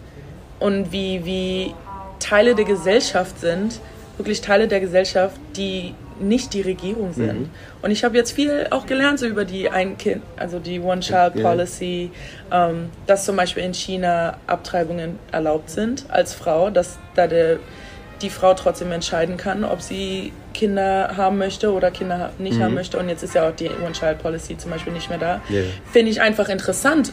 und wie, wie Teile der Gesellschaft sind, wirklich Teile der Gesellschaft, die nicht die Regierung sind. Mhm. Und ich habe jetzt viel auch gelernt so über die ein Kind, also die One-Child-Policy, ja. ähm, dass zum Beispiel in China Abtreibungen erlaubt sind als Frau, dass da der die Frau trotzdem entscheiden kann, ob sie Kinder haben möchte oder Kinder nicht mhm. haben möchte. Und jetzt ist ja auch die One-Child-Policy zum Beispiel nicht mehr da. Yeah. Finde ich einfach interessant,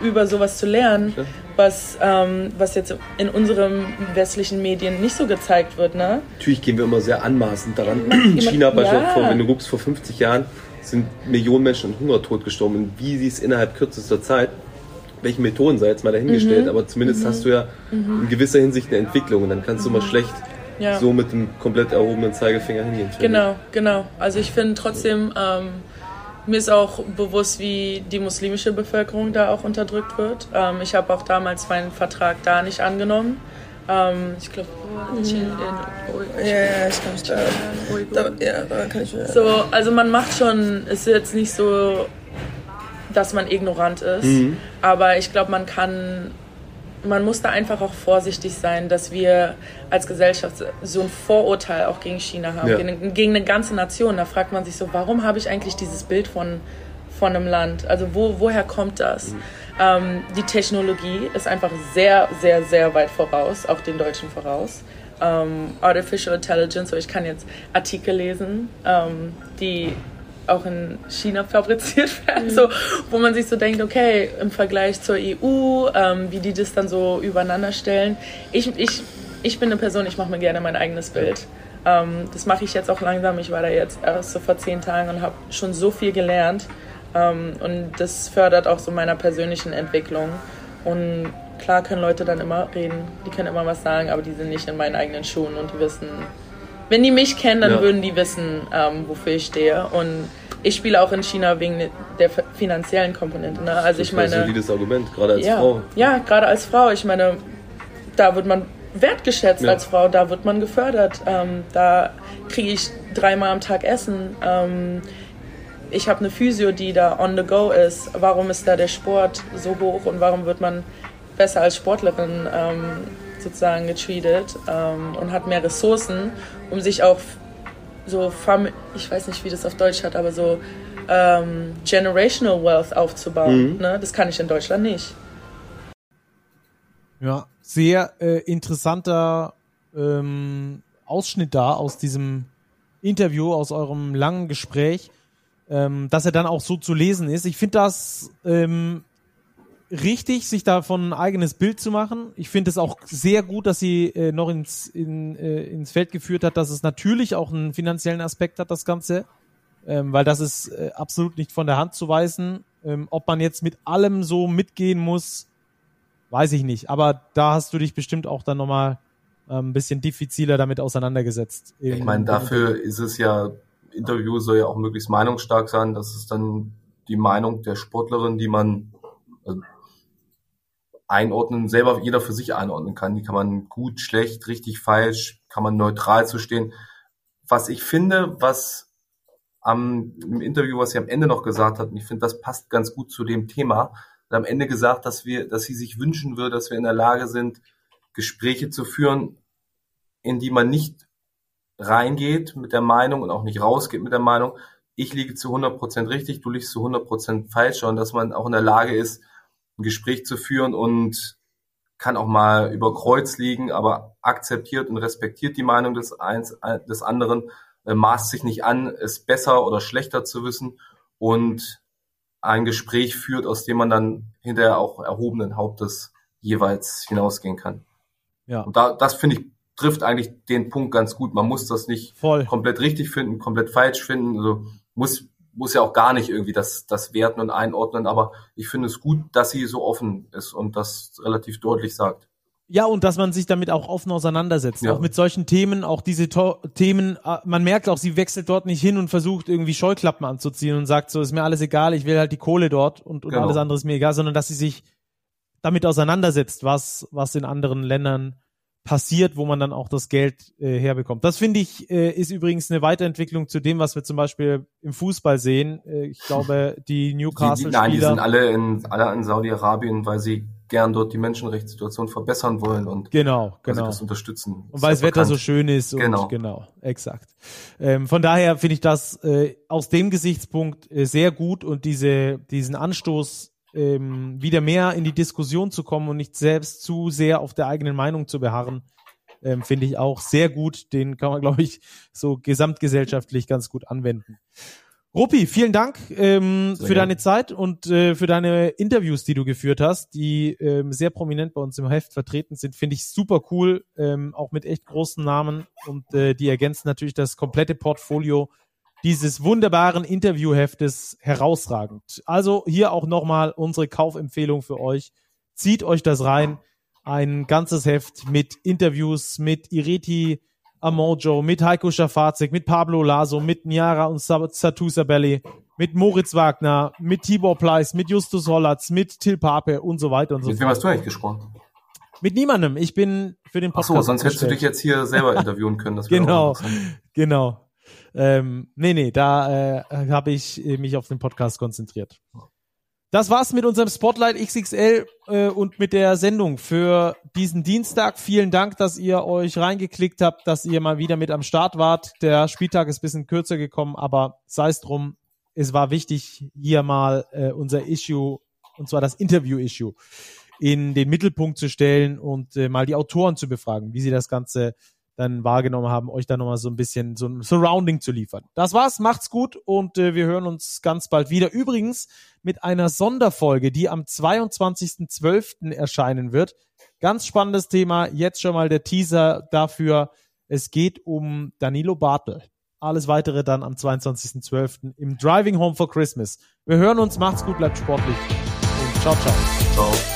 über sowas zu lernen, was, ähm, was jetzt in unseren westlichen Medien nicht so gezeigt wird. Ne? Natürlich gehen wir immer sehr anmaßend daran. In China beispielsweise, ja. wenn du guckst, vor 50 Jahren sind Millionen Menschen an Hungertod gestorben. Und wie sie es innerhalb kürzester Zeit welche Methoden sei jetzt mal dahingestellt, mhm. aber zumindest mhm. hast du ja mhm. in gewisser Hinsicht eine Entwicklung und dann kannst du mal mhm. schlecht ja. so mit dem komplett erhobenen Zeigefinger hingehen. Genau, genau. Also ich finde trotzdem, ähm, mir ist auch bewusst, wie die muslimische Bevölkerung da auch unterdrückt wird. Ähm, ich habe auch damals meinen Vertrag da nicht angenommen. Ähm, ich glaube, mhm. ja, ja, ich kann mich da, da, ja, da kann ich So, also man macht schon, ist jetzt nicht so dass man ignorant ist. Mhm. Aber ich glaube, man kann, man muss da einfach auch vorsichtig sein, dass wir als Gesellschaft so ein Vorurteil auch gegen China haben, ja. gegen, gegen, eine ganze Nation. Da fragt man sich so, warum habe ich eigentlich dieses Bild von, von einem Land? Also wo, woher kommt das? Mhm. Ähm, die Technologie ist einfach sehr, sehr, sehr weit voraus, auch den Deutschen voraus. Ähm, Artificial Intelligence, so ich kann jetzt Artikel lesen, ähm, die auch in China fabriziert werden, mhm. so, wo man sich so denkt, okay, im Vergleich zur EU, ähm, wie die das dann so übereinander stellen. Ich, ich, ich bin eine Person, ich mache mir gerne mein eigenes Bild. Ähm, das mache ich jetzt auch langsam. Ich war da jetzt erst so vor zehn Tagen und habe schon so viel gelernt. Ähm, und das fördert auch so meiner persönlichen Entwicklung. Und klar können Leute dann immer reden, die können immer was sagen, aber die sind nicht in meinen eigenen Schuhen und die wissen, wenn die mich kennen, dann ja. würden die wissen, ähm, wofür ich stehe. Und ich spiele auch in China wegen der finanziellen Komponente. Ne? Also das ich meine, ein solides Argument, gerade als ja, Frau. Ja, gerade als Frau. Ich meine, da wird man wertgeschätzt ja. als Frau, da wird man gefördert. Ähm, da kriege ich dreimal am Tag Essen. Ähm, ich habe eine Physio, die da on the go ist. Warum ist da der Sport so hoch und warum wird man besser als Sportlerin ähm, sozusagen getreated ähm, und hat mehr Ressourcen, um sich auch so, ich weiß nicht, wie das auf Deutsch hat, aber so ähm, generational wealth aufzubauen. Mhm. Ne? Das kann ich in Deutschland nicht. Ja, sehr äh, interessanter ähm, Ausschnitt da aus diesem Interview, aus eurem langen Gespräch, ähm, dass er dann auch so zu lesen ist. Ich finde das ähm, richtig, sich davon ein eigenes Bild zu machen. Ich finde es auch sehr gut, dass sie äh, noch ins, in, äh, ins Feld geführt hat, dass es natürlich auch einen finanziellen Aspekt hat, das Ganze. Ähm, weil das ist äh, absolut nicht von der Hand zu weisen. Ähm, ob man jetzt mit allem so mitgehen muss, weiß ich nicht. Aber da hast du dich bestimmt auch dann nochmal ähm, ein bisschen diffiziler damit auseinandergesetzt. Ich meine, dafür ist es ja, Interview soll ja auch möglichst meinungsstark sein. Das ist dann die Meinung der Sportlerin, die man, also einordnen, selber jeder für sich einordnen kann. Die kann man gut, schlecht, richtig, falsch, kann man neutral zu stehen. Was ich finde, was am, im Interview, was sie am Ende noch gesagt hat, und ich finde, das passt ganz gut zu dem Thema, am Ende gesagt, dass wir, dass sie sich wünschen würde, dass wir in der Lage sind, Gespräche zu führen, in die man nicht reingeht mit der Meinung und auch nicht rausgeht mit der Meinung, ich liege zu 100 Prozent richtig, du liegst zu 100 Prozent falsch und dass man auch in der Lage ist, ein Gespräch zu führen und kann auch mal über Kreuz liegen, aber akzeptiert und respektiert die Meinung des, eins, äh, des anderen, äh, maßt sich nicht an, es besser oder schlechter zu wissen und ein Gespräch führt, aus dem man dann hinterher auch erhobenen Hauptes jeweils hinausgehen kann. Ja. Und da, das finde ich trifft eigentlich den Punkt ganz gut. Man muss das nicht Voll. komplett richtig finden, komplett falsch finden. Also muss muss ja auch gar nicht irgendwie das, das werten und einordnen, aber ich finde es gut, dass sie so offen ist und das relativ deutlich sagt. Ja, und dass man sich damit auch offen auseinandersetzt. Ja. Auch mit solchen Themen, auch diese to Themen, äh, man merkt auch, sie wechselt dort nicht hin und versucht irgendwie Scheuklappen anzuziehen und sagt so, ist mir alles egal, ich will halt die Kohle dort und, und Genau. alles andere ist mir egal, sondern dass sie sich damit auseinandersetzt, was, was in anderen Ländern passiert, wo man dann auch das Geld äh, herbekommt. Das finde ich, äh, ist übrigens eine Weiterentwicklung zu dem, was wir zum Beispiel im Fußball sehen. Äh, ich glaube, die Die, die, Newcastle-Spieler. nein, die sind alle in, alle in Saudi-Arabien, weil sie gern dort die Menschenrechtssituation verbessern wollen und Genau, weil sie genau. das unterstützen. Und weil das Wetter so schön ist. Und Genau. genau, exakt. Ähm, von daher finde ich das äh, aus dem Gesichtspunkt äh, sehr gut und diese, diesen Anstoß, ähm, wieder mehr in die Diskussion zu kommen und nicht selbst zu sehr auf der eigenen Meinung zu beharren, ähm, finde ich auch sehr gut. Den kann man, glaube ich, so gesamtgesellschaftlich ganz gut anwenden. Ruppi, vielen Dank ähm, für deine Zeit und äh, für deine Interviews, die du geführt hast, die ähm, sehr prominent bei uns im Heft vertreten sind. Finde ich super cool, ähm, auch mit echt großen Namen und äh, die ergänzen natürlich das komplette Portfolio dieses wunderbaren Interviewheftes herausragend. Also hier auch nochmal unsere Kaufempfehlung für euch. Zieht euch das rein. Ein ganzes Heft mit Interviews mit Ireti Amojo, mit Heiko Schafazik, mit Pablo Laso, mit Niara und Sa- Satu Sabelli, mit Moritz Wagner, mit Tibor Pleiss, mit Justus Hollatz, mit Till Pape und so weiter und so Mit wem fort. hast du eigentlich gesprochen? Mit niemandem. Ich bin für den Ach Podcast. so, sonst hättest du dich jetzt hier selber interviewen können. Das Genau, genau. Ähm, nee, nee, da äh, habe ich äh, mich auf den Podcast konzentriert. Das war's mit unserem Spotlight XXL äh, und mit der Sendung für diesen Dienstag. Vielen Dank, dass ihr euch reingeklickt habt, dass ihr mal wieder mit am Start wart. Der Spieltag ist bisschen kürzer gekommen, aber sei es drum. Es war wichtig, hier mal äh, unser Issue, und zwar das Interview-Issue, in den Mittelpunkt zu stellen und äh, mal die Autoren zu befragen, wie sie das Ganze dann wahrgenommen haben, euch da nochmal so ein bisschen so ein Surrounding zu liefern. Das war's, macht's gut und äh, wir hören uns ganz bald wieder. Übrigens mit einer Sonderfolge, die am 22.12. erscheinen wird. Ganz spannendes Thema, jetzt schon mal der Teaser dafür. Es geht um Danilo Bartel. Alles weitere dann am 22.12. im Driving Home for Christmas. Wir hören uns, macht's gut, bleibt sportlich und ciao, ciao. Ciao.